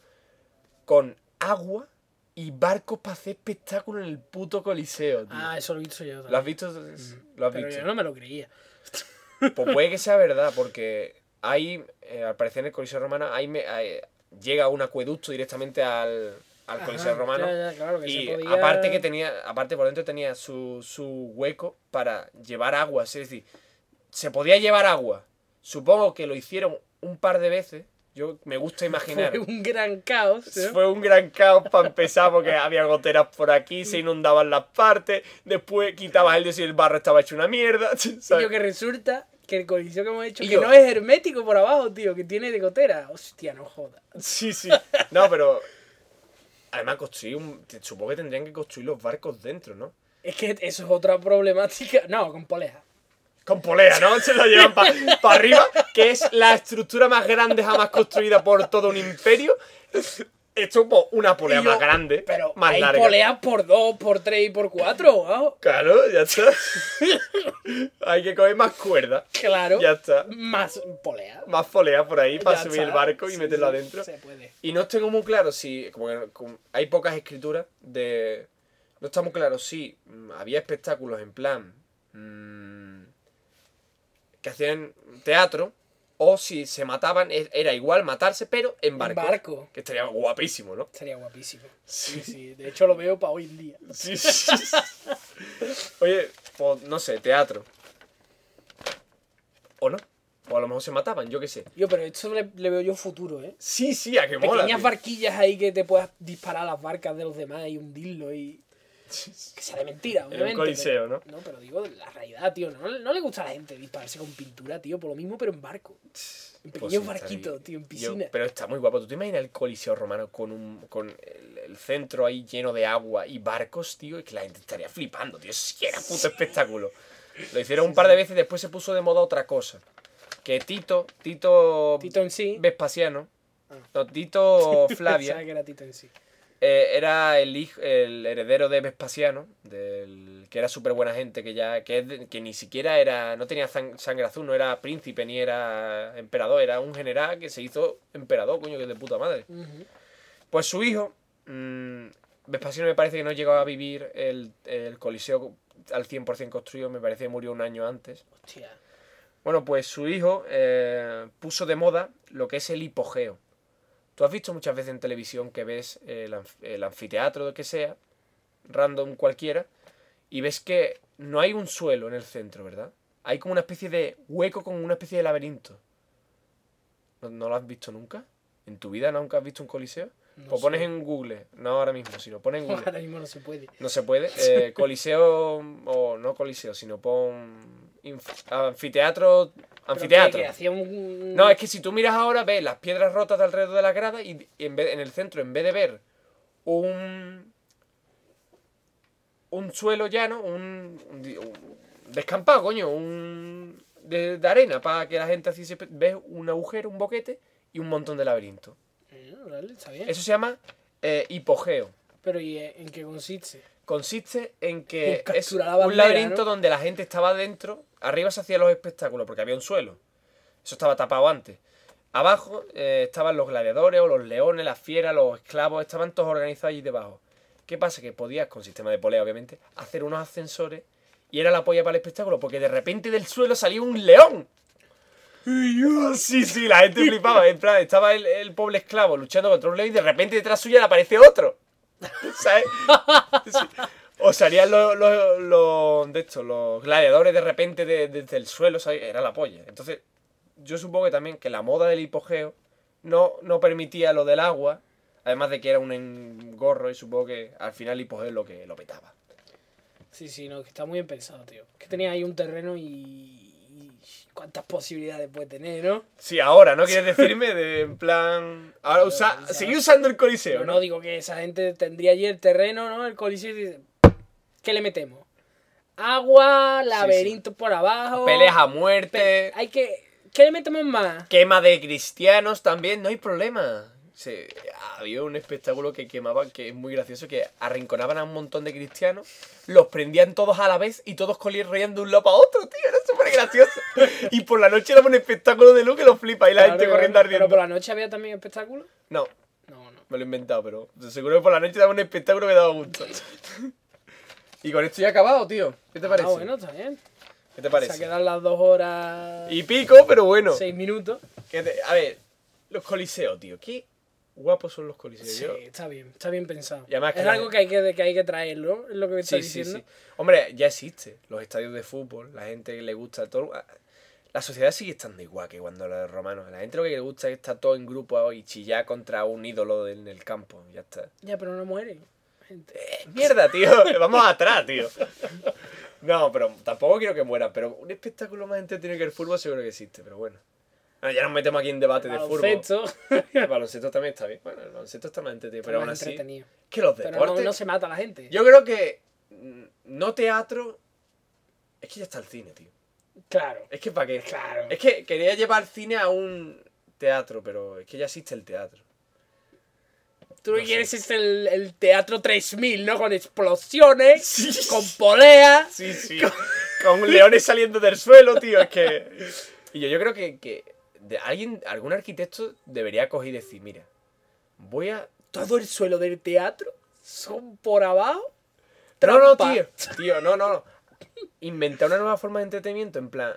con agua y barcos para hacer espectáculo en el puto Coliseo, tío. Ah, eso lo he visto yo. ¿Lo has también. visto? ¿Lo has Pero visto? yo no me lo creía. Pues puede que sea verdad, porque hay, eh, al parecer en el Coliseo Romano, hay, me- hay- llega un acueducto directamente al, al Ajá, Coliseo Romano. ya, ya, claro, que y se podía- aparte que tenía, aparte por dentro tenía su, su hueco para llevar agua. Es decir, se podía llevar agua. Supongo que lo hicieron un par de veces. Yo me gusta imaginar. Fue un gran caos. ¿no? Fue un gran caos para empezar porque había goteras por aquí, se inundaban las partes, después quitabas el diésel y el barro estaba hecho una mierda. Y yo que resulta que el coliseo que hemos hecho Y que yo- no es hermético por abajo, tío, que tiene de gotera. Hostia, no joda. Sí, sí. No, pero. Además, construir un. Supongo que tendrían que construir los barcos dentro, ¿no? Es que eso es otra problemática. No, con poleja. Con polea, ¿no? Se lo llevan para arriba, que es la estructura más grande jamás construida por todo un imperio. Esto, pues, una polea yo- más grande, Pero más hay larga. poleas por dos, por tres y por cuatro, wow. Claro, ya está. Hay que coger más cuerda. Claro. Ya está. Más polea. Más polea por ahí para Ya subir el barco y Sí, meterlo sí, adentro. Se puede. Y no tengo muy claro si. Como que como hay pocas escrituras de. No está muy claro si mm, había espectáculos en plan. mm, que hacían teatro. O si se mataban, e- era igual matarse, pero en barco. barco. Que estaría guapísimo, ¿no? Sería guapísimo. Sí, sí. De hecho, lo veo para hoy en día. Sí, sí. Oye, pues no sé, teatro. ¿O no? O a lo mejor se mataban, yo qué sé. Yo, pero esto le, le veo yo futuro, ¿eh? Sí, sí, a que mola. Pequeñas barquillas ahí que te puedas disparar a las barcas de los demás y hundirlo y. Que sea de mentira, obviamente. coliseo, pero- No, pero digo la realidad, tío. No, no le gusta a la gente dispararse con pintura, tío. Por lo mismo, pero en barco. En Pues pequeños barquitos, estaría- tío, en Yo- piscina. pero está muy guapo. ¿Tú te imaginas el Coliseo romano con un con el, el centro ahí lleno de agua y barcos, tío? Y que la gente estaría flipando, tío. Sí que era puto espectáculo. Lo hicieron un par de veces y después se puso de moda otra cosa. Que Tito, Tito, Tito en sí. Vespasiano, Ah. no, Tito Flavia, que era Tito en sí. Eh, era el hijo, el heredero de Vespasiano, del, que era súper buena gente, que ya, que, que ni siquiera era, no tenía sang- sangre azul, no era príncipe ni era emperador, era un general que se hizo emperador, coño, que es de puta madre. Pues su hijo, mm, Vespasiano me parece que no llegó a vivir el, el Coliseo al 100% construido, me parece que murió un año antes. Hostia. Bueno, pues su hijo eh, puso de moda lo que es el hipogeo. Tú has visto muchas veces en televisión que ves el, anf- el anfiteatro, de que sea, random cualquiera, y ves que no hay un suelo en el centro, ¿verdad? Hay como una especie de hueco con una especie de laberinto. ¿No, no lo has visto nunca? ¿En tu vida nunca has visto un coliseo? No pues pones sé. en Google, no ahora mismo, sino pones en Google. Ahora mismo no se puede. No se puede. Eh, coliseo, o no coliseo, sino pon anfiteatro. Anfiteatro. Pero que- que hacía un... No, es que si tú miras ahora, ves las piedras rotas de alrededor de la grada y en, vez, en el centro, en vez de ver un. un suelo llano, un. descampado, coño, un. de, de arena para que la gente así se. ves un agujero, un boquete y un montón de laberinto. Eh, vale, está bien. Eso se llama eh, hipogeo. Pero ¿y en qué consiste? Consiste en En que es un bandera, laberinto ¿no? donde la gente estaba dentro, arriba se hacían los espectáculos porque había un suelo. Eso estaba tapado antes. Abajo eh, estaban los gladiadores o los leones, las fieras, los esclavos, estaban todos organizados allí debajo. ¿Qué pasa? Que podías, con sistema de polea obviamente, hacer unos ascensores y era la polla para el espectáculo porque de repente del suelo salía un león. Sí, sí, la gente flipaba. En plan, estaba el, el pobre esclavo luchando contra un león y de repente detrás suya le aparece otro. ¿Sabes? O salían los, los, de estos, los gladiadores de repente de- desde el suelo, ¿sabes? Era la polla. Entonces, yo supongo que también que la moda del hipogeo no, no permitía lo del agua, además de que era un engorro y supongo que al final el hipogeo es lo que lo petaba. Sí, sí, no, que está muy bien pensado, tío. Que tenía ahí un terreno y cuántas posibilidades puede tener, ¿no? Sí, ahora, ¿no quieres decirme? De en plan. Ahora usa, o sea, seguir usando el coliseo, ¿no? no digo que esa gente tendría allí el terreno, ¿no? El coliseo y dice, ¿qué le metemos? Agua, laberinto por abajo. Peleas a muerte. pe- Hay que... ¿Qué le metemos más? Quema de cristianos también, no hay problema. Se, había un espectáculo que quemaban, que es muy gracioso, que arrinconaban a un montón de cristianos, los prendían todos a la vez y todos corrían de un lado para otro, tío, era súper gracioso. y por la noche era un espectáculo de luz que lo flipa y la gente corriendo claro. ardiendo. Pero por la noche había también espectáculo. No, No, no. me lo he inventado, pero seguro que por la noche daba un espectáculo que daba gusto. y con esto ya he acabado, tío. ¿Qué te parece? Ah, bueno, está bien. ¿Qué te parece? quedan las dos horas... Y pico, pero bueno. Seis minutos. ¿Qué te- A ver, los coliseos, tío. Qué guapos son los coliseos. Sí, Yo- está bien, está bien pensado. Y además que es la- algo que hay que, que hay que traerlo, es lo que me Sí, estás sí, diciendo. sí. Hombre, ya existe. Los estadios de fútbol, la gente que le gusta todo. La sociedad sigue estando igual que cuando los romanos. La gente lo que le gusta es estar todo en grupo y chillar contra un ídolo en el campo. Ya está. Ya, pero no mueren. Gente. Eh, mierda, tío. Vamos atrás, tío. No, pero tampoco quiero que mueran. Pero un espectáculo más entretenido que el fútbol seguro que existe. Pero bueno. Ah, ya nos metemos aquí en debate de fútbol. Baloncesto, El baloncesto también está bien. Bueno, el baloncesto está más entretenido. Pero aún así. entretenido. Que los Pero deportes. no, no se mata a la gente. Yo creo que mm, no teatro. Es que ya está el cine, tío. Claro, Es que para qué. claro. Es que quería llevar cine a un teatro, pero es que ya existe el teatro. Tú no quieres es el, el teatro 3000, ¿no? Con explosiones, Sí. con poleas. Sí, sí. Con leones saliendo del suelo, tío. Es que. Y yo, yo creo que, que de alguien, algún arquitecto debería coger y decir, mira, voy a. Todo el suelo del teatro son por abajo. No, no, tío. Tío, no, no, no. Inventar una nueva forma de entretenimiento, en plan.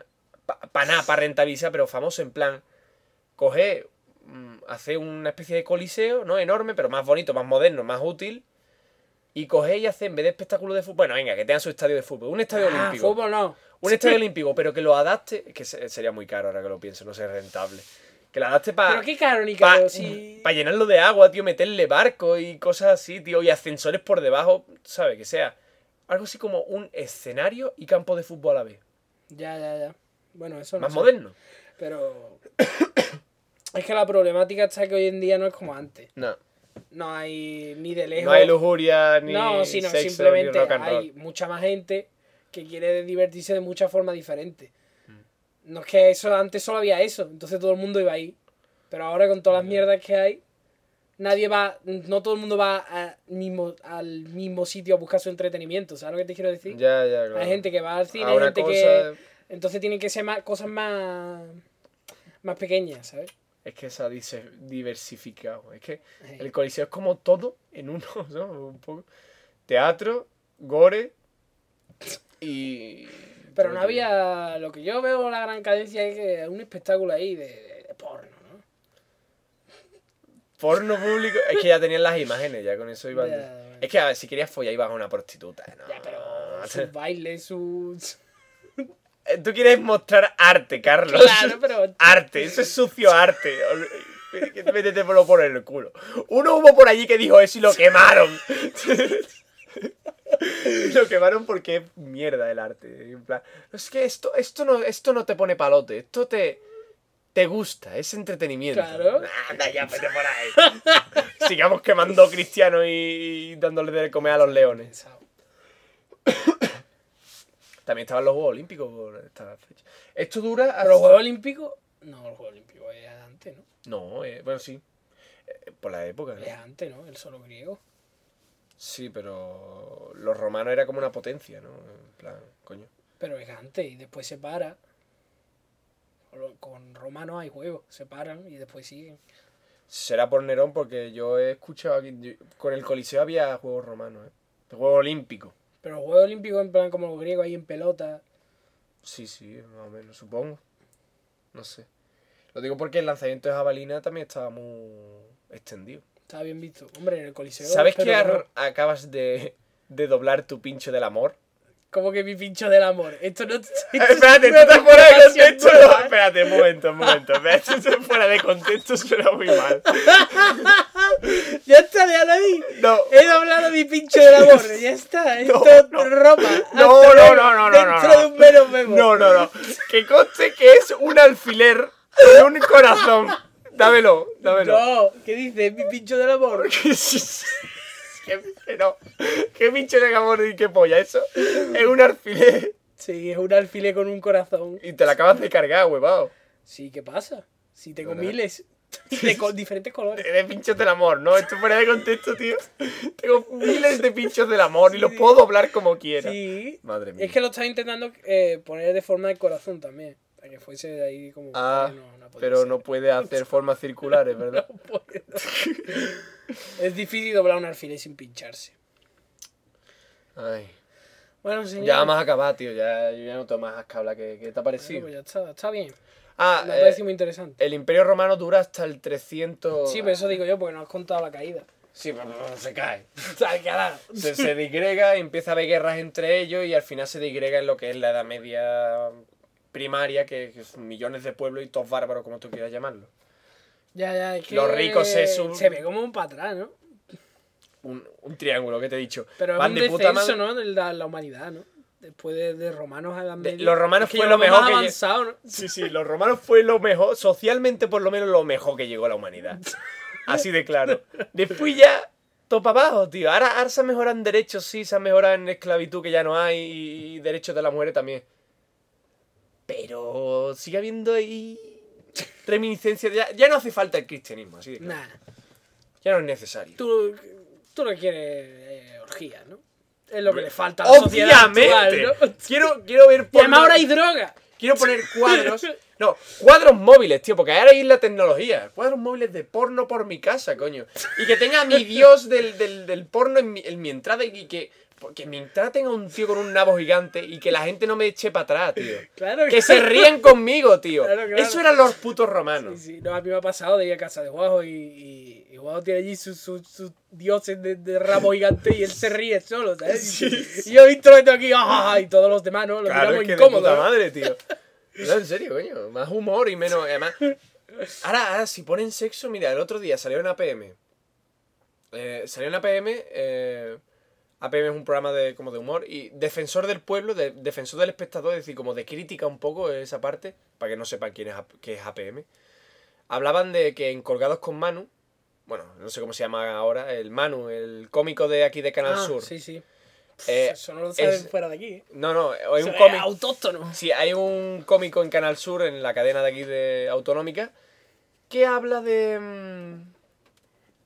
Para nada, para rentabilizar, pero famoso, en plan. Coger. mm, Hacer una especie de coliseo, ¿no? Enorme, pero más bonito, más moderno, más útil. Y coger y hacer, en vez de espectáculo de fútbol. Bueno, venga, que tengan su estadio de fútbol. Un estadio Ah, olímpico. fútbol no. Un estadio olímpico, pero que lo adapte. Que se- sería muy caro ahora que lo pienso, no sé, rentable. Que lo adapte para. Pero qué caro ni Para llenarlo de agua, tío, meterle barcos y cosas así, tío, y ascensores por debajo, ¿sabes? Que sea algo así como un escenario y campo de fútbol a la vez. Ya, ya, ya. Bueno, eso no Más sé. moderno. Pero. es que la problemática está que hoy en día no es como antes. No. No hay ni de lejos. No hay lujuria ni. No, sino sexo, simplemente ni rock and roll. hay mucha más gente que quiere divertirse de muchas formas diferentes. Mm. No es que eso antes solo había eso, entonces todo el mundo iba ahí. Pero ahora con todas las mierdas que hay, nadie va, no todo el mundo va a mismo, al mismo sitio a buscar su entretenimiento, ¿sabes lo que te quiero decir? Ya, ya, claro. Hay gente que va al cine, A hay gente cosa- que... Entonces tienen que ser más, cosas más, más pequeñas, ¿sabes? Es que se ha diversificado. Es que el coliseo es como todo en uno, ¿no? Un poco. Teatro, gore y. Pero no había, lo que yo veo la gran cadencia es que es un espectáculo ahí de, de- de porno, ¿no? Porno público. Es que ya tenían las imágenes, ya con eso iban. Es que a ver, si querías follar ibas a una prostituta. ¿no? Ya, pero sus bailes, sus... Eh, Tú quieres mostrar arte, Carlos. Claro, pero... Arte, eso es sucio arte. Métete por por el culo. Uno hubo por allí que dijo eso y lo quemaron. lo quemaron porque es mierda el arte. En plan, es que esto, esto, no, esto no te pone palote, esto te, te gusta, es entretenimiento. Claro. Anda, ya, vete por ahí. Sigamos quemando cristianos y, y dándoles de comer a los leones. También estaban los Juegos Olímpicos por esta fecha. Esto dura hasta... ¿Pero los Juegos Olímpicos? No, los Juegos Olímpicos es antes, ¿no? No, eh, bueno, sí. Eh, por la época. ¿no? Es antes, ¿no? El solo griego. Sí, pero los romanos era como una potencia, ¿no? En plan, coño. Pero es antes y después se para. Con- romanos hay juegos, se paran y después siguen. Será por Nerón porque yo he escuchado aquí... yo- con el Coliseo había juegos romanos, ¿eh? Juegos olímpicos. Pero los Juegos Olímpicos, en plan como los griegos, ahí en pelota. Sí, sí, más o menos, supongo. No sé. Lo digo porque el lanzamiento de jabalina también estaba muy extendido. Estaba bien visto. Hombre, en el Coliseo. ¿Sabes que ar- acabas de, de doblar tu pincho del amor? Como que mi pincho del amor. Esto no. esto espérate, no tú estás es fuera de contexto. Espérate, un momento, un momento. Esto fuera de contexto suena muy mal. Ya está, déjalo ahí. No. He hablado de mi pincho del amor. Ya está. Esto No, no. ropa. No, no, no, no, no, Dentro no. de un menos memo. No, no, no. Que conste que es un alfiler con un corazón. Dámelo, dámelo. No, ¿qué dices? Mi pincho del amor. ¿Qué, qué, no. ¿Qué pinche de amor y qué polla? Eso es un alfiler Sí, es un alfiler con un corazón. y te la acabas de cargar, huevado. Sí, ¿qué pasa? Si tengo miles. De co- diferentes colores. De pinchos del amor, ¿no? Esto fuera de contexto, tío. Tengo miles de pinchos del amor y los puedo doblar como quiera. Sí. Madre mía. Es que lo estaba intentando eh, poner de forma de corazón también. Para que fuese de ahí como. Ah, no, no pero ser. no puede hacer formas circulares, ¿verdad? No puedo. es difícil doblar un alfiler sin pincharse. Ay. Bueno, señor. Ya vamos a acabar, tío. Ya, yo ya no tengo más que hablar. ¿Qué, qué te ha Bueno, parecido? pues ya está, está bien. Ah, Me eh, parecido muy interesante. el Imperio Romano dura hasta el 300... Sí, pero eso digo yo porque no has contado la caída. Sí, pero se cae. Se, se digrega empieza a haber guerras entre ellos y al final se digrega en lo que es la Edad Media primaria, que, que son millones de pueblos y todos bárbaros, como tú quieras llamarlo. Ya, ya, es que. Los ricos se sub- Se ve como un para atrás, ¿no? Un, un triángulo que te he dicho. Pero es Van un de puta descenso, madre. ¿no? De la, la humanidad, ¿no? Después de, de romanos a la De- media. los romanos fue lo mejor que avanzado, ¿no? Sí, sí, los romanos fue lo mejor, socialmente por lo menos lo mejor que llegó a la humanidad. Así de claro. Después ya, topa abajo, tío. Ahora, ahora se mejoran derechos, sí, se mejoran en esclavitud que ya no hay y derechos de las mujeres también. Pero sigue habiendo ahí reminiscencias. Ya, ya no hace falta el cristianismo, así de claro. Nah. Ya no es necesario. Tú, tú no quieres eh, orgías, ¿no? Es lo que le falta a la sociedad Obviamente. actual, ¿no? Quiero, quiero ver Y además ahora hay droga. Quiero poner cuadros. No, cuadros móviles, tío, porque ahora hay la tecnología. Cuadros móviles de porno por mi casa, coño. Y que tenga a mi dios del, del, del porno en mi, en mi entrada y que, que en mi entrada tenga un tío con un nabo gigante y que la gente no me eche para atrás, tío. Claro Que se ríen conmigo, tío. Claro, claro. Eso eran los putos romanos. Sí, sí. No, a mí me ha pasado de ir a casa de Guajo y, y, y Guajo tiene allí sus, sus, sus dioses de, de rabo gigante y él se ríe solo, ¿sabes? Sí, Y yo he visto esto aquí ¡ah! y todos los demás, ¿no? Lo Claro, miramos es que puta ¿no? madre, tío. No, en serio, coño. Más humor y menos. Además. Ahora, ahora, si ponen sexo, mira, el otro día salió en APM. Eh, salió en APM. Eh, APM es un programa de, como de humor. Y defensor del pueblo, de- defensor del espectador, es decir, como de crítica un poco esa parte. Para que no sepan quién es, ap- qué es APM. Hablaban de que en Colgados con Manu. Bueno, no sé cómo se llama ahora. El Manu, el cómico de aquí de Canal Ah, Sur. Sí, sí. Eh, Eso no lo saben es- fuera de aquí. ¿eh? No, no, hay un es cómic. autóctono. Sí, hay un cómico en Canal Sur, en la cadena de aquí de Autonómica, que habla de. mm,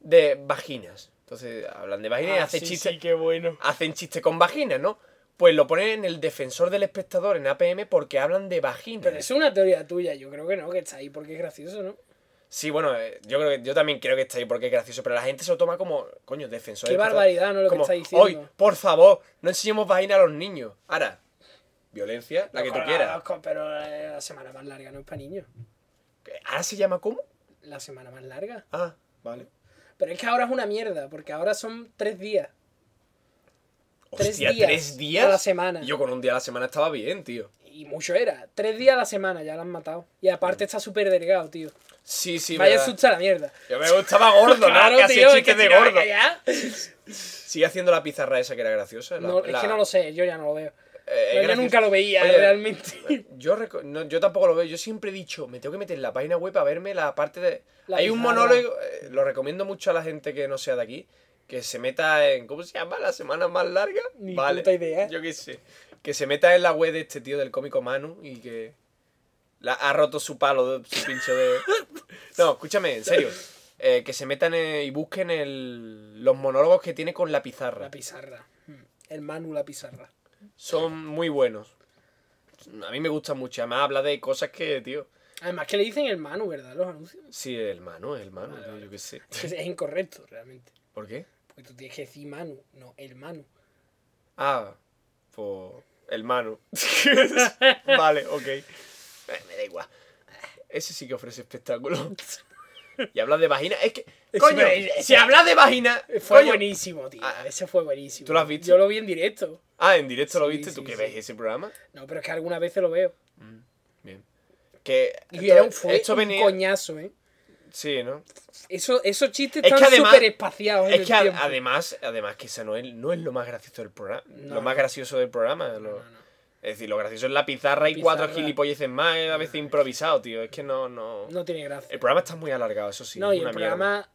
de vaginas. Entonces, hablan de vaginas y Ah, hacen sí, chistes. sí, qué bueno. Hacen chistes con vaginas, ¿no? Pues lo ponen en el defensor del espectador en APM porque hablan de vaginas. Pero es una teoría tuya, yo creo que no, que está ahí porque es gracioso, ¿no? Sí, bueno, eh, yo creo que yo también creo que está ahí porque es gracioso, pero la gente se lo toma como, coño, defensor Qué barbaridad, ¿no? Lo que está diciendo. Hoy, por favor, no enseñemos vagina a los niños. Ahora, violencia, la que tú quieras. Pero eh, la semana más larga no es para niños. ¿Ahora se llama cómo? La semana más larga. Ah, vale. Pero es que ahora es una mierda, porque ahora son tres días. Tres Hostia, días ¿tres días? a la semana. Yo con un día a la semana estaba bien, tío. Y mucho era. Tres días a la semana, ya lo han matado. Y aparte está súper delgado, tío. Sí, sí, Vaya verdad. susto a la mierda. Yo me gustaba gordo, Claro, ¿no? Que hacía tío, es que de gordo. Sigue haciendo la pizarra esa que era graciosa. la- No, es la- que no lo sé, yo ya no lo veo. Eh, es yo nunca lo veía, Oye, realmente. Yo, no, yo tampoco lo veo. Yo siempre he dicho, me tengo que meter en la página web a verme la parte de. La Hay un monólogo, eh, lo recomiendo mucho a la gente que no sea de aquí, que se meta en. ¿Cómo se llama? ¿La semana más larga? Ni vale. puta idea. Yo qué sé. Que se meta en la web de este tío del cómico Manu y que. La, ha roto su palo, de- su pincho de. No, escúchame, en serio. Eh, que se metan eh, y busquen el, los monólogos que tiene con la pizarra. La pizarra. Mm. El Manu, la pizarra. Son muy buenos. A mí me gustan mucho. Además, habla de cosas que, tío. Además que le dicen el Manu, ¿verdad? Los anuncios. Sí, el Manu, el Manu, Vale, tío, vale. yo qué sé. Es incorrecto, realmente. ¿Por qué? Porque tú tienes que decir Manu, no el Manu. Ah, pues. El Manu. vale, ok. Eh, me da igual. Ese sí que ofrece espectáculo. Y hablas de vagina. Es que. Coño, es- si hablas de vagina. Fue coño. buenísimo, tío. Ah, Ese fue buenísimo. ¿tú lo has visto? Yo lo vi en directo. Ah, en directo lo Sí, viste. ¿Tú sí, qué ves ese programa? No, pero es que algunas veces lo veo. Bien. Que. Y era un, esto- fue esto un venía. coñazo, ¿eh? Sí, ¿no? Eso, esos chistes Es están súper espaciados Es que además, además que esa no es, no es lo más gracioso del programa. No, lo más gracioso del programa. lo- No, no. Es decir, lo gracioso es la pizarra y cuatro gilipolleces más, a veces improvisado, tío. Es que no, no. No tiene gracia. El programa está muy alargado, eso sí. no, es y el mierda. programa.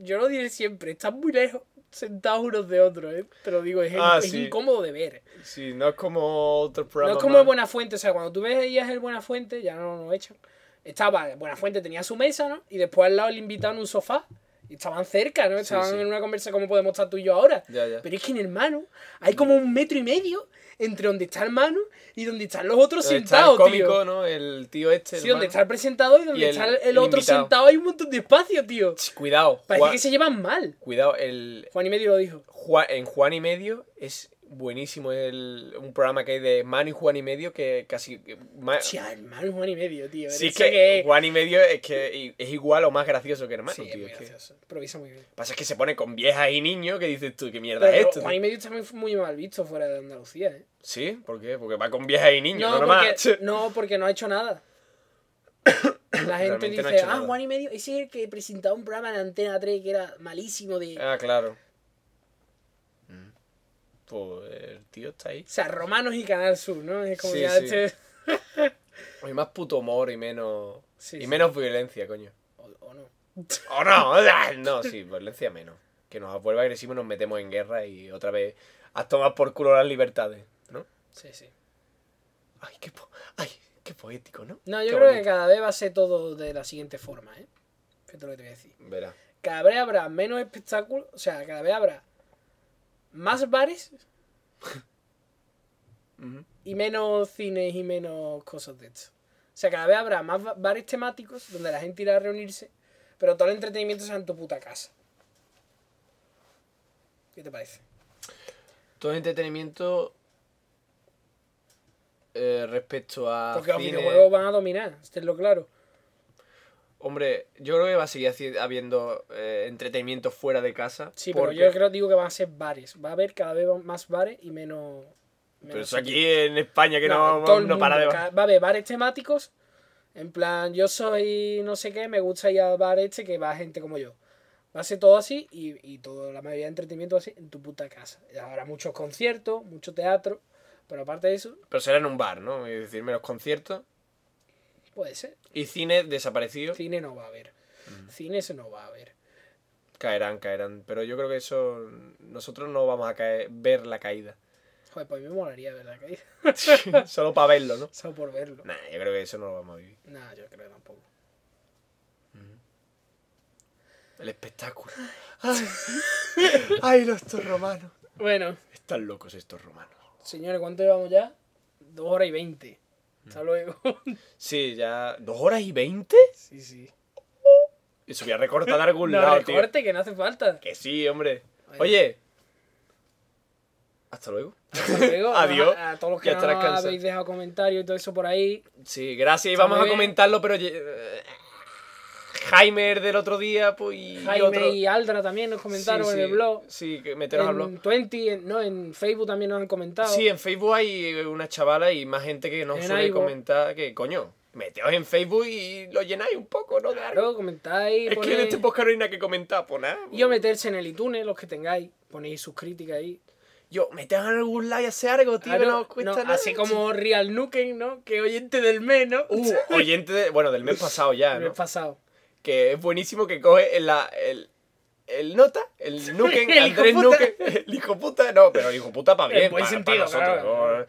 Yo lo diré siempre, están muy lejos, sentados unos de otros, ¿eh? Te lo digo, es, Ah, es sí. incómodo de ver. Sí, no es como otro No programa. es como el Buenafuente, o sea, cuando tú veías el Buenafuente, ya no lo echan. Estaba, Buenafuente tenía su mesa, ¿no? Y después al lado el invitado en un sofá. Y estaban cerca, ¿no? Estaban sí. en una conversa como podemos estar tú y yo ahora. Ya, ya. Pero es que en hermano hay como un metro y medio entre donde está hermano y donde están los otros Donde está sentados, el cómico, tío. ¿no? El tío este. Sí, el donde está el presentador y donde Y el- está el, el el otro invitado. sentado hay un montón de espacio, tío. Cuidado. Parece Juan- que se llevan mal. Cuidado, el. Juan y medio lo dijo. Juan- en Juan y Medio es buenísimo el, un programa que hay de Manu y Juan y Medio que casi. ma- Hostia, hermano, Juan y medio, tío. sí, es que, Juan y Medio es que es igual o más gracioso que hermano, Sí, es tío. muy es que- gracioso. Improvisa muy bien. pasa es que se pone con viejas y niños que dices tú, ¿qué mierda Pero es esto? Juan y medio está muy, muy mal visto fuera de Andalucía, ¿eh? Sí, ¿por qué? Porque va con viejas y niños, No, porque, no, porque no ha hecho nada. La gente Realmente dice, no ah, nada". Juan y medio, ese es el que presentaba un programa en Antena 3 que era malísimo de... Ah, claro. Pues el tío está ahí. O sea, Romanos y Canal Sur, ¿no? Es como Sí, ya sí. este... Hay más puto humor y menos. Sí, y menos violencia, coño. O, o no. ¡Oh, no! No, sí, violencia menos. Que nos vuelva agresivo y nos metemos en guerra y otra vez a tomar por culo las libertades, ¿no? Sí, sí. Ay, qué, po- ay, qué poético, ¿no? No, yo Qué creo que cada vez va a ser todo de la siguiente forma, ¿eh? Fíjate lo que te voy a decir. Verá. Cada vez habrá menos espectáculos, o sea, cada vez habrá más bares y menos cines y menos cosas de esto. O sea, cada vez habrá más ba- bares temáticos donde la gente irá a reunirse, pero todo el entretenimiento será en tu puta casa. ¿Qué te parece? Todo el entretenimiento eh, respecto a. Porque los cine- videojuegos van a dominar, esténlo claro. Hombre, yo creo que va a seguir habiendo eh, entretenimiento fuera de casa. Sí, porque- pero yo creo digo que van a ser bares. Va a haber cada vez más bares y menos. Pero eso aquí en España que no, todo el no para de. Va a haber bares temáticos. En plan, yo soy no sé qué, me gusta ir al bar este que va gente como yo. Va a ser todo así y, y toda la mayoría de entretenimiento así en tu puta casa. Y Habrá muchos conciertos, mucho teatro, pero aparte de eso, Pero será en un bar, ¿no? Es decir, menos conciertos. Puede ser. Y cine desaparecido. Cine no va a haber. Cine eso no va a haber. Caerán, caerán. Pero yo creo que eso. Nosotros no vamos a caer, ver la caída. Joder, pues a mí me molaría ver la caída. Solo para verlo, ¿no? Solo por verlo. Nah, yo creo que eso no lo vamos a vivir. Nah, yo creo que tampoco. El espectáculo. Ay, ay los estos romanos. Bueno, Están locos estos romanos. señores, ¿cuánto llevamos ya? Dos horas y veinte. Hasta luego. Sí, ya. ¿Dos horas y veinte? sí, sí. Eso voy a recortar de algún No lado, tío. recorte, que no hace falta. Que sí, hombre. Oye. Hasta luego. Hasta luego. Adiós. A, a todos los que Ya habéis dejado comentarios y todo eso por ahí. Sí, gracias. Y vamos a comentarlo, pero. Eh, Jaime del otro día, pues. Y Jaime otro. y Aldra también nos comentaron Sí, en el blog. Sí, que meteros al blog. En 20, en- no, en Facebook también nos han comentado. Sí, en Facebook hay una chavala y más gente que nos En suele iVoox. comentar que, coño, meteos en Facebook y lo llenáis un poco, ¿no? Claro, comentáis. Es que en ponéis- este no hay nada que comentar, pues nada. Y o meterse en el iTunes, los que tengáis. Ponéis sus críticas ahí. Yo, meteos en algún like, hacer algo, tío, Claro, que no os cuesta no, nada. Así como Real Nuken, ¿no? Que oyente del mes, ¿no? Uh, oyente de, bueno, del mes pasado ya, El mes ¿no? pasado. Que es buenísimo que coge en la, el, el nota, el Nuken, El Andrés. Nuken, el hijo puta, no, pero el hijo puta para En bien, buen para, sentido, para nosotros.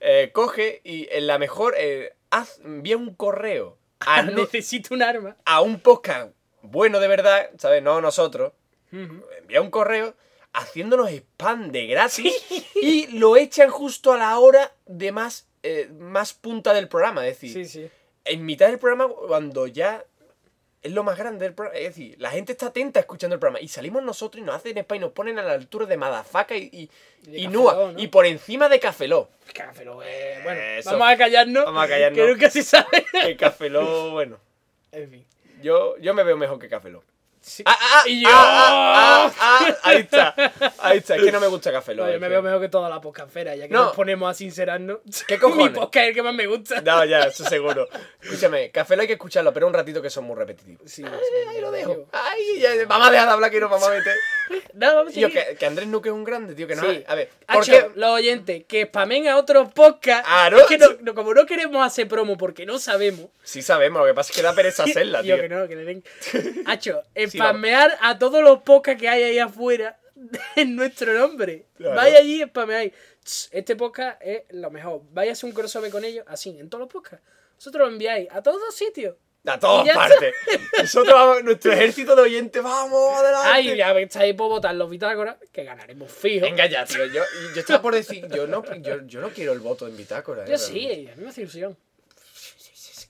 Eh, coge y en la mejor, eh, haz, envía un correo a, no- Necesito un arma. a un podcast bueno de verdad, ¿sabes? No nosotros. Envía un correo haciéndonos spam de gratis y lo echan justo a la hora de más, eh, más punta del programa. Es decir, Sí, sí. en mitad del programa, cuando ya es lo más grande del programa. Es decir, la gente está atenta escuchando el programa. Y salimos nosotros y nos hacen spam y nos ponen a la altura de Madafaka y, y, Y y Nua. ¿no? Y por encima de Cafeló. Café Lock, eh, Bueno, Eso. vamos a callarnos. Vamos a callarnos. Que nunca se sabe. Cafeló, bueno. En fin. Yo, yo me veo mejor que Cafeló. Sí. Ah, ah, Y yo- ah, ah, ah, ahí está. Ahí está. Es que no me gusta Café Lock. No, yo me veo mejor que toda la podcastfera, ya que No. nos ponemos a sincerarnos. ¿Qué cojones? Mi podcast es el que más me gusta. No, ya, eso seguro. Escúchame, Café Lock hay que escucharlo, pero un ratito que son muy repetitivos. Sí, Ahí lo dejo. Ay, ya, vamos a dejar de hablar que nos vamos a meter. Vamos a seguir. que, que Andrés Nuque es un grande, tío, que no. Sí. A ver, ¿por qué? los oyentes que spamen a otros podcasts. Claro. Es que no- no- como no queremos hacer promo porque no sabemos. Sí sabemos, lo que pasa es que da pereza hacerla, Yo tío. que no, que le den. Hacho, spamear a todos los podcasts que hay ahí afuera en nuestro nombre. Claro. Vaya allí y spameáis. Este podcast es lo mejor. Vaya a hacer un crossover con ellos, así, en todos los podcasts. Vosotros lo enviáis a todos los sitios. A todas partes. Nosotros vamos, nuestro ejército de oyentes, vamos, adelante. Ay, ya estáis por votar los bitácoras, que ganaremos fijo. Venga ya, tío. Yo, yo estaba por decir, yo no, yo, yo no quiero el voto en bitácora. Yo eh, sí, a mí me hace ilusión.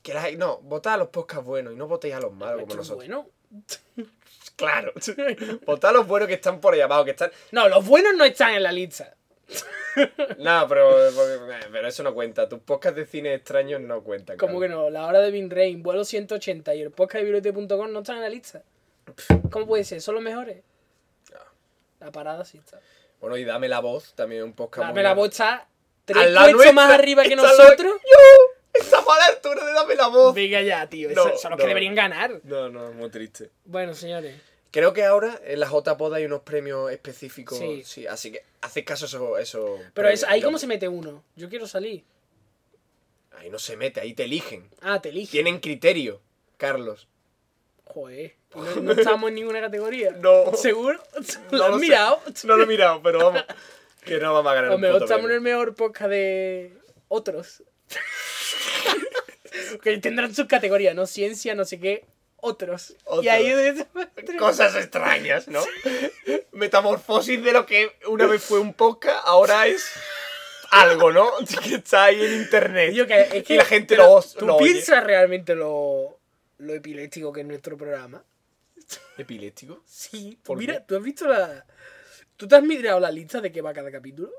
Que no, votad a los podcasts buenos y no votéis a los malos como Esto es nosotros. bueno. Claro. votad a los buenos que están por ahí abajo, que están. No, los buenos no están en la lista. No, pero, pero eso no cuenta. Tus podcasts de cine extraños no cuentan. Como que no, la hora de Bin Rain, vuelo 180 y el podcast de bibliote.com no están en la lista. ¿Cómo puede ser? ¿Son los mejores? La parada sí está. Bueno, y dame la voz, también un podcast. Dame muy la voz está tres puestos más arriba que está lo- nosotros. ¡Yo! Estamos a la altura de dame la voz. Venga ya, tío. No, esos son los no. que deberían ganar. No, no, muy triste. Bueno, señores. Creo que ahora en la J-Pod hay unos premios específicos. Sí. Sí. así que haced caso a eso. eso Pero es, ahí cómo se mete uno. Yo quiero salir. Ahí no se mete, ahí te eligen. Ah, te eligen. Tienen criterio, Carlos. Joder. No, no estamos en ninguna categoría. No. ¿Seguro? ¿Lo No has lo sé. mirado? No lo he mirado, pero vamos. Que no vamos a ganar O mejor estamos en el mejor podcast de otros. Que tendrán sus categorías, ¿no? Ciencia, no sé qué, otros. Otros. Y ahí Cosas extrañas, ¿no? Metamorfosis de lo que una vez fue un podcast, ahora es algo, ¿no? Que está ahí en internet. Yo que, es que y la gente lo, ¿Tú lo oye. piensas realmente lo, lo epiléptico que es nuestro programa? ¿Epiléptico? Sí. ¿Por Mira, qué? ¿tú has visto la... ¿Tú te has mirado la lista de qué va cada capítulo?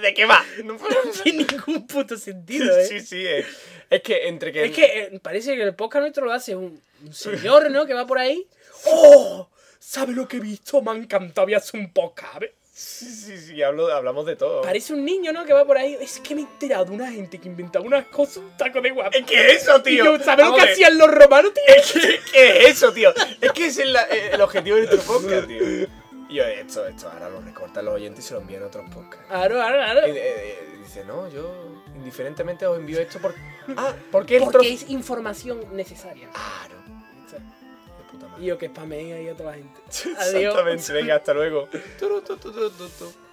¿De qué va? No tiene ningún puto sentido, ¿eh? Sí, sí, es, es que entre que... Es que eh, parece que el podcast nuestro lo hace un, un señor, ¿no? Que va por ahí. ¡Oh! ¿Sabes lo que he visto? Me ha encantado. Había hecho un podcast. Sí, sí, sí, hablo, hablamos de todo. Parece un niño, ¿no? Que va por ahí. Es que me he enterado de una gente que inventaba unas cosas, un taco de guapo. Es que eso, Y tío. yo, ¿Sabes lo que hacían los romanos, tío? ¿Qué, qué es eso, tío? Es que ese es la- eh, el objetivo de nuestro podcast, tío. Y yo, esto, esto, ahora lo recortan los oyentes y se lo envían a otros podcasts. Claro, claro, claro. Y, eh, eh, dice, no, yo indiferentemente os envío esto por... Ah, porque Porque otro... es información necesaria. Claro. De puta madre. Y yo que spameen ahí a toda la gente. Adiós. Exactamente, venga, hasta luego.